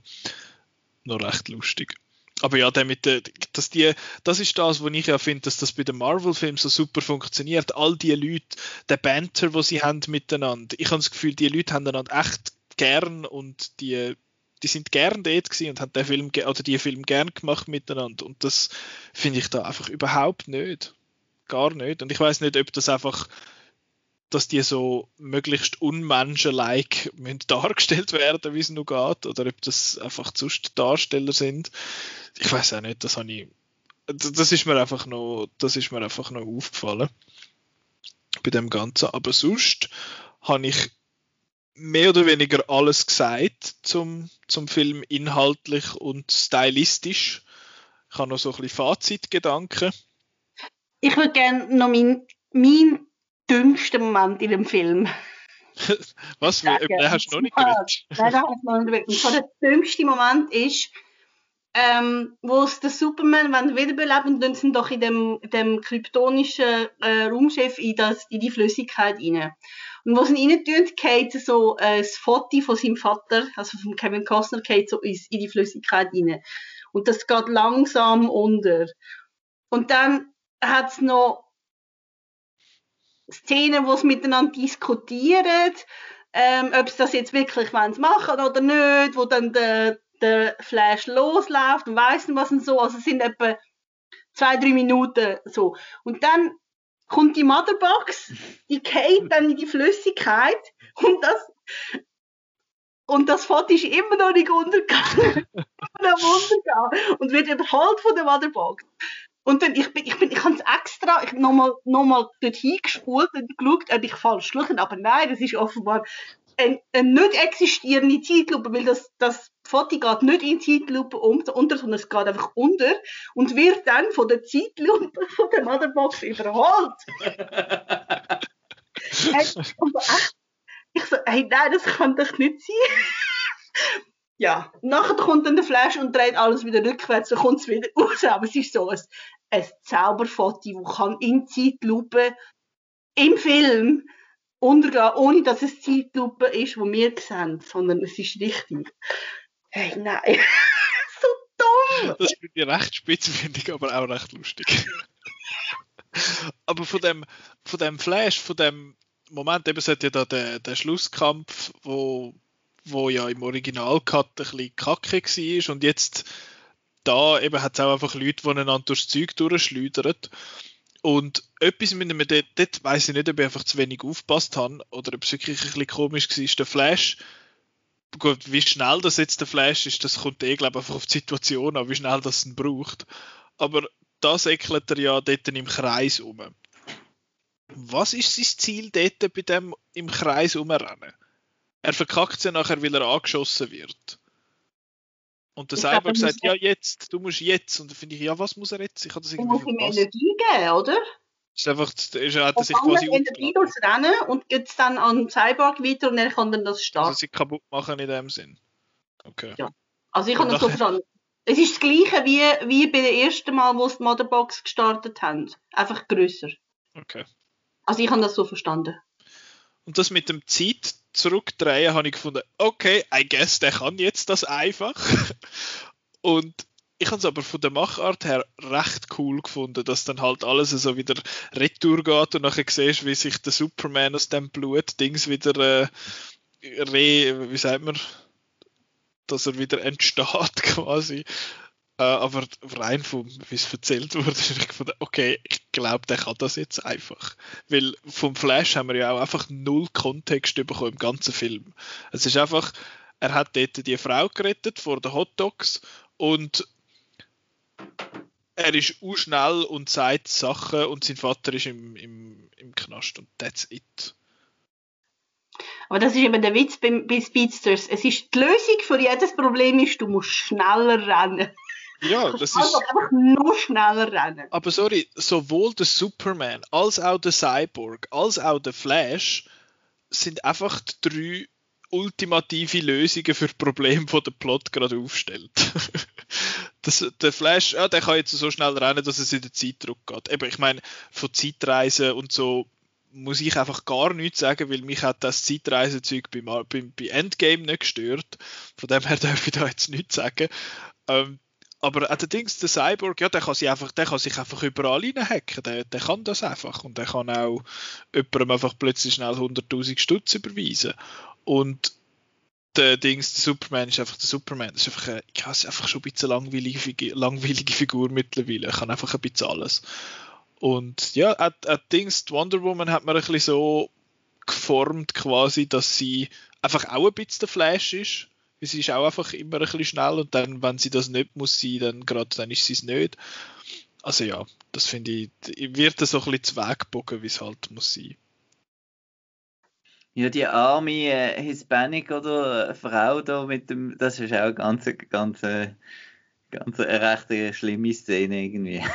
[SPEAKER 1] noch recht lustig. Aber ja, der mit der, dass die, das ist das, wo ich ja finde, dass das bei den Marvel-Filmen so super funktioniert. All die Leute, der Banter, wo sie haben miteinander. Ich habe das Gefühl, die Leute haben einander echt gern und die, die sind gern dort gewesen und haben den Film oder die Film gern gemacht miteinander. Und das finde ich da einfach überhaupt nicht. Gar nicht. Und ich weiß nicht, ob das einfach, dass die so möglichst unmenschenlike dargestellt werden, wie es nur geht, oder ob das einfach sonst Darsteller sind. Ich weiß auch nicht, das habe ich, das ist mir einfach noch, das ist mir einfach noch aufgefallen bei dem Ganzen. Aber sonst habe ich mehr oder weniger alles gesagt zum, zum Film inhaltlich und stylistisch. Ich habe noch so ein bisschen Fazitgedanken.
[SPEAKER 2] Ich würde gerne noch meinen mein dümmsten Moment in dem Film.
[SPEAKER 1] Was? Sagen. Den hast du noch nicht geredet?
[SPEAKER 2] Nein, den habe ich noch nicht. Und der dümmste Moment ist, ähm, wo es der Superman wiederbelebt und sie doch in dem, dem kryptonischen äh, Raumschiff in, das, in die Flüssigkeit rein. Und wo sie ihn rein tun, geht so äh, das Foto von seinem Vater, also von Kevin Costner, geht so in, in die Flüssigkeit rein. Und das geht langsam unter. Und dann hat es noch Szenen, wo sie miteinander diskutieren, ähm, ob sie das jetzt wirklich machen wollen oder nicht, wo dann der, der Flash losläuft und weiss nicht was und so. Also es sind etwa zwei, drei Minuten so. Und dann kommt die Motherbox, die geht dann in die Flüssigkeit und das und das Foto ist immer noch nicht untergegangen. immer noch untergegangen. Und wird überholt von der Motherbox. Und dann, ich bin, ich bin, ich habe es extra, ich nochmal, nochmal dorthin gespult und geschaut, ob ich falsch schaue. Aber nein, das ist offenbar eine, eine nicht existierende Zeitlupe, weil das, das Foto geht nicht in Zeitlupe unter, sondern es geht einfach unter und wird dann von der Zeitlupe von der Motherbox überholt. ich so, hey, nein, das kann doch nicht sein. Ja, nachher kommt dann der Flash und dreht alles wieder rückwärts, dann kommt es wieder raus. Aber es ist so ein, ein Zauberfoto, das kann in Zeitlupe im Film untergehen, ohne dass es Zeitlupe ist, die wir sehen, sondern es ist richtig. Hey, nein. so dumm!
[SPEAKER 1] Das finde ich recht spitzfindig, aber auch recht lustig. aber von dem, von dem Flash, von dem Moment, eben es hat ja da der, der Schlusskampf, wo, wo ja im Original-Cut ein bisschen kacke war und jetzt da eben hat es auch einfach Leute, die einander durchs Zeug durchschleudern. Und etwas mit dem, dort, dort weiss ich nicht, ob ich einfach zu wenig aufgepasst habe oder ob es wirklich ein bisschen komisch war. Der Flash gut, wie schnell das jetzt der Flash ist, das kommt eh, glaube einfach auf die Situation an, wie schnell das ihn braucht. Aber da säckelt er ja dort im Kreis um. Was ist sein Ziel dort bei dem im Kreis umrennen? Er verkackt ja nachher, weil er angeschossen wird. Und der Cyborg sagt, ja jetzt, du musst jetzt. Und dann finde ich, ja, was muss er jetzt? Ich habe das irgendwie
[SPEAKER 2] muss ihm Energie geben, oder?
[SPEAKER 1] Ist einfach, ist, er hat sich quasi
[SPEAKER 2] Energie durchs Rennen und geht es dann an Cyborg weiter und er kann dann das starten.
[SPEAKER 1] Also sie kaputt machen in dem Sinn. Okay.
[SPEAKER 2] Ja. Also ich habe das so verstanden. Es ist das gleiche wie, wie bei dem ersten Mal, wo sie die Motherbox gestartet haben. Einfach grösser.
[SPEAKER 1] Okay.
[SPEAKER 2] Also ich habe das so verstanden.
[SPEAKER 1] Und das mit dem Zeit zurückdrehen habe ich gefunden, okay, I guess, der kann jetzt das einfach. Und ich habe es aber von der Machart her recht cool gefunden, dass dann halt alles so wieder retour geht und nachher siehst, wie sich der Superman aus dem Blut-Dings wieder äh, re, wie sagt man, dass er wieder entsteht quasi. Äh, aber rein vom, wie es erzählt wurde, ist ich gefunden, okay, ich glaube, der kann das jetzt einfach. Weil vom Flash haben wir ja auch einfach null Kontext bekommen im ganzen Film. Es ist einfach, er hat dort die Frau gerettet vor den Hot Dogs und er ist schnell und sagt Sachen und sein Vater ist im, im, im Knast und that's it.
[SPEAKER 2] Aber das ist eben der Witz bei, bei Speedsters. Es ist die Lösung für jedes Problem ist, du musst schneller rennen.
[SPEAKER 1] Ja, das ist.
[SPEAKER 2] einfach nur schneller rennen.
[SPEAKER 1] Aber sorry, sowohl der Superman als auch der Cyborg als auch der Flash sind einfach die drei ultimative Lösungen für Probleme, die der Plot gerade aufstellt. das, der Flash, ja, der kann jetzt so schnell rennen, dass es in den Zeitdruck geht. Eben, ich meine, von Zeitreisen und so muss ich einfach gar nichts sagen, weil mich hat das Zeitreisezeug bei, bei, bei Endgame nicht gestört. Von dem her darf ich da jetzt nichts sagen. Ähm, aber allerdings der Cyborg, ja, der kann, sich einfach, der kann sich einfach überall reinhacken. Der, der kann das einfach. Und der kann auch jemandem einfach plötzlich schnell 100.000 Stutz überweisen. Und der Dings, der Superman ist einfach der Superman. Das ist einfach, eine, ich hasse einfach schon ein bisschen langweilige, Figur, langweilige Figur mittlerweile. Er kann einfach ein bisschen alles. Und ja, auch, auch Dings, die Wonder Woman hat man ein bisschen so geformt quasi, dass sie einfach auch ein bisschen der Flash ist. Sie ist auch einfach immer ein bisschen schnell und dann, wenn sie das nicht muss sein, dann gerade dann ist sie es nicht. Also ja, das finde ich, wird so ein bisschen zu Weg gebogen, wie es halt muss sein.
[SPEAKER 3] Ja, die arme äh, Hispanic oder Frau da mit dem, das ist auch eine ganz, ganz, ganz eine recht schlimme Szene irgendwie.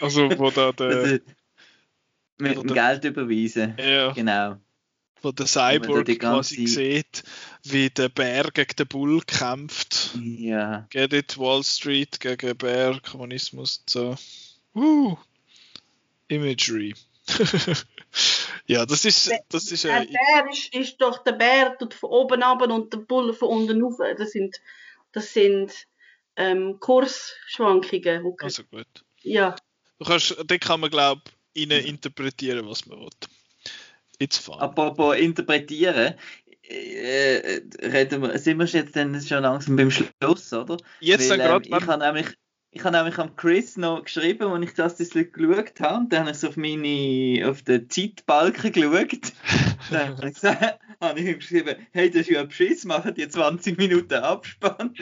[SPEAKER 1] Also, wo da der.
[SPEAKER 3] mit dem Geld überweisen.
[SPEAKER 1] Ja.
[SPEAKER 3] Genau.
[SPEAKER 1] Wo der Cyborg wo quasi sieht, wie der Bär gegen den Bull kämpft.
[SPEAKER 3] Ja.
[SPEAKER 1] Get it, Wall Street gegen Bär, Kommunismus und so. Uh, Imagery. ja, das ist. Das ist
[SPEAKER 2] äh, der Bär ist, ist doch der Bär tut von oben ab und der Bull von unten rauf. Das sind, das sind ähm, Kursschwankungen.
[SPEAKER 1] Okay. Also gut.
[SPEAKER 2] Ja.
[SPEAKER 1] Du kannst, den kann man, glaube ich, interpretieren, was man will. It's fun.
[SPEAKER 3] Apropos interpretieren, äh, reden wir, sind wir jetzt dann schon langsam beim Schluss, oder?
[SPEAKER 1] Jetzt Weil, dann
[SPEAKER 3] ähm, Ich habe nämlich ich habe nämlich am Chris noch geschrieben, als ich das League geschaut habe. Und dann habe ich so auf, meine, auf den Zeitbalken geschaut. dann habe ich, gesagt, habe ich ihm geschrieben, hey, das ist ja ein Beschiss, machen die 20 Minuten Abspann.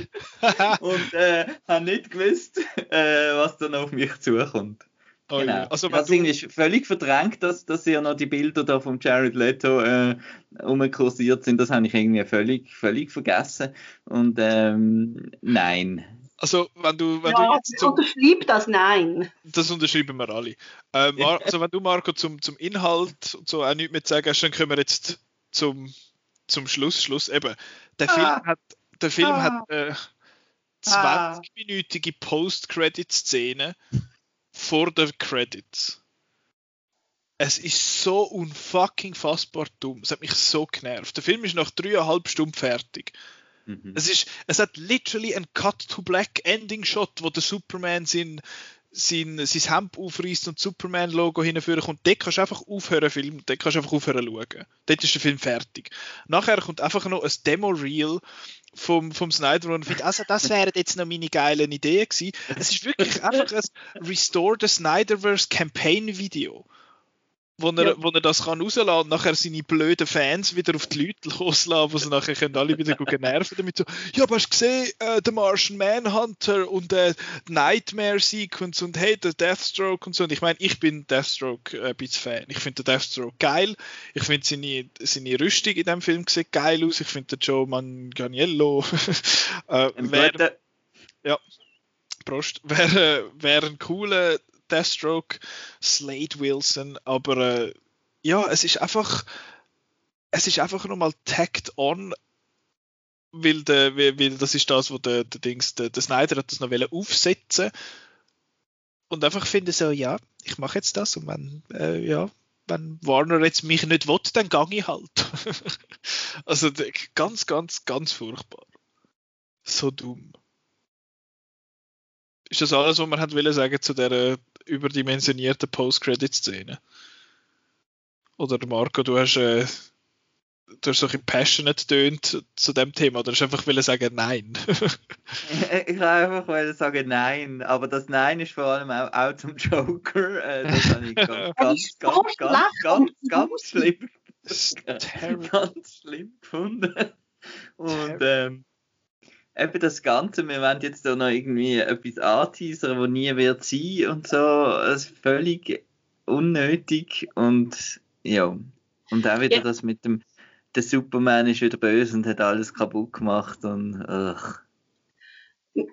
[SPEAKER 3] und äh, habe nicht gewusst, äh, was dann auf mich zukommt.
[SPEAKER 1] Oh, genau. Ja.
[SPEAKER 3] Also, das ist völlig verdrängt, dass, dass ja noch die Bilder da von Jared Leto äh, umkursiert sind. Das habe ich irgendwie völlig, völlig vergessen. Und ähm, nein,
[SPEAKER 1] also, wenn du, wenn
[SPEAKER 2] ja,
[SPEAKER 1] du
[SPEAKER 2] jetzt zum, unterschreib das Nein.
[SPEAKER 1] Das unterschreiben wir alle. Ähm, also, wenn du, Marco, zum, zum Inhalt und so auch nichts mehr zu sagen hast, dann kommen wir jetzt zum, zum Schluss. Schluss. Eben, der ah. Film hat, der Film ah. hat äh, 20-minütige ah. Post-Credit-Szene vor den Credits. Es ist so unfucking fassbar dumm. Es hat mich so genervt. Der Film ist nach dreieinhalb Stunden fertig. Mhm. Es, ist, es hat literally ein Cut-to-Black-Ending-Shot, wo der Superman sein, sein, sein Hemd aufreißt und das Superman-Logo hinführen kommt. Dort kannst du einfach aufhören, Film, dort kannst du einfach aufhören schauen. Dort ist der Film fertig. Nachher kommt einfach noch ein Demo-Reel vom, vom Snyder und findet, also das wären jetzt noch meine geilen Ideen gewesen. Es ist wirklich einfach ein Restore the Snyderverse Campaign Video wo er, ja. wo er das kann rauslassen und nachher seine blöden Fans wieder auf die Leute loslassen, wo sie nachher können alle wieder nerven damit so, ja, aber hast du gesehen, äh, der Martian Manhunter und der äh, Nightmare Sequence und hey, der Deathstroke und so. Und ich meine, ich bin Deathstroke äh, ein bisschen Fan. Ich finde den Deathstroke geil. Ich finde seine, seine Rüstung in dem Film sieht geil aus. Ich finde den Joe Manganiello äh, wär, ja, Prost, wäre wär ein cooler Deathstroke, Slade Wilson, aber äh, ja, es ist einfach, es ist einfach nochmal tagged on, weil, der, weil das ist das, wo der, der Dings, der, der Snyder hat das noch aufsetzen und einfach finde so, ja, ich mache jetzt das und wenn, äh, ja, wenn Warner jetzt mich nicht will, dann gang ich halt. also ganz, ganz, ganz furchtbar. So dumm. Ist das alles, was man hat will sagen zu der überdimensionierte Post-Credit-Szene. Oder Marco, du hast, äh, du hast so ein passionate tönt zu dem Thema, oder hast du einfach will sagen Nein?
[SPEAKER 3] ich wollte einfach will sagen Nein, aber das Nein ist vor allem auch, auch zum Joker. Äh, das habe ich ganz, ganz, ganz, ganz, ganz, ganz schlimm. ganz schlimm gefunden. Und ähm, eben das Ganze, wir wollen jetzt da noch irgendwie etwas anteasern, wo nie wird sein und so, es ist völlig unnötig und ja, und auch wieder ja. das mit dem, der Superman ist wieder böse und hat alles kaputt gemacht und ach.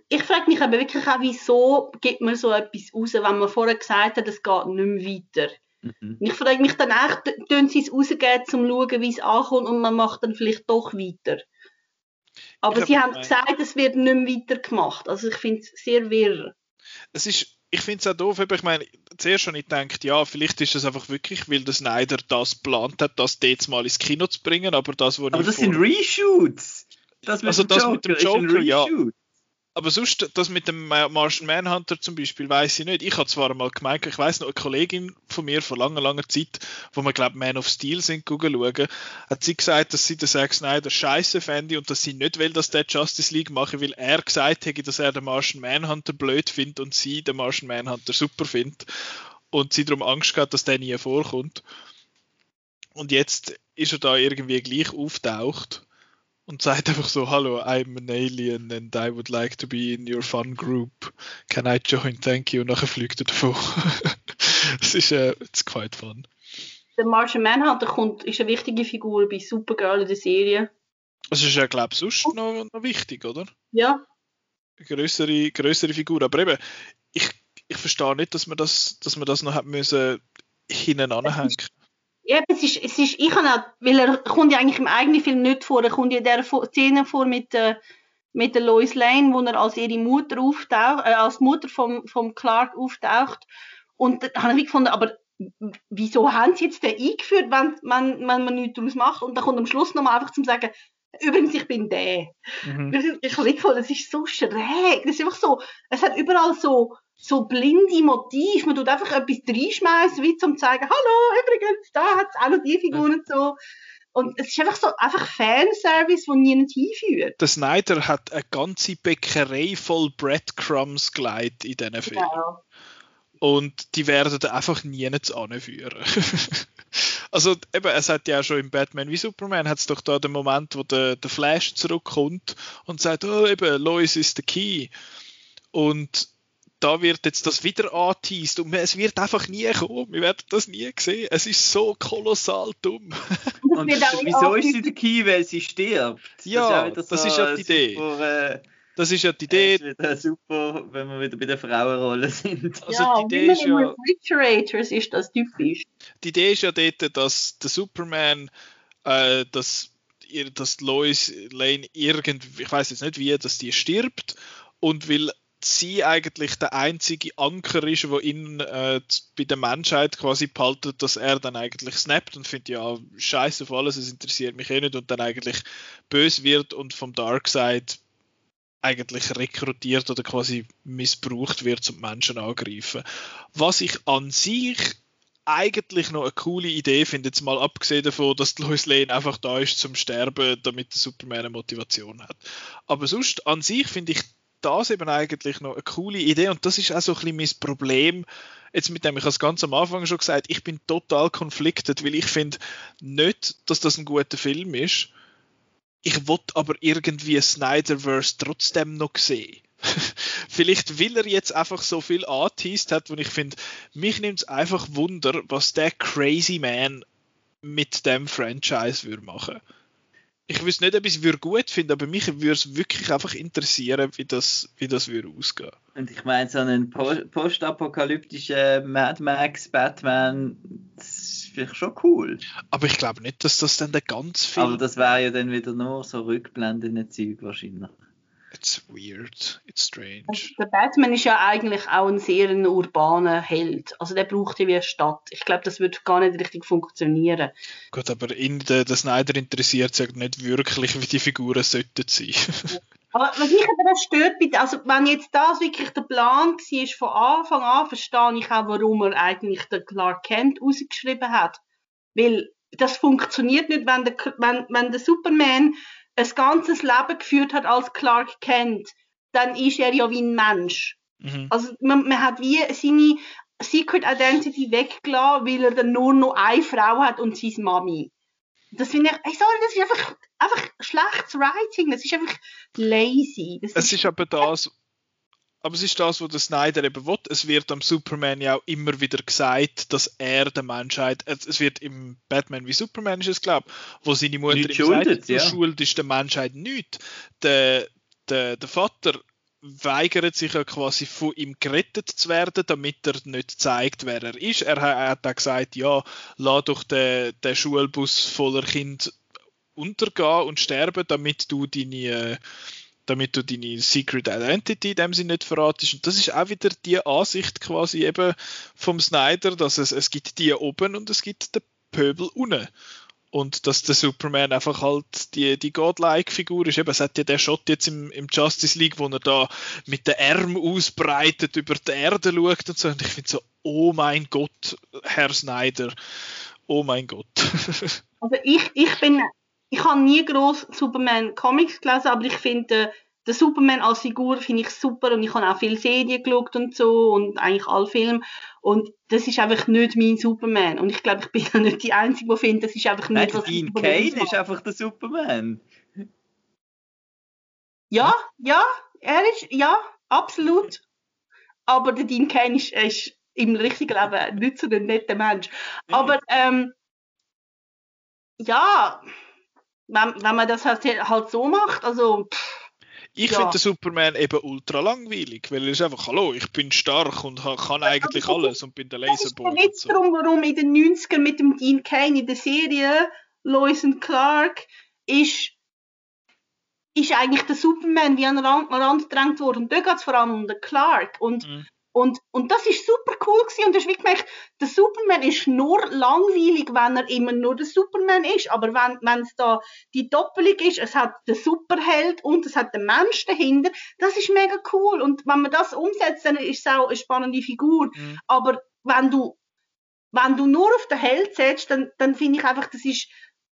[SPEAKER 2] Ich frage mich aber wirklich auch, wieso gibt man so etwas raus, wenn man vorher gesagt hat, es geht nicht mehr weiter. Mhm. Ich frage mich dann echt, tun sie es rausgeben, um zu schauen, wie es ankommt und man macht dann vielleicht doch weiter. Aber sie haben gesagt, es wird nicht mehr weitergemacht. Also ich finde es sehr wirr.
[SPEAKER 1] Es ist, ich finde es auch doof, ich meine, zuerst schon ich gedacht, ja, vielleicht ist es einfach wirklich, weil der Snyder das geplant hat, das jetzt mal ins Kino zu bringen, aber das, wo
[SPEAKER 3] Aber das sind Reshoots!
[SPEAKER 1] Das also das Joker mit dem Joker, ja. Aber sonst, das mit dem Martian Manhunter zum Beispiel, weiß ich nicht. Ich habe zwar mal gemeint, ich weiß noch, eine Kollegin von mir vor langer, langer Zeit, wo wir, glaube Man of Steel sind, schauen, hat sie gesagt, dass sie den Zack Snyder scheiße fände und dass sie nicht will, dass der Justice League mache, weil er gesagt hätte, dass er den Martian Manhunter blöd findet und sie den Martian Manhunter super findet. und sie darum Angst gehabt, dass der nie vorkommt. Und jetzt ist er da irgendwie gleich auftaucht und sagt einfach so, hallo, I'm an alien and I would like to be in your fun group. Can I join? Thank you. Und nachher fliegt er davon. Es ist äh, it's quite fun.
[SPEAKER 2] Der Martian Manhunter kommt, ist eine wichtige Figur bei Supergirl in der Serie.
[SPEAKER 1] Das ist ja, glaube ich, sonst noch, noch wichtig, oder?
[SPEAKER 2] Ja.
[SPEAKER 1] Größere, größere Figur. Aber eben, ich, ich verstehe nicht, dass man das, dass man das noch hat müssen hinten anhängen.
[SPEAKER 2] Ja, es ist, es ist, ich habe auch, weil er kommt ja eigentlich im eigenen Film nicht vor, er kommt ja in der Szene vor mit der, mit der Lois Lane, wo er als ihre Mutter auftaucht, äh, als Mutter vom, vom Clark auftaucht. Und da habe ich gefunden, aber wieso haben sie jetzt den eingeführt, wenn, wenn, wenn man nichts daraus macht? Und dann kommt am Schluss nochmal einfach zum sagen, übrigens, ich bin der. Mhm. Ich habe gefunden, das ist so schräg. Das ist einfach so, es hat überall so, so blinde Motive. Man tut einfach etwas reinschmeißen, wie zum zeigen, hallo, übrigens, da hat es auch noch die Figuren und so. Und es ist einfach so einfach Fanservice, der niemand hinführt.
[SPEAKER 1] Der Snyder hat eine ganze Bäckerei voll Breadcrumbs geleitet in diesen Film. Genau. Und die werden einfach nie anführen. also eben, es hat ja auch schon im Batman wie Superman hat es doch da den Moment, wo der, der Flash zurückkommt und sagt, oh eben, Lois ist der Key. Und da wird jetzt das wieder angeteased und es wird einfach nie kommen. Wir werden das nie sehen. Es ist so kolossal dumm.
[SPEAKER 3] und wieso ist sie der Key, weil sie stirbt?
[SPEAKER 1] Ja, das ist, das ist ja die Idee. Super, äh, das ist ja die Idee.
[SPEAKER 3] Es ist super, wenn wir wieder bei der Frauenrolle sind.
[SPEAKER 2] Also ja, die Idee ist ja, Refrigerators ist das typisch.
[SPEAKER 1] Die Idee ist ja dort, dass der Superman, äh, dass, dass Lois Lane irgendwie, ich weiß jetzt nicht wie, dass die stirbt und will sie eigentlich der einzige Anker ist, der ihn äh, bei der Menschheit quasi behaltet, dass er dann eigentlich snappt und findet, ja, scheiße auf alles, es interessiert mich eh nicht und dann eigentlich böse wird und vom Darkseid eigentlich rekrutiert oder quasi missbraucht wird, zum Menschen angreifen. Was ich an sich eigentlich noch eine coole Idee finde, jetzt mal abgesehen davon, dass Lois Lane einfach da ist zum Sterben, damit der Superman eine Motivation hat. Aber sonst an sich finde ich das eben eigentlich noch eine coole Idee und das ist auch so ein bisschen mein Problem, jetzt mit dem ich es ganz am Anfang schon gesagt, ich bin total konfliktet, weil ich finde nicht, dass das ein guter Film ist. Ich wollte aber irgendwie Snyderverse trotzdem noch sehen. Vielleicht will er jetzt einfach so viel angeteased hat, wo ich finde, mich nimmt es einfach Wunder, was der Crazy Man mit dem Franchise würde machen ich wüsste nicht, ob ich es gut finde, aber mich würde es wirklich einfach interessieren, wie das, wie das würde ausgehen.
[SPEAKER 3] Und ich meine, so einen postapokalyptischen Mad Max Batman, das ist vielleicht schon cool.
[SPEAKER 1] Aber ich glaube nicht, dass das dann der ganz Film...
[SPEAKER 3] Aber das wäre ja dann wieder nur so rückblendende Zeug wahrscheinlich.
[SPEAKER 1] It's weird, it's strange.
[SPEAKER 2] Also der Batman ist ja eigentlich auch ein sehr urbaner Held. Also der braucht ja wie eine Stadt. Ich glaube, das würde gar nicht richtig funktionieren.
[SPEAKER 1] Gut, aber in der, der Snyder interessiert sich nicht wirklich, wie die Figuren sollten sein.
[SPEAKER 2] aber was mich aber stört, also wenn jetzt das wirklich der Plan war, von Anfang an, verstehe ich auch, warum er eigentlich den Clark Kent ausgeschrieben hat. Weil das funktioniert nicht, wenn der, wenn, wenn der Superman ein ganzes Leben geführt hat als Clark Kent, dann ist er ja wie ein Mensch. Mhm. Also man, man, hat wie seine Secret Identity weggelassen, weil er dann nur noch eine Frau hat und seine Mami. Das finde ich, ey, sorry, das ist einfach, einfach schlechtes Writing, das ist einfach lazy. Das
[SPEAKER 1] es ist, ist aber das, aber es ist das, was der Snyder eben will. Es wird am Superman ja auch immer wieder gesagt, dass er der Menschheit, es wird im Batman wie Superman ist es, glaube ich, wo seine Mutter
[SPEAKER 3] ihm schuldet, sagt,
[SPEAKER 1] ja. schuld ist der Menschheit nichts. Der, der, der Vater weigert sich ja quasi von ihm gerettet zu werden, damit er nicht zeigt, wer er ist. Er, er hat auch gesagt, ja, lass doch den, den Schulbus voller Kind untergehen und sterben, damit du deine äh, damit du deine Secret Identity in dem Sinne nicht verratest. Und das ist auch wieder die Ansicht quasi eben vom Snyder, dass es, es gibt die oben und es gibt den Pöbel unten. Und dass der Superman einfach halt die, die Godlike-Figur ist. Eben, es hat ja der Shot jetzt im, im Justice League, wo er da mit den Armen ausbreitet über die Erde schaut und so. Und ich finde so, oh mein Gott, Herr Snyder, oh mein Gott.
[SPEAKER 2] also ich, ich bin ich habe nie groß Superman Comics gelesen, aber ich finde der Superman als Figur finde ich super und ich habe auch viele Serien geschaut und so und eigentlich alle Filme und das ist einfach nicht mein Superman und ich glaube, ich bin ja nicht die Einzige, die findet, das ist einfach
[SPEAKER 3] Nein,
[SPEAKER 2] nicht, was
[SPEAKER 3] Dean Kane ist einfach der Superman.
[SPEAKER 2] Ja, ja, er ist, ja, absolut. Aber der Dean Kane ist, ist im richtigen Leben nicht so ein netter Mensch. Aber, ähm, ja, wenn, wenn man das halt, halt so macht, also, pff,
[SPEAKER 1] Ich
[SPEAKER 2] Ja.
[SPEAKER 1] finde den Superman eben ultra langweilig, weil er ist einfach, hallo, ich bin stark und kann eigentlich
[SPEAKER 2] aber-
[SPEAKER 1] alles und bin der
[SPEAKER 2] das ist
[SPEAKER 1] Laserboy. und
[SPEAKER 2] Witz
[SPEAKER 1] so.
[SPEAKER 2] darum, warum in den 90ern mit dem Dean Kane in der Serie Lois und Clark ist, ist eigentlich der Superman wie an den Rand, an den Rand gedrängt worden. Und da geht es vor allem um den Clark. Und
[SPEAKER 1] Mhm.
[SPEAKER 2] Und, und das ist super cool gewesen. Und du hast wie gemerkt, der Superman ist nur langweilig, wenn er immer nur der Superman ist. Aber wenn, wenn es da die Doppelung ist, es hat den Superheld und es hat den Mensch dahinter, das ist mega cool. Und wenn man das umsetzt, dann ist es auch eine spannende Figur.
[SPEAKER 1] Mhm.
[SPEAKER 2] Aber wenn du, wenn du nur auf den Held setzt, dann, dann finde ich einfach, das ist,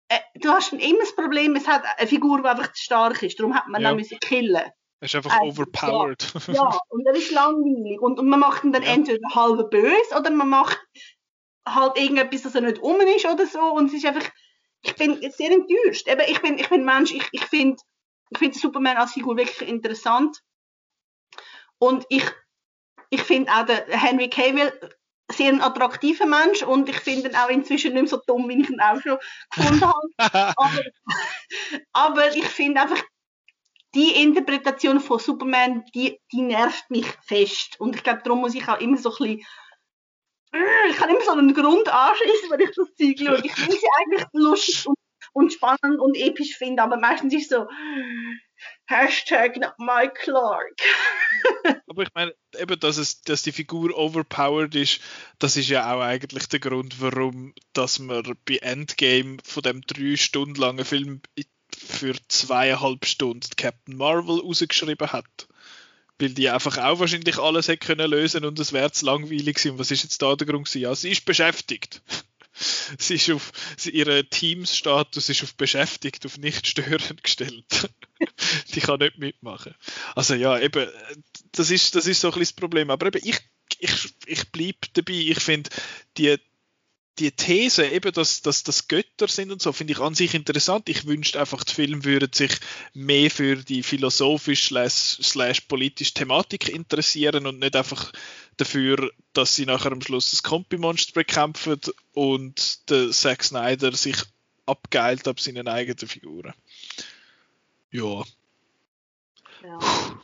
[SPEAKER 2] äh, du hast dann immer das Problem, es hat eine Figur, die einfach zu stark ist. Darum hat man
[SPEAKER 1] Ja.
[SPEAKER 2] dann müssen killen.
[SPEAKER 1] Er ist einfach
[SPEAKER 2] Also,
[SPEAKER 1] overpowered.
[SPEAKER 2] Ja, und er ist langweilig. Und, und man macht ihn dann
[SPEAKER 1] Ja.
[SPEAKER 2] entweder halb böse oder man macht halt irgendetwas, dass er nicht um ist oder so. Und es ist einfach, ich bin sehr enttäuscht. Eben, ich bin, ich bin Mensch, ich, ich finde ich find Superman als Figur wirklich interessant. Und ich, ich finde auch den Henry Cavill sehr ein attraktiver Mensch und ich finde ihn auch inzwischen nicht mehr so dumm, wie ich ihn auch schon gefunden habe. aber, aber ich finde einfach, die Interpretation von Superman, die, die nervt mich fest. Und ich glaube, darum muss ich auch immer so ein bisschen. Äh, Ich kann immer so einen Grund anschließen, wenn ich das Zeug schaue. Ich will sie eigentlich lustig und, und spannend und episch finden, aber meistens ist so Hashtag not my Clark.
[SPEAKER 1] Aber ich meine, eben, dass, es, dass die Figur overpowered ist, das ist ja auch eigentlich der Grund, warum dass man bei Endgame von dem drei Stunden langen Film für zweieinhalb Stunden Captain Marvel rausgeschrieben hat. Weil die einfach auch wahrscheinlich alles hätte können lösen und es wäre zu langweilig gewesen. Und was ist jetzt da der Grund gewesen? Ja, sie ist beschäftigt. Sie ist auf, sie, ihr Teamsstatus ist auf beschäftigt, auf nicht stören gestellt. die kann nicht mitmachen. Also ja, eben, das ist, das ist so ein bisschen das Problem. Aber eben, ich, ich, ich bleibe dabei. Ich finde, die, die These, eben, dass, dass das Götter sind und so, finde ich an sich interessant. Ich wünschte einfach, die Filme würden sich mehr für die philosophisch slash politische Thematik interessieren und nicht einfach dafür, dass sie nachher am Schluss das Kompi-Monster bekämpfen und der Zack Snyder sich abgeilt ab seinen eigenen Figuren. Ja.
[SPEAKER 2] Ja.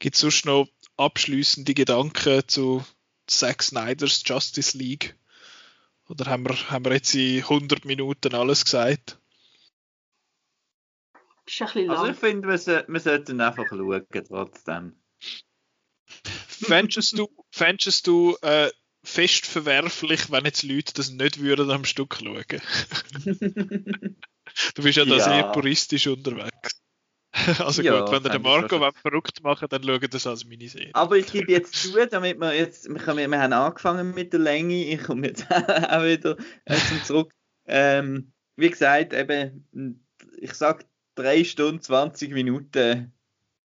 [SPEAKER 1] Gibt es sonst noch abschließende Gedanken zu Zack Snyders Justice League? Oder haben wir, haben wir jetzt in 100 Minuten alles gesagt?
[SPEAKER 2] Ist ein bisschen
[SPEAKER 3] Also
[SPEAKER 2] lang.
[SPEAKER 3] ich finde, wir, so- wir sollten einfach schauen trotzdem.
[SPEAKER 1] Fändest du, fändest du äh, fest verwerflich, wenn jetzt Leute das nicht würden am Stück schauen? du bist ja da
[SPEAKER 3] Ja.
[SPEAKER 1] sehr puristisch unterwegs. Also
[SPEAKER 3] Ja,
[SPEAKER 1] gut, wenn der
[SPEAKER 3] ich
[SPEAKER 1] Marco
[SPEAKER 3] schon.
[SPEAKER 1] verrückt machen, dann schaut das als Miniserie.
[SPEAKER 3] Aber ich gebe jetzt zu, damit wir jetzt, wir, können, wir haben angefangen mit der Länge, ich komme jetzt auch wieder äh, zum Zurück. Ähm, wie gesagt, eben, ich sag 3 Stunden 20 Minuten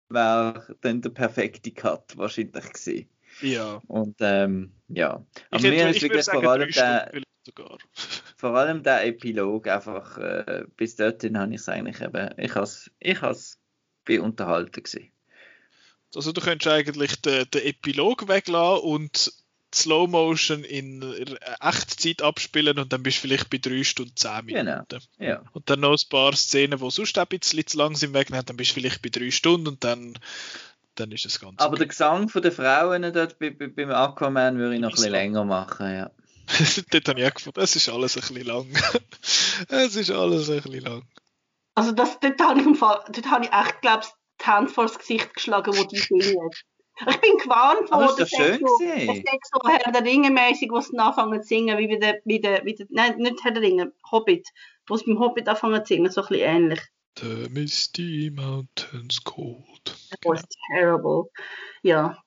[SPEAKER 3] wäre dann der perfekte Cut wahrscheinlich gewesen.
[SPEAKER 1] Ja.
[SPEAKER 3] Und ähm, ja,
[SPEAKER 1] Ich,
[SPEAKER 3] aber mir
[SPEAKER 1] hätte,
[SPEAKER 3] ist
[SPEAKER 1] ich
[SPEAKER 3] wirklich vor allem der,
[SPEAKER 1] sogar.
[SPEAKER 3] vor allem der Epilog einfach, äh, bis dorthin habe ich es eigentlich eben, ich has, ich has, bin unterhalten gewesen.
[SPEAKER 1] Also du könntest eigentlich den, den Epilog weglassen und Slow Motion in Echtzeit abspielen und dann bist du vielleicht bei 3 Stunden 10 Minuten.
[SPEAKER 3] Genau, ja.
[SPEAKER 1] Und dann noch ein paar Szenen, die sonst ein bisschen zu lang sind, wegnehmen, dann bist du vielleicht bei 3 Stunden und dann, dann ist es ganz
[SPEAKER 3] Aber der Gesang von den Frauen dort bei, bei, beim Aquaman würde ich noch ein bisschen länger machen, ja.
[SPEAKER 1] Dort habe ich auch gefunden, es ist alles ein bisschen lang. es ist alles ein bisschen lang.
[SPEAKER 2] Also das, dort habe ich, im Fall, dort habe ich echt, glaube ich, die Hand vor das Gesicht geschlagen, wo die singen. Ich bin gewarnt worden,
[SPEAKER 3] ist doch schön
[SPEAKER 2] so, es ist so Herr der Ringe mäßig, wo sie anfangen zu singen, wie bei der, wie der, wie der nein, nicht Herr der Ringe, Hobbit, wo sie beim Hobbit anfangen zu singen, so ein bisschen ähnlich.
[SPEAKER 1] The misty mountains cold.
[SPEAKER 2] That was terrible. Ja.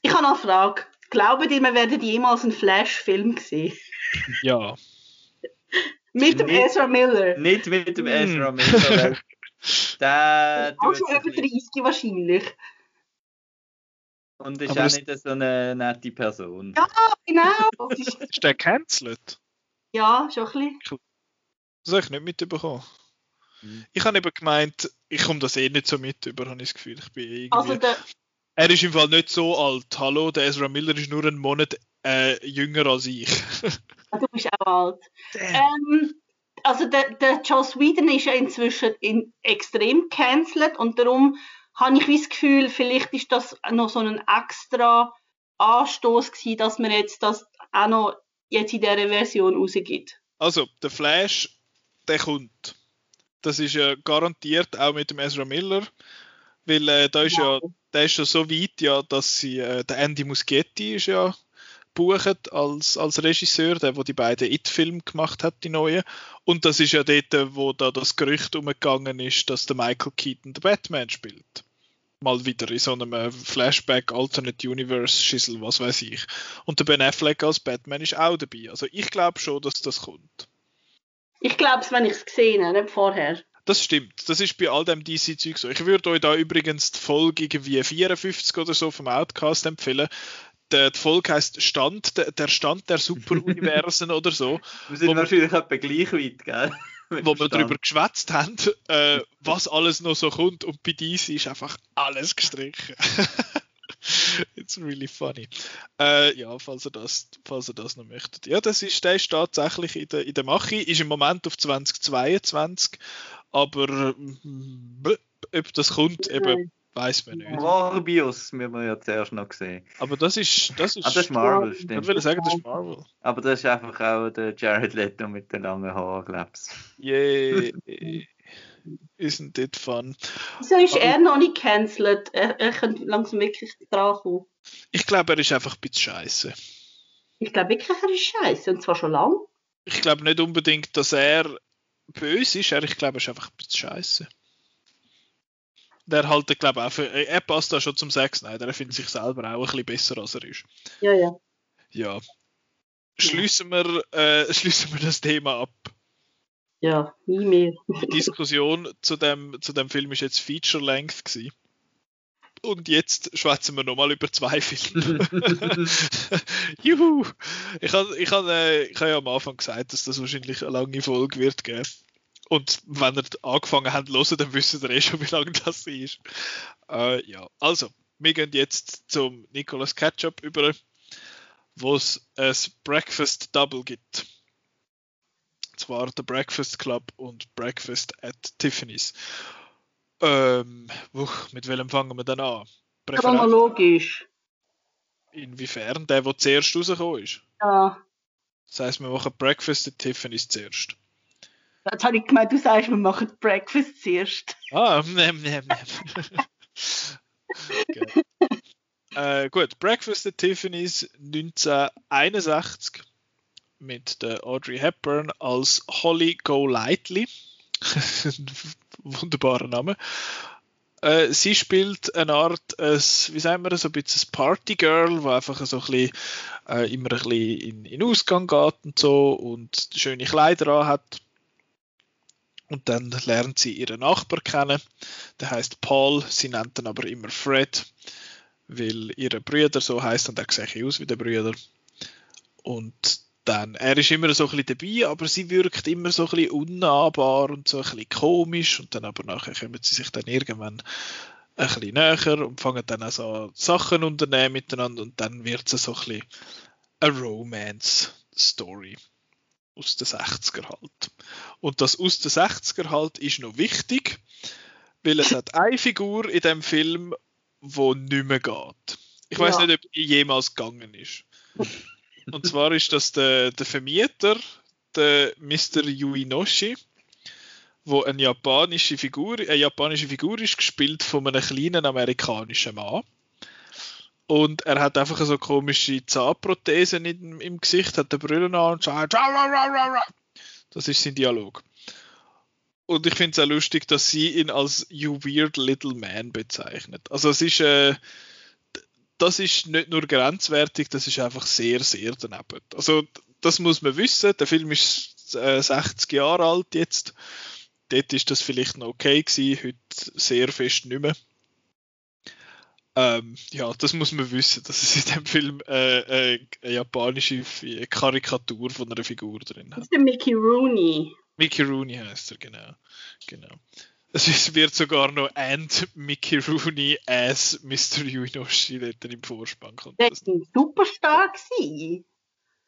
[SPEAKER 2] Ich habe noch eine Frage. Glauben ihr, wir werden jemals einen Flash-Film sehen?
[SPEAKER 1] Ja.
[SPEAKER 2] Mit dem
[SPEAKER 3] Nicht-
[SPEAKER 2] Ezra Miller?
[SPEAKER 3] Nicht mit dem
[SPEAKER 1] Hm.
[SPEAKER 3] Ezra Miller. Der
[SPEAKER 2] Auch
[SPEAKER 3] tut
[SPEAKER 2] schon über
[SPEAKER 3] ein bisschen-
[SPEAKER 2] 30 wahrscheinlich.
[SPEAKER 3] Und ist
[SPEAKER 1] Aber
[SPEAKER 3] auch nicht so eine nette Person.
[SPEAKER 2] Ja. Genau. Das ist,
[SPEAKER 1] der cancelled?
[SPEAKER 2] ja, schon ein bisschen.
[SPEAKER 1] Das habe ich nicht mitbekommen.
[SPEAKER 3] Mhm.
[SPEAKER 1] Ich habe eben gemeint, ich komme das eh nicht so mit über, habe ich das Gefühl. Ich bin eh irgendwie...
[SPEAKER 2] Also der,
[SPEAKER 1] er ist im Fall nicht so alt. Hallo, der Ezra Miller ist nur einen Monat äh, jünger als ich.
[SPEAKER 2] ah, du bist auch alt. Ähm, also der, der Joss Whedon ist ja inzwischen in, extrem cancelled und darum habe ich das Gefühl, vielleicht ist das noch so ein extra Anstoß gewesen, dass man jetzt das auch noch jetzt in dieser Version rausgibt.
[SPEAKER 1] Also, der Flash, der kommt. Das ist ja garantiert auch mit dem Ezra Miller, weil äh, da ist ja, der ist ja so weit, ja, dass sie, äh, der Andy Muschietti ist ja bucht als, als Regisseur, der, wo die beiden It-Filme gemacht hat, die neuen. Und das ist ja dort, wo da das Gerücht umgegangen ist, dass der Michael Keaton den Batman spielt. Mal wieder in so einem äh, Flashback, Alternate Universe, Schissel, was weiß ich. Und der Ben Affleck als Batman ist auch dabei. Also ich glaube schon, dass das kommt.
[SPEAKER 2] Ich glaube es, wenn ich es gesehen habe, nicht vorher.
[SPEAKER 1] Das stimmt. Das ist bei all dem DC-Zeug so. Ich würde euch da übrigens die Folge irgendwie 54 oder so vom Outcast empfehlen. Die, Folge heißt Stand, der, Stand der Superuniversen oder so,
[SPEAKER 3] Wir sind wahrscheinlich etwa gleich weit, gell?
[SPEAKER 1] Wo wir darüber geschwätzt haben, äh, was alles noch so kommt. Und bei DC ist einfach alles gestrichen. It's really funny. Äh, ja, falls ihr, das, falls ihr das noch möchtet. Ja, das ist, der ist tatsächlich in der, in der Mache, ist im Moment auf 2022, aber mm, ob das kommt, eben, weiß man nicht.
[SPEAKER 3] Morbius müssen wir ja zuerst noch sehen.
[SPEAKER 1] Aber das ist, das ist,
[SPEAKER 3] Ah, das ist Marvel,
[SPEAKER 1] ich
[SPEAKER 3] stimmt.
[SPEAKER 1] würde sagen, das ist Marvel.
[SPEAKER 3] Aber das ist einfach auch der Jared Leto mit den langen Haaren, glaubst
[SPEAKER 1] Yay. Isn't it fun?
[SPEAKER 2] Wieso ist er noch nicht cancelled? Er, er könnte langsam wirklich dran kommen.
[SPEAKER 1] Ich glaube, er ist einfach ein bisschen scheiße.
[SPEAKER 2] Ich glaube wirklich, er ist scheiße. Und zwar schon lang.
[SPEAKER 1] Ich glaube nicht unbedingt, dass er böse ist, er, ich glaube, er ist einfach ein bisschen scheiße. Der haltet, glaube ich, auch für, er passt da schon zum Zack Snyder, er findet sich selber auch ein bisschen besser, als er ist.
[SPEAKER 2] Ja, ja.
[SPEAKER 1] Ja. Schließen wir, äh, schließen wir das Thema ab.
[SPEAKER 2] Ja, nie mehr.
[SPEAKER 1] Die Diskussion zu dem, zu dem Film ist jetzt Feature-Length gewesen. Und jetzt schwätzen wir nochmal über zwei Filme. Juhu! Ich habe ich hab, äh, ich hab ja am Anfang gesagt, dass das wahrscheinlich eine lange Folge wird geben. Und wenn ihr angefangen habt zu hören, dann wisst ihr eh schon, wie lange das ist. Äh, ja, also, wir gehen jetzt zum Nicolas Ketchup über, wo es ein Breakfast Double gibt. Und zwar der Breakfast Club und Breakfast at Tiffany's. Ähm, wuch, mit welchem fangen wir dann an? Präferenz?
[SPEAKER 2] Chronologisch.
[SPEAKER 1] Inwiefern? Der, der zuerst rausgekommen ist.
[SPEAKER 2] Ja.
[SPEAKER 1] Das heisst, wir machen Breakfast at Tiffany's zuerst.
[SPEAKER 2] Jetzt habe ich gemeint, du sagst, wir machen Breakfast zuerst.
[SPEAKER 1] Ah, nehm, nehm, nehm. äh, gut, Breakfast at Tiffany's 1961 mit der Audrey Hepburn als Holly Golightly. Wunderbarer Name. Äh, sie spielt eine Art, äh, wie sagen wir, so ein bisschen ein Partygirl, die einfach so ein bisschen, äh, immer ein bisschen in, in Ausgang geht und so und schöne Kleider an hat. Und dann lernt sie ihren Nachbar kennen. Der heißt Paul, sie nennt ihn aber immer Fred, weil ihre Brüder so heißt und er sieht aus wie der Brüder. Und dann, er ist immer so ein bisschen dabei, aber sie wirkt immer so ein bisschen unnahbar und so ein bisschen komisch und dann aber nachher kommen sie sich dann irgendwann ein bisschen näher und fangen dann auch so Sachen unternehmen miteinander und dann wird es so ein bisschen eine Romance-Story aus den 60er halt. Und das aus den 60er halt ist noch wichtig, weil es hat eine Figur in dem Film, wo nicht mehr geht. Ich weiß
[SPEAKER 2] Ja.
[SPEAKER 1] nicht, ob die jemals gegangen ist. Und zwar ist das der, der Vermieter, der Mr. Yuinoshi, wo eine japanische Figur, eine japanische Figur ist, gespielt von einem kleinen amerikanischen Mann. Und er hat einfach so komische Zahnprothesen in, im Gesicht, hat eine Brille an und sagt "Ra, ra, ra, ra, ra." Das ist sein Dialog. Und ich finde es auch lustig, dass sie ihn als You Weird Little Man bezeichnet. Also es ist, äh, das ist nicht nur grenzwertig, das ist einfach sehr, sehr daneben. Also das muss man wissen. Der Film ist äh, 60 Jahre alt jetzt dort ist das vielleicht noch okay gewesen, heute sehr fest nicht mehr. Ähm, ja, das muss man wissen, dass es in dem Film äh, äh, eine japanische Karikatur von einer Figur drin hat.
[SPEAKER 2] Das ist der Mickey Rooney.
[SPEAKER 1] Mickey Rooney heißt er, genau. genau. Es wird sogar noch and Mickey Rooney as Mr. Yuinoshi dort im Vorspann. Kommt
[SPEAKER 2] der ist ein Superstar gewesen.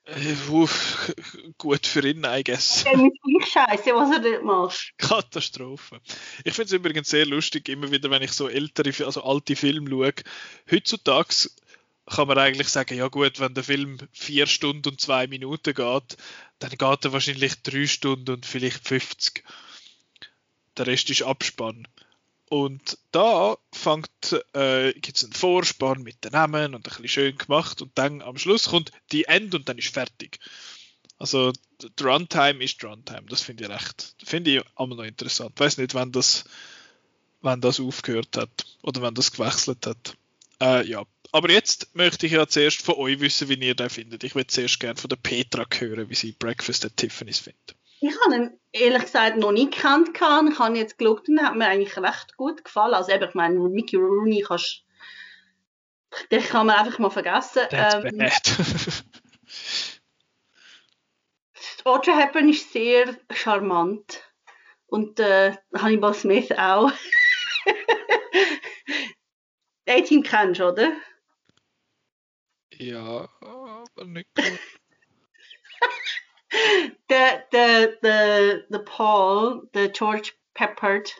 [SPEAKER 1] Äh, uff, gut für ihn, I guess.
[SPEAKER 2] Ist gleich scheiße, was er dort macht.
[SPEAKER 1] Katastrophe. Ich finde es übrigens sehr lustig, immer wieder, wenn ich so ältere, also alte Filme schaue. Heutzutage kann man eigentlich sagen, ja gut, wenn der Film vier Stunden und zwei Minuten geht, dann geht er wahrscheinlich drei Stunden und vielleicht 50. Der Rest ist Abspann. Und da fängt, äh, gibt es einen Vorspann mit den Namen und ein bisschen schön gemacht und dann am Schluss kommt die End und dann ist fertig. Also die Runtime ist die Runtime, das finde ich recht, finde ich immer noch interessant. Ich weiß nicht, wann das, wann das aufgehört hat oder wann das gewechselt hat. Äh, ja, aber jetzt möchte ich ja zuerst von euch wissen, wie ihr den findet. Ich würde zuerst gerne von der Petra hören, wie sie Breakfast at Tiffany's findet.
[SPEAKER 2] Ich habe ihn ehrlich gesagt noch nie gekannt. Ich habe jetzt geschaut und hat mir eigentlich recht gut gefallen. Also eben, ich meine, Mickey Rooney kannst den kann man einfach mal vergessen.
[SPEAKER 1] That's ähm, bad.
[SPEAKER 2] Audrey Hepburn ist sehr charmant. Und äh, Hannibal Smith auch. Den Team kennst du, oder?
[SPEAKER 1] Ja, aber nicht gut.
[SPEAKER 2] Der, der, der, der Paul, der George Peppard,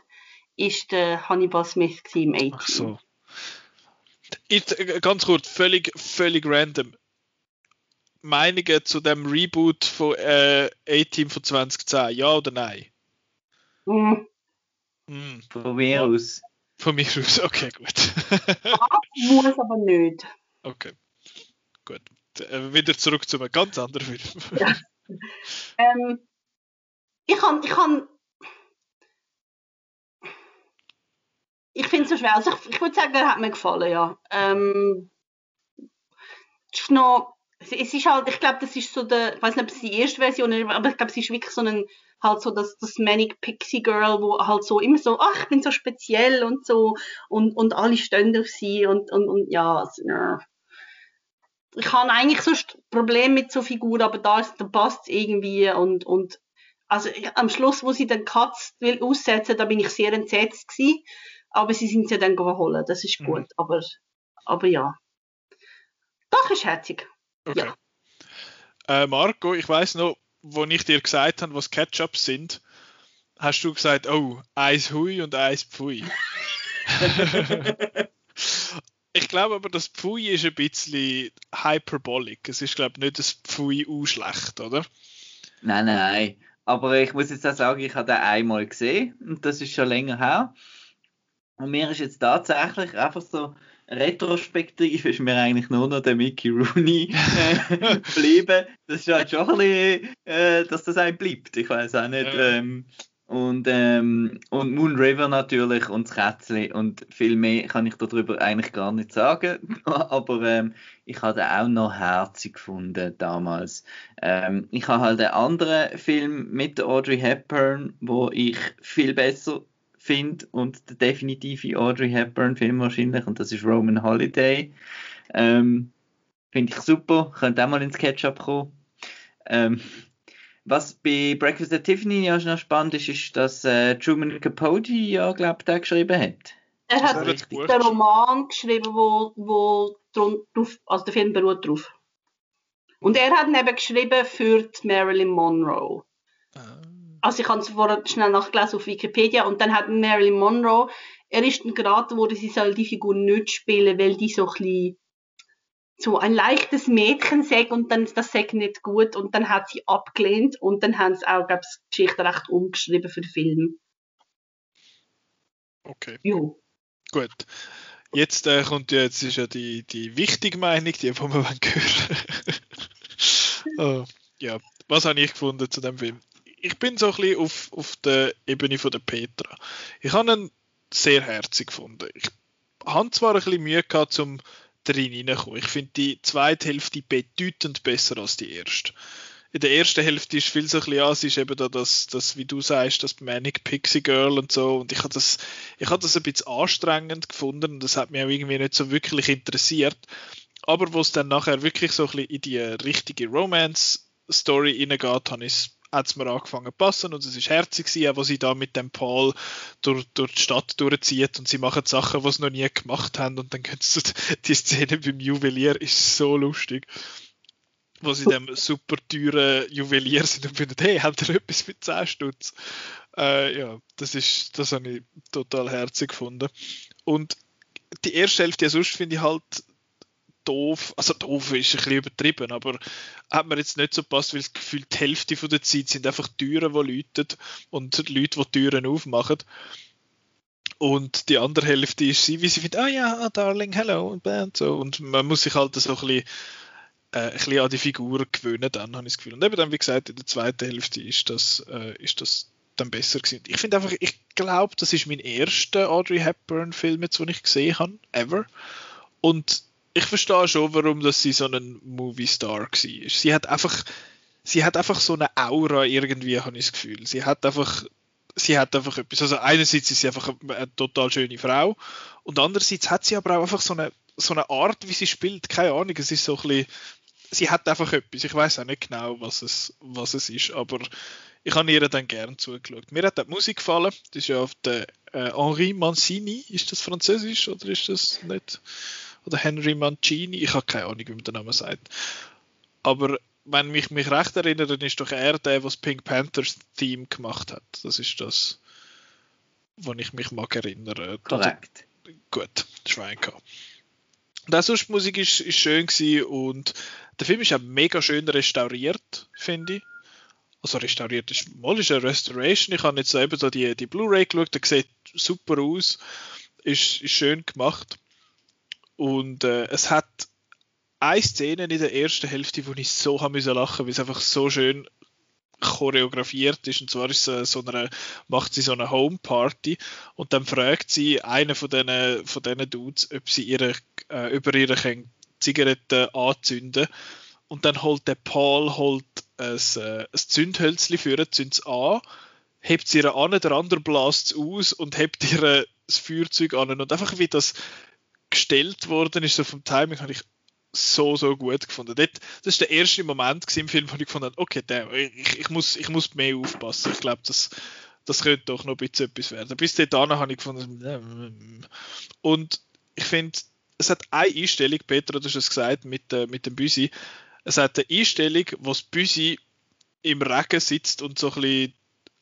[SPEAKER 2] ist der Hannibal Smith im A-Team.
[SPEAKER 1] Ach so. Ich, äh, ganz kurz, völlig, völlig random. Meinungen zu dem Reboot von äh, A-Team von 2010, ja oder nein?
[SPEAKER 2] Mhm.
[SPEAKER 1] Hm.
[SPEAKER 3] Von mir aus.
[SPEAKER 1] Von mir aus, okay, gut.
[SPEAKER 2] muss aber nicht.
[SPEAKER 1] Okay, gut. Äh, wieder zurück zu einem ganz anderen Film.
[SPEAKER 2] Ja. ähm, ich kann, ich kann, ich finde es so schwer. Also ich, ich würde sagen, er hat mir gefallen, ja. Ähm, ist noch, es ist halt, ich glaube, das ist so der, ich weiß nicht, ob es die erste Version ist, aber ich glaube, es ist wirklich so ein, halt so das, das Manic Pixie Girl, wo halt so immer so, ach, ich bin so speziell und so und, und alle stehen auf sie und, und, und ja, also, ja ich habe eigentlich sonst Probleme mit so Figuren, aber da, ist, da passt es irgendwie und, und also ich, am Schluss, wo sie den Katz will aussetzen, da bin ich sehr entsetzt gewesen, aber sie sind sie dann geholt, das ist gut, mhm. aber, aber ja. Doch, ist herzig. Okay. Ja.
[SPEAKER 1] Äh, Marco, ich weiß noch, wo ich dir gesagt habe, was Ketchups sind, hast du gesagt, oh, eins Hui und eins Pfui. Ich glaube aber, das Pfui ist ein bisschen hyperbolic. Es ist, glaube ich, nicht das Pfui schlecht, oder?
[SPEAKER 3] Nein, nein. Aber ich muss jetzt auch sagen, ich habe den einmal gesehen und das ist schon länger her. Und mir ist jetzt tatsächlich einfach so retrospektiv ist mir eigentlich nur noch der Mickey Rooney geblieben. Das ist halt schon ein bisschen, äh, dass das einem bleibt. Ich weiß auch nicht. Ähm, und, ähm, und Moon River natürlich und das Kätzchen und viel mehr kann ich darüber eigentlich gar nicht sagen. Aber ähm, ich habe auch noch herzig gefunden damals. Ähm, ich habe halt einen anderen Film mit Audrey Hepburn, wo ich viel besser finde und der definitive Audrey Hepburn Film wahrscheinlich und das ist Roman Holiday. Ähm, finde ich super, könnte auch mal ins Ketchup kommen. Was bei Breakfast at Tiffany ja noch spannend ist, ist, dass äh, Truman Capote ja, glaube ich, geschrieben hat.
[SPEAKER 2] Er hat den Roman geschrieben, wo, wo drauf, also der Film beruht drauf. Und er hat ihn eben geschrieben für Marilyn Monroe. Ah. Also ich habe es vorher schnell nachgelesen auf Wikipedia und dann hat Marilyn Monroe, er ist dann geraten worden, sie soll die Figur nicht spielen, weil die so ein bisschen so ein leichtes Mädchen sagt und dann ist das sagt nicht gut und dann hat sie abgelehnt und dann haben sie auch, glaube ich, die Geschichte recht umgeschrieben für den Film.
[SPEAKER 1] Okay.
[SPEAKER 2] Jo.
[SPEAKER 1] Gut. Jetzt äh, kommt ja, jetzt ist ja die, die wichtige Meinung, die von wir hören. oh, ja, was habe ich gefunden zu dem Film? Ich bin so ein bisschen auf, auf der Ebene von der Petra. Ich habe ihn sehr herzig gefunden. Ich habe zwar ein bisschen Mühe gehabt, zum drin reinkommen. Ich finde die zweite Hälfte bedeutend besser als die erste. in der ersten Hälfte ist viel so ein bisschen, ja, es ist eben da das, das, wie du sagst, das Manic Pixie Girl und so. Und ich habe das, ich habe das ein bisschen anstrengend gefunden und das hat mich auch irgendwie nicht so wirklich interessiert. Aber wo es dann nachher wirklich so ein bisschen in die richtige Romance-Story hineingeht, habe ich hat es mir angefangen zu passen und es ist herzig gewesen, wo sie da mit dem Paul durch, durch die Stadt durchzieht und sie machen Sachen, die sie noch nie gemacht haben und dann können sie die Szene beim Juwelier ist so lustig wo sie dem super teuren Juwelier sind und finden, hey, habt ihr etwas mit 10 Stutz? Äh, ja, das ist, das habe ich total herzig gefunden. Und die erste Hälfte, ja, sonst finde ich halt doof, also doof ist ein bisschen übertrieben, aber hat mir jetzt nicht so passt, weil das Gefühl, die Hälfte von der Zeit sind einfach Türen, die läuten und Leute, die Türen aufmachen. Und die andere Hälfte ist sie, wie sie findet, ah ja, ah, Darling, hello und so. Und man muss sich halt so ein bisschen, äh, ein bisschen an die Figur gewöhnen, dann habe ich das Gefühl. Und eben dann, wie gesagt, in der zweiten Hälfte ist das, äh, ist das dann besser gewesen. Ich finde einfach, ich glaube, das ist mein erster Audrey Hepburn-Film, den ich gesehen habe, ever. Und ich verstehe schon, warum dass sie so ein Movie-Star war. Sie hat einfach, sie hat einfach so eine Aura irgendwie, habe ich das Gefühl. Sie hat einfach, sie hat einfach etwas. Also einerseits ist sie einfach eine, eine total schöne Frau und andererseits hat sie aber auch einfach so eine, so eine Art, wie sie spielt. Keine Ahnung, es ist so ein bisschen, sie hat einfach etwas. Ich weiß auch nicht genau, was es, was es ist, aber ich habe ihr dann gern zugeschaut. Mir hat die Musik gefallen. Das ist ja auf der äh, Henri Mancini. Ist das französisch oder ist das nicht? Oder Henry Mancini, ich habe keine Ahnung, wie man den Namen sagt. Aber wenn ich mich recht erinnere, dann ist doch er der, das Pink Panthers Theme gemacht hat. Das ist das, wo ich mich mag erinnern.
[SPEAKER 3] Korrekt.
[SPEAKER 1] Also, gut, Schwein gehabt. Und sonst die Musik ist, ist schön gewesen und der Film ist auch mega schön restauriert, finde ich. Also restauriert ist mal ist eine Restoration. Ich habe jetzt eben so die, die Blu-ray geschaut, der sieht super aus, ist, ist schön gemacht. Und äh, es hat eine Szene in der ersten Hälfte, wo ich so haben müssen lachen, weil es einfach so schön choreografiert ist. Und zwar ist es so eine, macht sie so eine Homeparty und dann fragt sie einen von diesen, von diesen Dudes, ob sie ihre, äh, über ihre Zigaretten anzünden. Und dann holt der Paul holt ein, äh, ein Zündhölzchen für, zündet es an, hebt sie ihr an, der andere blast es aus und hebt ihr das Feuerzeug an. Und einfach wie das gestellt worden ist, so vom Timing, habe ich so, so gut gefunden. Dort, das ist der erste Moment im Film, wo ich gefunden habe, okay, damn, ich, ich, muss, ich muss mehr aufpassen. Ich glaube, das, das könnte doch noch ein bisschen etwas werden. Bis dahin habe ich gefunden, und ich finde, es hat eine Einstellung, Peter, du hast es gesagt, mit, äh, mit dem Büsi. Es hat eine Einstellung, wo das Büsi im Regen sitzt und so ein bisschen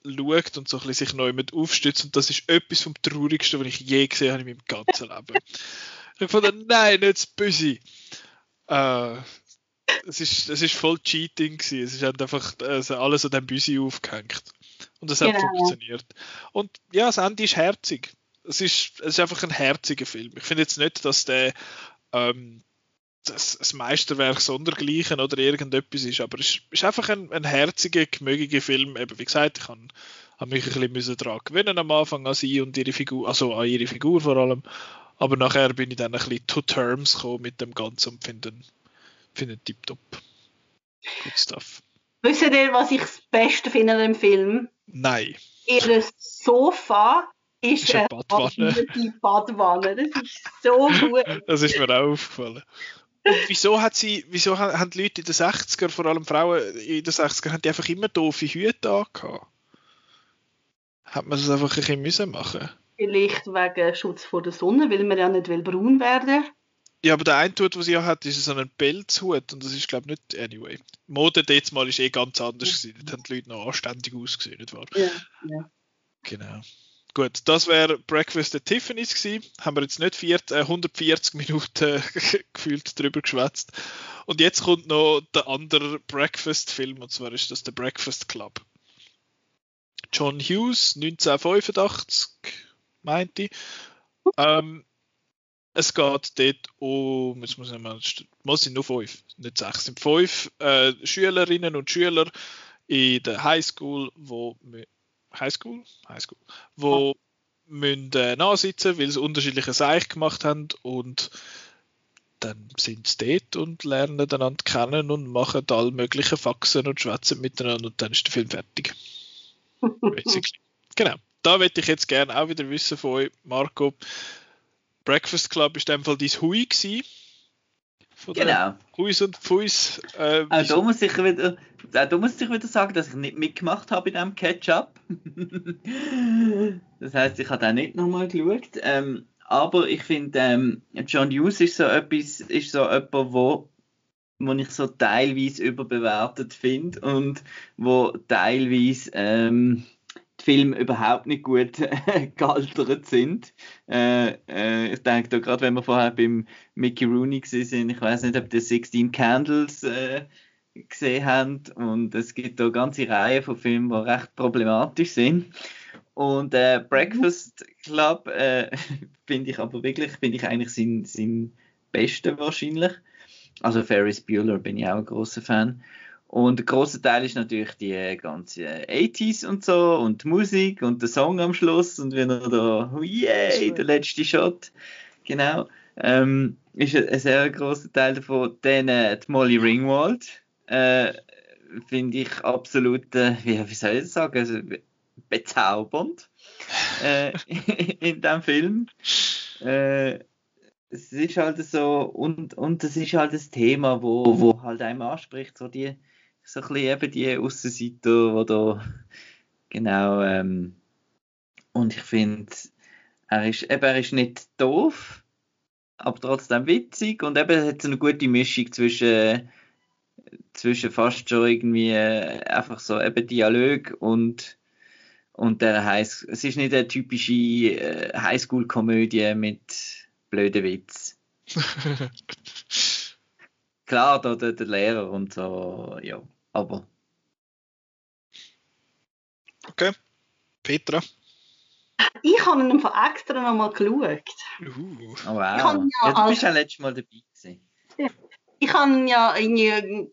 [SPEAKER 1] schaut und so ein bisschen sich neu mit aufstützt. Und das ist etwas vom Traurigsten, was ich je gesehen habe in meinem ganzen Leben. Ich fand, nein, nicht das Büsi. Äh, es ist, es ist voll Cheating gewesen. Es ist einfach also alles an dem Büsi aufgehängt. Und es hat genau. funktioniert. Und ja, das Ende ist herzig. Es ist, es ist einfach ein herziger Film. Ich finde jetzt nicht, dass der ähm, das, das Meisterwerk sondergleichen oder irgendetwas ist, aber es ist einfach ein, ein herziger, gemögiger Film. Eben, wie gesagt, ich habe mich ein bisschen daran gewöhnen am Anfang an sie und ihre Figur, also an ihre Figur vor allem. Aber nachher bin ich dann ein bisschen to terms gekommen mit dem Ganzen und finde find tipptopp. Good stuff.
[SPEAKER 2] Wisst ihr, was ich das Beste finde an dem Film?
[SPEAKER 1] Nein.
[SPEAKER 2] Ihr Sofa ist,
[SPEAKER 1] ist eine Badwanne.
[SPEAKER 2] Badwanne. Das ist so gut.
[SPEAKER 1] Das ist mir auch aufgefallen. Und wieso hat sie, wieso haben die Leute in den 60er, vor allem Frauen in den 60er, haben die einfach immer doofe Hüte angehabt? Hat man das einfach ein bisschen müssen machen
[SPEAKER 2] Vielleicht wegen Schutz vor der Sonne, weil man ja nicht will braun werden
[SPEAKER 1] Ja, aber der eine Hut, den sie ja hat, ist so ein Pelzhut und das ist, glaube ich, nicht anyway. Mode jetzt mal ist eh ganz anders gewesen. Dort haben die Leute noch anständig ausgesehen, nicht wahr?
[SPEAKER 2] Ja, ja.
[SPEAKER 1] Genau. Gut, das wäre Breakfast at Tiffany's gewesen. Haben wir jetzt nicht vier, äh, 140 Minuten gefühlt drüber geschwätzt. Und jetzt kommt noch der andere Breakfast-Film, und zwar ist das der Breakfast Club. John Hughes, 1985, meinte ich. Ähm, es geht dort um, jetzt muss ich mal, muss sind nur fünf, nicht sechs, es sind fünf äh, Schülerinnen und Schüler in der Highschool, wo Highschool, Highschool, wo ja. müssen äh, nachsitzen, weil sie unterschiedliche Seich gemacht haben und dann sind sie dort und lernen einander kennen und machen all möglichen Faxen und schwätzen miteinander und dann ist der Film fertig. genau. Da möchte ich jetzt gerne auch wieder wissen von euch, Marco. Breakfast Club ist in dem Fall dein Hui gewesen.
[SPEAKER 3] genau.
[SPEAKER 1] Huis und Puis.
[SPEAKER 3] Äh, auch, da muss ich wieder, auch da muss ich wieder sagen, dass ich nicht mitgemacht habe in diesem Catch-up. das heißt, ich habe da nicht nochmal geschaut. Ähm, aber ich finde, ähm, John Hughes ist so etwas, ist so jemand, wo, wo ich so teilweise überbewertet finde und wo teilweise ähm, die Filme überhaupt nicht gut äh, gealtert sind. Äh, äh, ich denke da gerade, wenn wir vorher beim Mickey Rooney sind, ich weiß nicht, ob die 16 Candles äh, gesehen haben und es gibt da eine ganze Reihe von Filmen, die recht problematisch sind. Und äh, Breakfast Club äh, finde ich aber wirklich, finde ich eigentlich sein, sein Beste wahrscheinlich. Also Ferris Bueller bin ich auch ein großer Fan. Und ein großer Teil ist natürlich die ganze 80s und so und die Musik und der Song am Schluss und wenn er da, yay, der letzte Shot, genau, ähm, ist ein, sehr großer Teil davon. Dann äh, die Molly Ringwald, äh, finde ich absolut, äh, wie, wie soll ich das sagen, also, bezaubernd äh, in dem Film. Äh, es ist halt so, und, und das ist halt das Thema, wo, wo halt einem anspricht, so die, so ein bisschen eben die Aussenseiter, die da, genau, ähm, und ich finde, er ist, eben, er ist nicht doof, aber trotzdem witzig und eben hat so eine gute Mischung zwischen, zwischen fast schon irgendwie äh, einfach so eben Dialog und und der High, es ist nicht eine typische äh, Highschool-Komödie mit blöden Witz. Klar, da der, der Lehrer und so, ja, aber.
[SPEAKER 1] Okay. Petra?
[SPEAKER 2] Ich habe ihn von extra nochmal geschaut.
[SPEAKER 3] Uh. Oh, wow. Ja, ja, du bist ja letztes Mal dabei gewesen.
[SPEAKER 2] Ich habe ihn ja irgendwie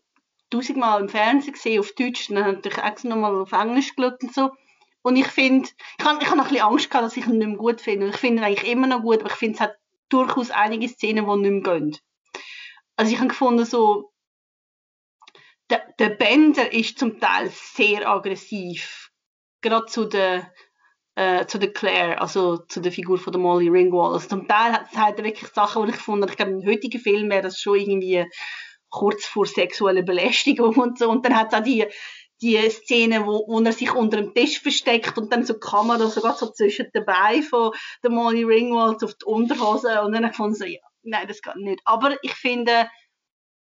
[SPEAKER 2] tausendmal im Fernsehen gesehen, auf Deutsch, dann habe ich extra nochmal auf Englisch geschaut und so. Und ich finde, ich habe ich hab noch ein bisschen Angst gehabt, dass ich ihn nicht mehr gut finde. Und ich finde ihn eigentlich immer noch gut, aber ich finde, es hat durchaus einige Szenen, die nicht mehr gehen. Also ich habe gefunden, so, der, der Bender ist zum Teil sehr aggressiv. Gerade zu der, äh, zu der Claire, also zu der Figur von der Molly Ringwald. Also zum Teil hat, hat er wirklich Sachen, die ich gefunden ich glaube, im heutigen Film wäre das schon irgendwie kurz vor sexueller Belästigung und so. Und dann hat es auch die, die Szene, wo, wo er sich unter dem Tisch versteckt und dann so die Kamera sogar so zwischen den Beinen von der Molly Ringwald auf die Unterhose und dann habe gefunden, so, ja, nein, das geht nicht. Aber ich finde,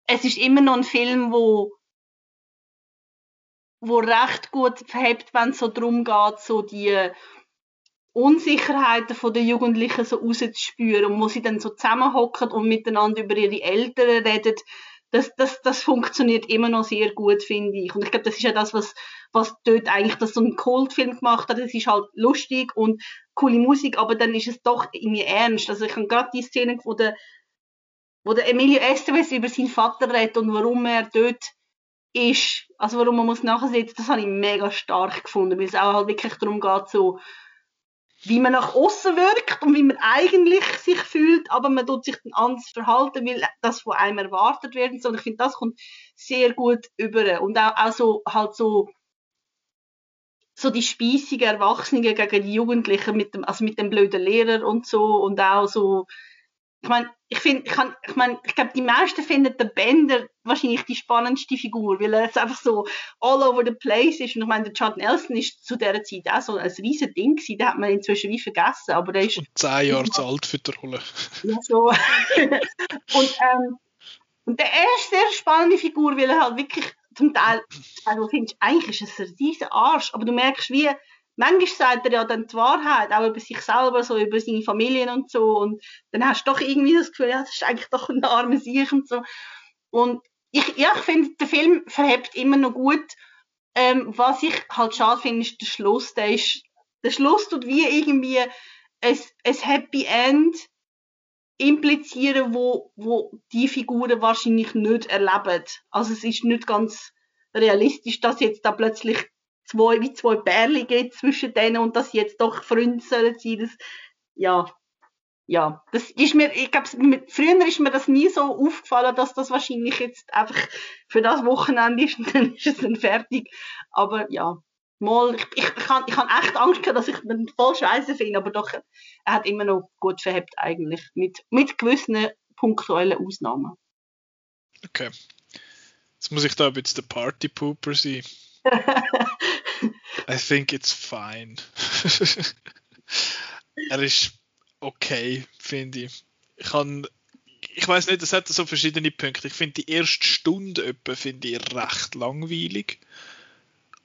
[SPEAKER 2] es ist immer noch ein Film, wo wo recht gut verhebt, wenn es so darum geht, so die Unsicherheiten von der Jugendlichen so rauszuspüren und wo sie dann so zusammenhocken und miteinander über ihre Eltern reden, das, das, das funktioniert immer noch sehr gut, finde ich. Und ich glaube, das ist ja das, was, was dort eigentlich das so ein Kultfilm gemacht hat. Es ist halt lustig und coole Musik, aber dann ist es doch irgendwie ernst. Also ich habe gerade die Szene, wo der, wo der Emilio Estevez über seinen Vater redet und warum er dort ist, also warum man muss nachsitzen, das habe ich mega stark gefunden, weil es auch halt wirklich darum geht, so wie man nach außen wirkt und wie man eigentlich sich fühlt, aber man tut sich dann anders verhalten, weil das von einem erwartet werden soll. Ich finde, das kommt sehr gut über und auch, auch so halt so so die spießigen Erwachsenen gegen die Jugendlichen mit dem also mit dem blöden Lehrer und so und auch so ich meine, ich finde, ich, kann, ich meine, ich glaube, die meisten finden den Bender wahrscheinlich die spannendste Figur, weil er jetzt einfach so all over the place ist. Und ich meine, der Chad Nelson ist zu dieser Zeit auch so ein riesen Ding gewesen, den hat man inzwischen wie vergessen, aber der ist... Und
[SPEAKER 1] zehn Jahre zu alt für die Rolle.
[SPEAKER 2] Ja, so. und, ähm, und der ist eine sehr spannende Figur, weil er halt wirklich zum Teil, also findest, eigentlich ist es ein riesen Arsch, aber du merkst, wie manchmal sagt er ja dann die Wahrheit, auch über sich selber, so über seine Familien und so. Und dann hast du doch irgendwie das Gefühl, ja, das ist eigentlich doch ein armer Sieg und so. Und ich, ja, ich finde, der Film verhebt immer noch gut. Ähm, was ich halt schade finde, ist der Schluss. Der, ist, der Schluss tut wie irgendwie ein, ein Happy End implizieren, wo, wo die Figuren wahrscheinlich nicht erleben. Also es ist nicht ganz realistisch, dass jetzt da plötzlich zwei, wie zwei Pärchen gibt zwischen denen und dass sie jetzt doch Freunde sollen sein, das, ja, ja, das ist mir, ich glaube, früher ist mir das nie so aufgefallen, dass das wahrscheinlich jetzt einfach für das Wochenende ist und dann ist es dann fertig. Aber ja, mal, ich, ich, ich habe ich hab echt Angst gehabt, dass ich den voll scheiße finde, aber doch, er hat immer noch gut verhebt eigentlich, mit, mit gewissen punktuellen Ausnahmen.
[SPEAKER 1] Okay. Jetzt muss ich da ein bisschen der Party Pooper sein. I think it's fine. er ist okay, finde ich. Ich kann, ich weiß nicht, es hat so verschiedene Punkte. Ich finde die erste Stunde etwa finde ich recht langweilig.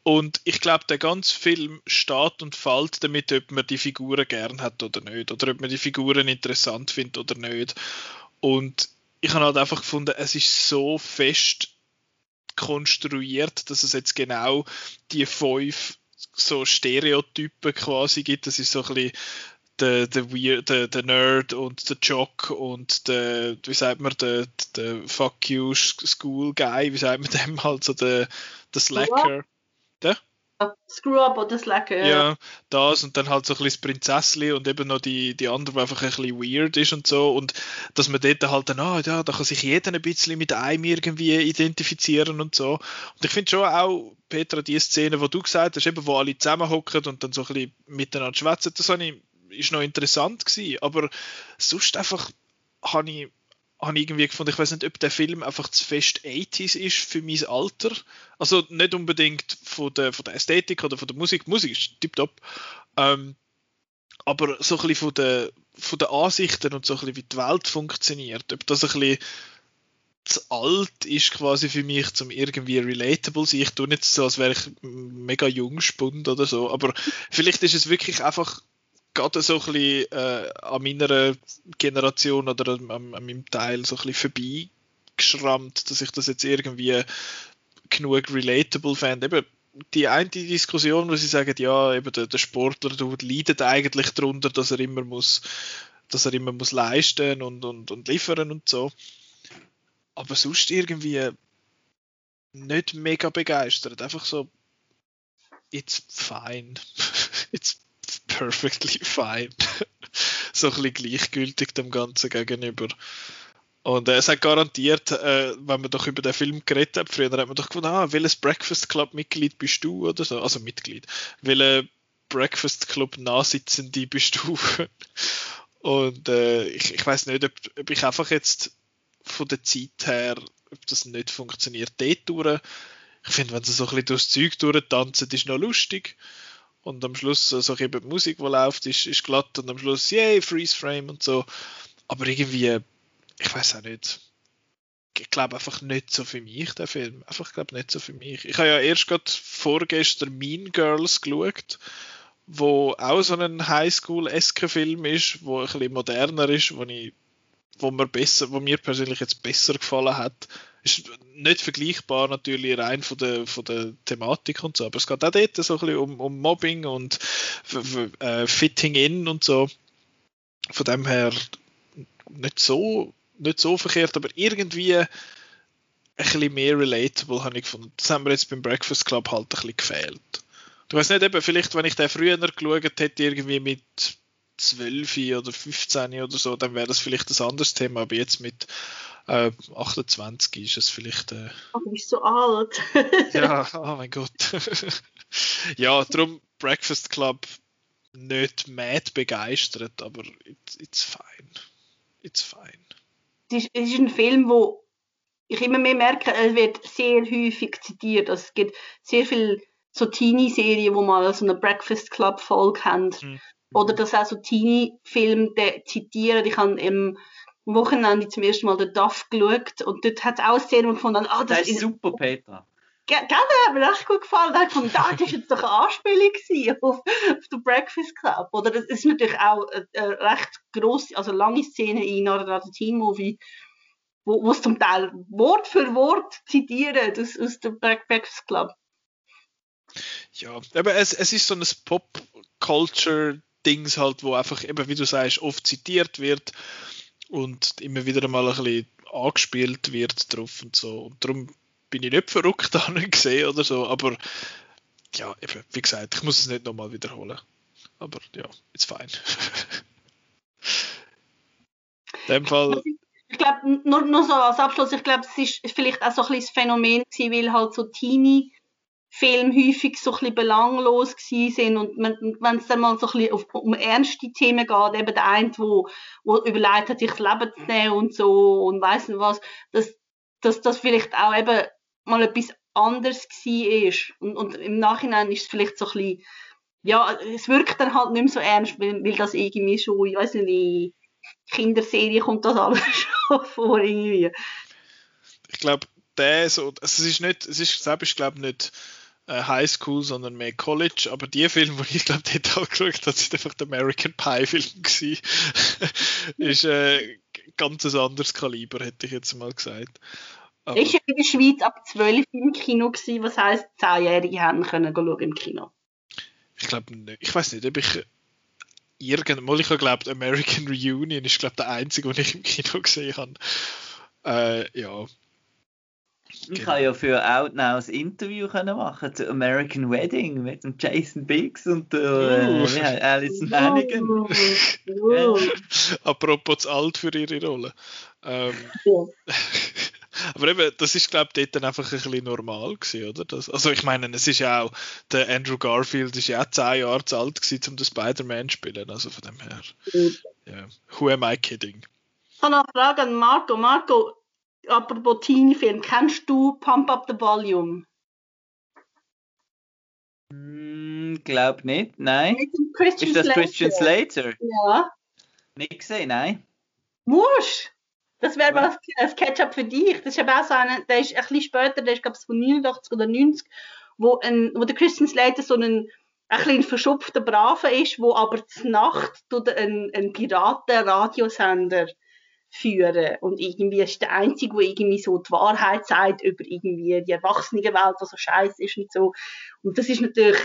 [SPEAKER 1] Und ich glaube, der ganze Film steht und fällt damit, ob man die Figuren gern hat oder nicht. Oder ob man die Figuren interessant findet oder nicht. Und ich habe halt einfach gefunden, es ist so fest konstruiert, dass es jetzt genau die fünf so Stereotypen quasi gibt. Das ist so ein bisschen der, der, Weird, der, der Nerd und der Jock und der, wie sagt man, der, der Fuck you School Guy, wie sagt man dem halt, so der, der Slacker. Der?
[SPEAKER 2] Screw-Up oder Slacker.
[SPEAKER 1] Ja. das und dann halt so ein bisschen das Prinzessli und eben noch die, die andere, die einfach ein bisschen weird ist und so und dass man dort halt dann, ah, ja, da kann sich jeder ein bisschen mit einem irgendwie identifizieren und so. Und ich finde schon auch, Petra, die Szene, wo du gesagt hast, eben, wo alle zusammenhocken und dann so ein bisschen miteinander schwätzen, das ich ist noch interessant gewesen, aber sonst einfach habe ich, hab ich irgendwie gefunden, ich weiß nicht, ob der Film einfach zu fest 80s ist für mein Alter. Also nicht unbedingt von der, von der Ästhetik oder von der Musik. Die Musik ist tiptop. Ähm, aber so ein bisschen von der, von den Ansichten und so ein bisschen wie die Welt funktioniert. Ob das ein bisschen zu alt ist quasi für mich, zum irgendwie relatable sein. Ich tue nicht so, als wäre ich mega jung spund oder so, aber vielleicht ist es wirklich einfach gerade so ein bisschen äh, an meiner Generation oder an, an, meinem Teil so ein bisschen vorbeigeschrammt, dass ich das jetzt irgendwie genug relatable fand. Eben die eine Diskussion, wo sie sagen, ja, eben der, der Sportler der leidet eigentlich darunter, dass er immer muss, dass er immer muss leisten und, und, und liefern und so. Aber sonst irgendwie nicht mega begeistert. Einfach so, it's fine. it's perfectly fine. so ein bisschen gleichgültig dem Ganzen gegenüber. Und äh, es hat garantiert, äh, wenn man doch über den Film geredet hat, früher hat man doch gefunden, ah, welches Breakfast Club Mitglied bist du oder so, also Mitglied, welche Breakfast Club Nachsitzende bist du? Und äh, ich, ich weiß nicht, ob, ob, ich einfach jetzt von der Zeit her, ob das nicht funktioniert, dort durch. Ich finde, wenn sie so ein bisschen durchs Zeug durchtanzen, ist noch lustig und am Schluss so also eben die Musik, die läuft, ist, ist glatt und am Schluss, yay, Freeze Frame und so. Aber irgendwie, ich weiß auch nicht. Ich glaube einfach nicht so für mich, der Film. Einfach, glaube nicht so für mich. Ich habe ja erst gerade vorgestern Mean Girls geschaut, wo auch so ein Highschool-esker Film ist, wo ein bisschen moderner ist, wo, ich, wo, mir besser, wo mir persönlich jetzt besser gefallen hat ist nicht vergleichbar natürlich rein von der, von der Thematik und so, aber es geht auch dort so ein bisschen um, um Mobbing und äh, Fitting in und so. Von dem her nicht so, nicht so verkehrt, aber irgendwie ein bisschen mehr relatable habe ich gefunden. Das haben wir jetzt beim Breakfast Club halt ein bisschen gefehlt. Du weißt nicht, eben, vielleicht wenn ich den früher geschaut hätte, irgendwie mit 12 oder 15 oder so, dann wäre das vielleicht ein anderes Thema, aber jetzt mit äh, 28 ist es vielleicht. Äh,
[SPEAKER 2] oh, du bist so alt.
[SPEAKER 1] ja, oh mein Gott. ja, darum Breakfast Club nicht mad begeistert, aber it's, it's fine. It's fine.
[SPEAKER 2] Es ist, es ist ein Film, wo ich immer mehr merke, er wird sehr häufig zitiert. Also es gibt sehr viele so Teenie-Serien, wo mal so eine Breakfast Club-Folge haben. Mhm. Oder dass auch so Teenie-Filme zitieren. Ich habe im am Wochenende zum ersten Mal den Duff geschaut und dort hat es auch eine Szene gefunden, ah,
[SPEAKER 3] das, das ist super, Petra.
[SPEAKER 2] Gell, der hat mir echt gut gefallen. Da ich gedacht, das war jetzt doch eine Anspielung auf, auf den Breakfast Club. Oder das ist natürlich auch eine, recht grosse, also lange Szene in einer Teen Movie, wo es zum Teil Wort für Wort zitieren aus, aus dem Breakfast Club.
[SPEAKER 1] Ja, aber es, es ist so ein Pop-Culture-Dings halt, wo einfach eben, wie du sagst, oft zitiert wird und immer wieder mal ein bisschen angespielt wird drauf und so. Und darum bin ich nicht verrückt an gesehen oder so, aber ja, eben, wie gesagt, ich muss es nicht nochmal wiederholen. Aber ja, it's fine. In dem Fall,
[SPEAKER 2] Ich glaube, nur, nur so als Abschluss, ich glaube, es ist vielleicht auch so ein bisschen das Phänomen gewesen, weil halt so Teenie Filme häufig so ein bisschen belanglos gewesen sind und wenn es dann mal so ein bisschen auf, um ernste Themen geht, eben der eine, wo, wo überlegt hat, sich das Leben zu nehmen und so und weiss nicht was, dass, dass das vielleicht auch eben mal etwas anderes gewesen ist und, und im Nachhinein ist es vielleicht so ein bisschen, ja, es wirkt dann halt nicht mehr so ernst, weil, weil das irgendwie schon, ich weiß nicht, in Kinderserie kommt das alles schon vor irgendwie.
[SPEAKER 1] ich glaube, der so, also es ist nicht, es ist selbst, ich glaube nicht äh, High School, sondern mehr College, aber die Filme, die ich glaube, dort auch geschaut habe, sind einfach der American Pie Film gewesen. ist äh, ganz ein anderes Kaliber, hätte ich jetzt mal gesagt.
[SPEAKER 2] Aber, ist ja in der Schweiz ab 12 im Kino gewesen, was heisst, 10-Jährige haben können schauen im Kino.
[SPEAKER 1] Ich glaube nicht. Ich weiß nicht, ob ich irgendwann, ich glaube, American Reunion ist glaube der einzige, den ich im Kino gesehen habe. Äh, ja.
[SPEAKER 3] Ich genau. habe ja für Outnow ein Interview können machen zu American Wedding mit dem Jason Biggs und der uh. äh, Alison Hannigan. Uh.
[SPEAKER 1] Apropos zu alt für ihre Rolle. Ähm, ja. Aber eben, das ist, glaube ich, dort dann einfach ein bisschen normal gewesen, oder? Das, also ich meine, es ist ja auch, der Andrew Garfield ist ja auch zehn Jahre zu alt gewesen, um den Spider-Man zu spielen, also von dem her. Ja. Who am I kidding?
[SPEAKER 2] Ich habe noch eine Frage an Marco. Marco, apropos Teenie-Film, kennst du Pump Up the Volume?
[SPEAKER 3] Hm, glaub nicht, nein.
[SPEAKER 2] Christian
[SPEAKER 3] ist das
[SPEAKER 2] Slater.
[SPEAKER 3] Christian Slater?
[SPEAKER 2] Ja.
[SPEAKER 3] Nicht gesehen, nein.
[SPEAKER 2] Musst! Das wäre mal ein Ketchup für dich. Das ist aber auch so einer, der ist ein bisschen später, der ist glaube ich von 89 oder 90, wo, ein, wo der Christian Slater so ein, ein bisschen verschupfter Brave ist, wo aber zur Nacht einen, einen Piraten-Radiosender führen und irgendwie ist der Einzige, der irgendwie so die Wahrheit sagt über irgendwie die Erwachsenenwelt, was so scheiße ist und so. Und das ist natürlich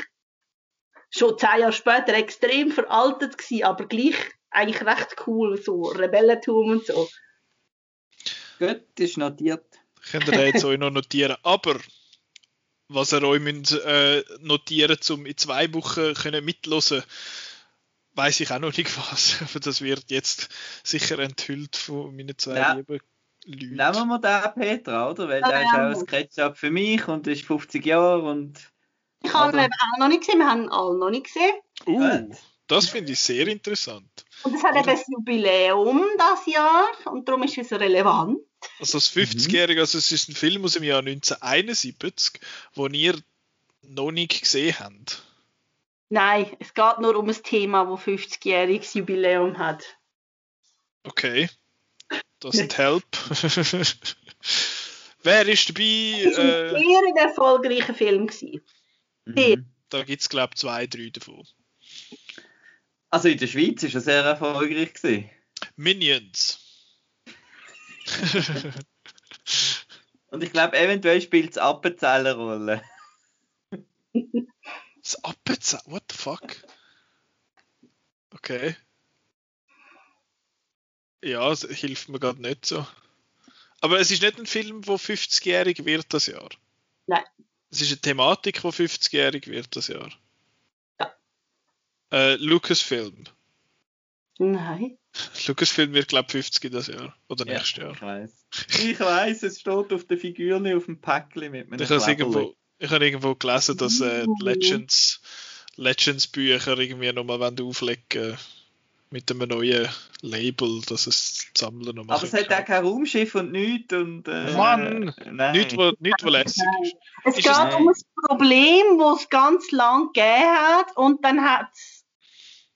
[SPEAKER 2] schon zehn Jahre später extrem veraltet gewesen, aber gleich eigentlich recht cool, so Rebellentum und so.
[SPEAKER 3] Gut, ist notiert.
[SPEAKER 1] Könnt ihr jetzt euch noch notieren. Aber was ihr euch müsst, äh, notieren um in zwei Wochen können mitlosen weiß ich auch noch nicht was. Aber das wird jetzt sicher enthüllt von meinen zwei ja. lieben Leuten.
[SPEAKER 3] Nehmen wir den Petra, oder? Weil der ist auch ein Ketchup für mich und ist 50 Jahre und.
[SPEAKER 2] Ich habe ihn auch noch nicht gesehen, wir haben ihn alle noch nicht gesehen.
[SPEAKER 1] Uh, das finde ich sehr interessant.
[SPEAKER 2] Und es hat eben das Jubiläum das Jahr und darum ist es relevant.
[SPEAKER 1] Also das 50-Jährige, also es ist ein Film aus dem Jahr 1971, wo ihr noch nicht gesehen habt.
[SPEAKER 2] Nein, es geht nur um ein Thema, das 50-jähriges Jubiläum hat.
[SPEAKER 1] Okay. Doesn't help. Wer ist dabei?
[SPEAKER 2] Es war ein äh, sehr erfolgreicher Film.
[SPEAKER 1] Mhm. Da gibt es, glaube ich, zwei, drei davon.
[SPEAKER 3] Also in der Schweiz war er sehr erfolgreich. Gewesen.
[SPEAKER 1] Minions.
[SPEAKER 3] Und ich glaube, eventuell spielt es Appenzeller Rolle.
[SPEAKER 1] Das Appenzeller? What the fuck? Okay. Ja, es hilft mir gerade nicht so. Aber es ist nicht ein Film, wo 50-jährig wird das Jahr.
[SPEAKER 2] Nein.
[SPEAKER 1] Es ist eine Thematik, wo 50-jährig wird das Jahr.
[SPEAKER 2] Ja.
[SPEAKER 1] Äh, Lucasfilm.
[SPEAKER 2] Nein.
[SPEAKER 1] Lucasfilm wird, glaube ich, 50 das Jahr. Oder ja, nächstes Jahr.
[SPEAKER 3] Ich weiß. Ich weiß, es steht auf der Figur auf dem Päckchen mit
[SPEAKER 1] einem Ich habe irgendwo, ich habe irgendwo gelesen, dass äh, Legends, Legends Bücher irgendwie nochmal auflegen mit einem neuen Label, dass es Sammler nochmal
[SPEAKER 3] Aber es hat auch kein Raumschiff und nichts und äh,
[SPEAKER 1] Mann! Nein. Nichts, wo, nicht, wo lässig ist.
[SPEAKER 2] Es ist geht es um ein Problem, das es ganz lang gegeben hat und dann hat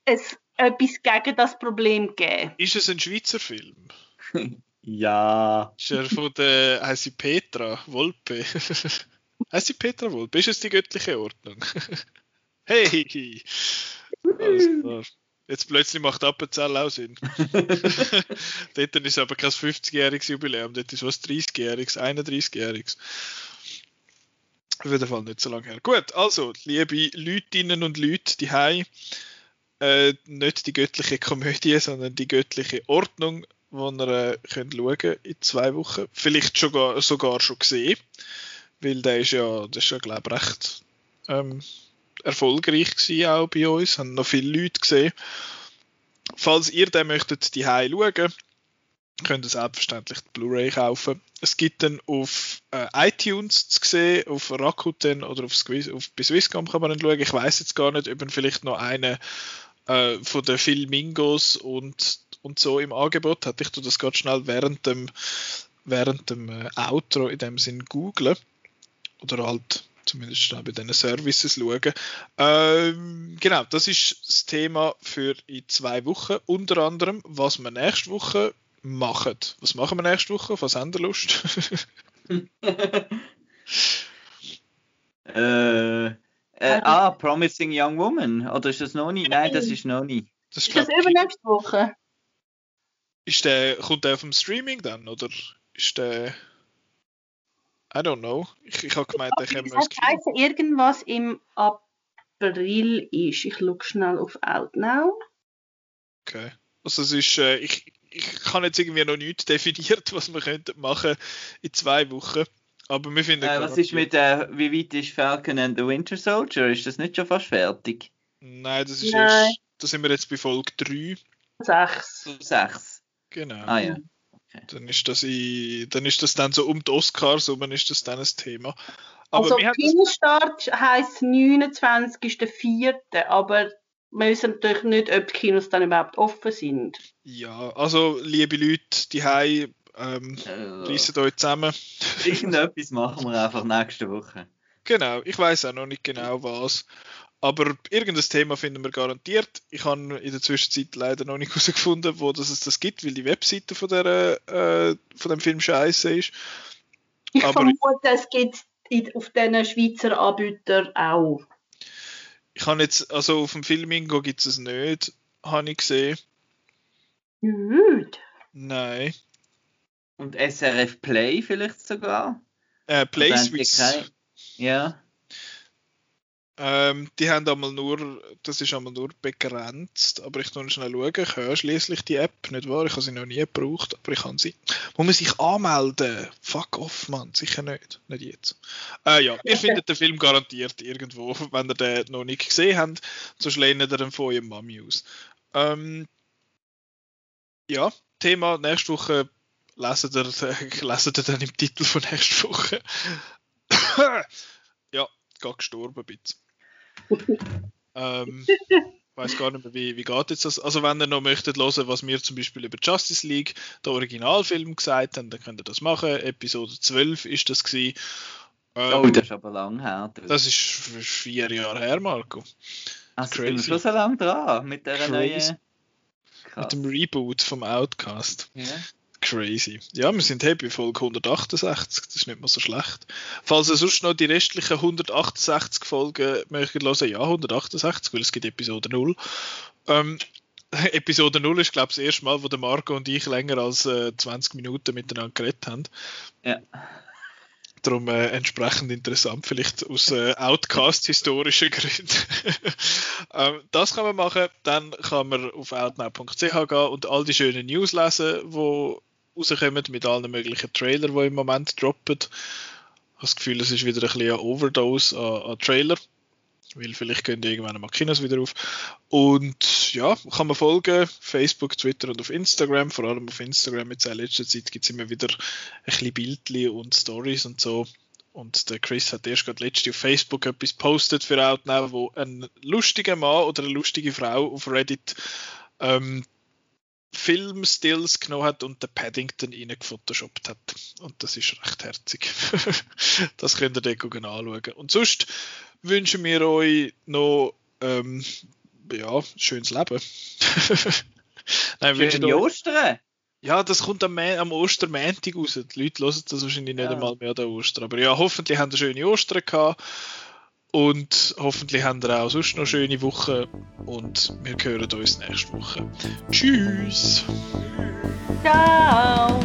[SPEAKER 2] es etwas gegen das Problem gegeben.
[SPEAKER 1] Ist es ein Schweizer Film?
[SPEAKER 3] ja.
[SPEAKER 1] Ist er von der, heißt sie Petra Wolpe? heißt sie Petra Wolpe? Ist es die göttliche Ordnung? hey! Jetzt plötzlich macht Appenzell auch Sinn. dort ist aber kein 50-jähriges Jubiläum, dort ist was 30-jähriges, 31-jähriges. Auf jeden Fall nicht so lange her. Gut, also, liebe Leutinnen und Leute, die Hai, äh, nicht die göttliche Komödie, sondern die göttliche Ordnung, die ihr äh, könnt schauen in zwei Wochen. Vielleicht sogar, sogar schon gesehen, weil der ist ja, das ist ja glaube ich recht ähm, erfolgreich gewesen auch bei uns, haben noch viele Leute gesehen. Falls ihr den möchtet die schauen, Könnt ihr selbstverständlich die Blu-ray kaufen. Es gibt dann auf äh, iTunes zu sehen, auf Rakuten oder auf, Swiss, auf bei Swisscom kann man dann schauen. Ich weiß jetzt gar nicht, ob man vielleicht noch einen äh, von den Filmingos und, und so im Angebot hat. Ich tue das ganz schnell während dem, während dem äh, Outro in dem Sinn googlen. Oder halt zumindest bei diesen Services schauen. Ähm, genau, das ist das Thema für in zwei Wochen. Unter anderem, was wir nächste Woche machen. Was machen wir nächste Woche? Was haben ihr Lust?
[SPEAKER 3] äh, äh, ah, Promising Young Woman. Oder ist das noch nicht? Nein, das ist noch nicht.
[SPEAKER 2] Das ist, ist das übernächste Woche?
[SPEAKER 1] Ist der, kommt der auf dem Streaming dann? Oder ist der. I don't know. Ich, ich habe gemeint, der käme
[SPEAKER 2] Das heißt irgendwas im April ist. Ich schaue schnell auf Outnow.
[SPEAKER 1] Okay. Also es ist, äh, ich, ich habe jetzt irgendwie noch nichts definiert, was wir könnten machen in zwei Wochen. Aber wir finden
[SPEAKER 3] äh, Was ist mit, äh, wie weit ist Falcon and the Winter Soldier? Ist das nicht schon fast fertig?
[SPEAKER 1] Nein, das ist Nein. erst, da sind wir jetzt bei Folge 3.
[SPEAKER 2] 6.
[SPEAKER 3] 6.
[SPEAKER 1] Genau.
[SPEAKER 3] Ah ja.
[SPEAKER 1] Okay. Dann ist das in, dann ist das dann so um die Oscars rum ist das dann ein Thema.
[SPEAKER 2] Aber also Kinostart heisst 29.04., aber wir wissen natürlich nicht, ob die Kinos dann überhaupt offen sind.
[SPEAKER 1] Ja, also liebe Leute, die Hei ähm, äh, reissen euch zusammen.
[SPEAKER 3] Irgendetwas machen wir einfach nächste Woche.
[SPEAKER 1] Genau, ich weiß auch noch nicht genau was. Aber irgendein Thema finden wir garantiert. Ich habe in der Zwischenzeit leider noch nicht herausgefunden, wo das es das gibt, weil die Webseite von, der, äh, von dem Film scheiße ist.
[SPEAKER 2] Ich Aber vermute, es gibt auf diesen Schweizer Anbietern auch.
[SPEAKER 1] Ich habe jetzt, also auf dem Filmingo gibt es es nicht, habe ich gesehen.
[SPEAKER 2] Nicht?
[SPEAKER 1] Nein.
[SPEAKER 3] Und SRF Play vielleicht sogar?
[SPEAKER 1] Äh, Play Swiss.
[SPEAKER 3] Ja.
[SPEAKER 1] Ähm, die haben einmal nur, das ist einmal nur begrenzt, aber ich kann schnell schauen, ich höre schließlich die App, nicht wahr? Ich habe sie noch nie gebraucht, aber ich kann sie. Muss man sich anmelden? Fuck off, Mann, sicher nicht, nicht jetzt. Äh, ja, ihr findet den Film garantiert irgendwo, wenn ihr den noch nicht gesehen habt, sonst lehnt ihr den von eurem Mami aus. Ähm, ja, Thema nächste Woche lesen ihr, lesen ihr dann im Titel von nächste Woche. ja, gerade gestorben ein bisschen ähm, weiß gar nicht mehr, wie, wie geht jetzt das. Also wenn ihr noch möchtet hören, was wir zum Beispiel über Justice League, den Originalfilm gesagt haben, dann könnt ihr das machen. Episode 12 ist das gewesen.
[SPEAKER 3] Ähm, oh, das ist aber lang her.
[SPEAKER 1] Du. Das ist vier Jahre her, Marco.
[SPEAKER 3] Also sind wir schon so lange dran mit der neuen...
[SPEAKER 1] Mit dem Reboot vom Outcast.
[SPEAKER 3] Ja
[SPEAKER 1] crazy. Ja, wir sind happy, Folge 168, das ist nicht mal so schlecht. Falls ihr sonst noch die restlichen 168 Folgen möchtet hören, ja, 168, weil es gibt Episode 0. Ähm, Episode 0 ist, glaube ich, das erste Mal, wo der Marco und ich länger als äh, 20 Minuten miteinander geredet haben.
[SPEAKER 3] Ja.
[SPEAKER 1] Darum äh, entsprechend interessant, vielleicht aus äh, Outcast-historischen Gründen. ähm, das kann man machen. Dann kann man auf outnow.ch gehen und all die schönen News lesen, die rauskommen mit allen möglichen Trailern, die im Moment droppen. Ich habe das Gefühl, es ist wieder ein bisschen eine Overdose an, an Trailer. Weil vielleicht gehen irgendwann mal Kinos wieder auf. Und ja, kann man folgen. Facebook, Twitter und auf Instagram. Vor allem auf Instagram jetzt in letzter Zeit gibt es immer wieder ein bisschen Bildchen und Stories und so. Und der Chris hat erst gerade letzte auf Facebook etwas postet für Outnow, wo ein lustiger Mann oder eine lustige Frau auf Reddit ähm, Filmstills genommen hat und den Paddington reingefotoshoppt hat. Und das ist recht herzig. das könnt ihr dann anschauen. Und sonst wünschen wir euch noch ähm, ja, schönes Leben.
[SPEAKER 3] Nein, Schöne Ostern!
[SPEAKER 1] Ja, das kommt am, am Ostermäntig raus. Die Leute hören das wahrscheinlich nicht ja. einmal mehr an Ostern. Aber ja, hoffentlich haben ihr schöne Ostern gehabt. Und hoffentlich habt ihr auch sonst noch eine schöne Woche. Und wir hören uns nächste Woche. Tschüss!
[SPEAKER 2] Ciao!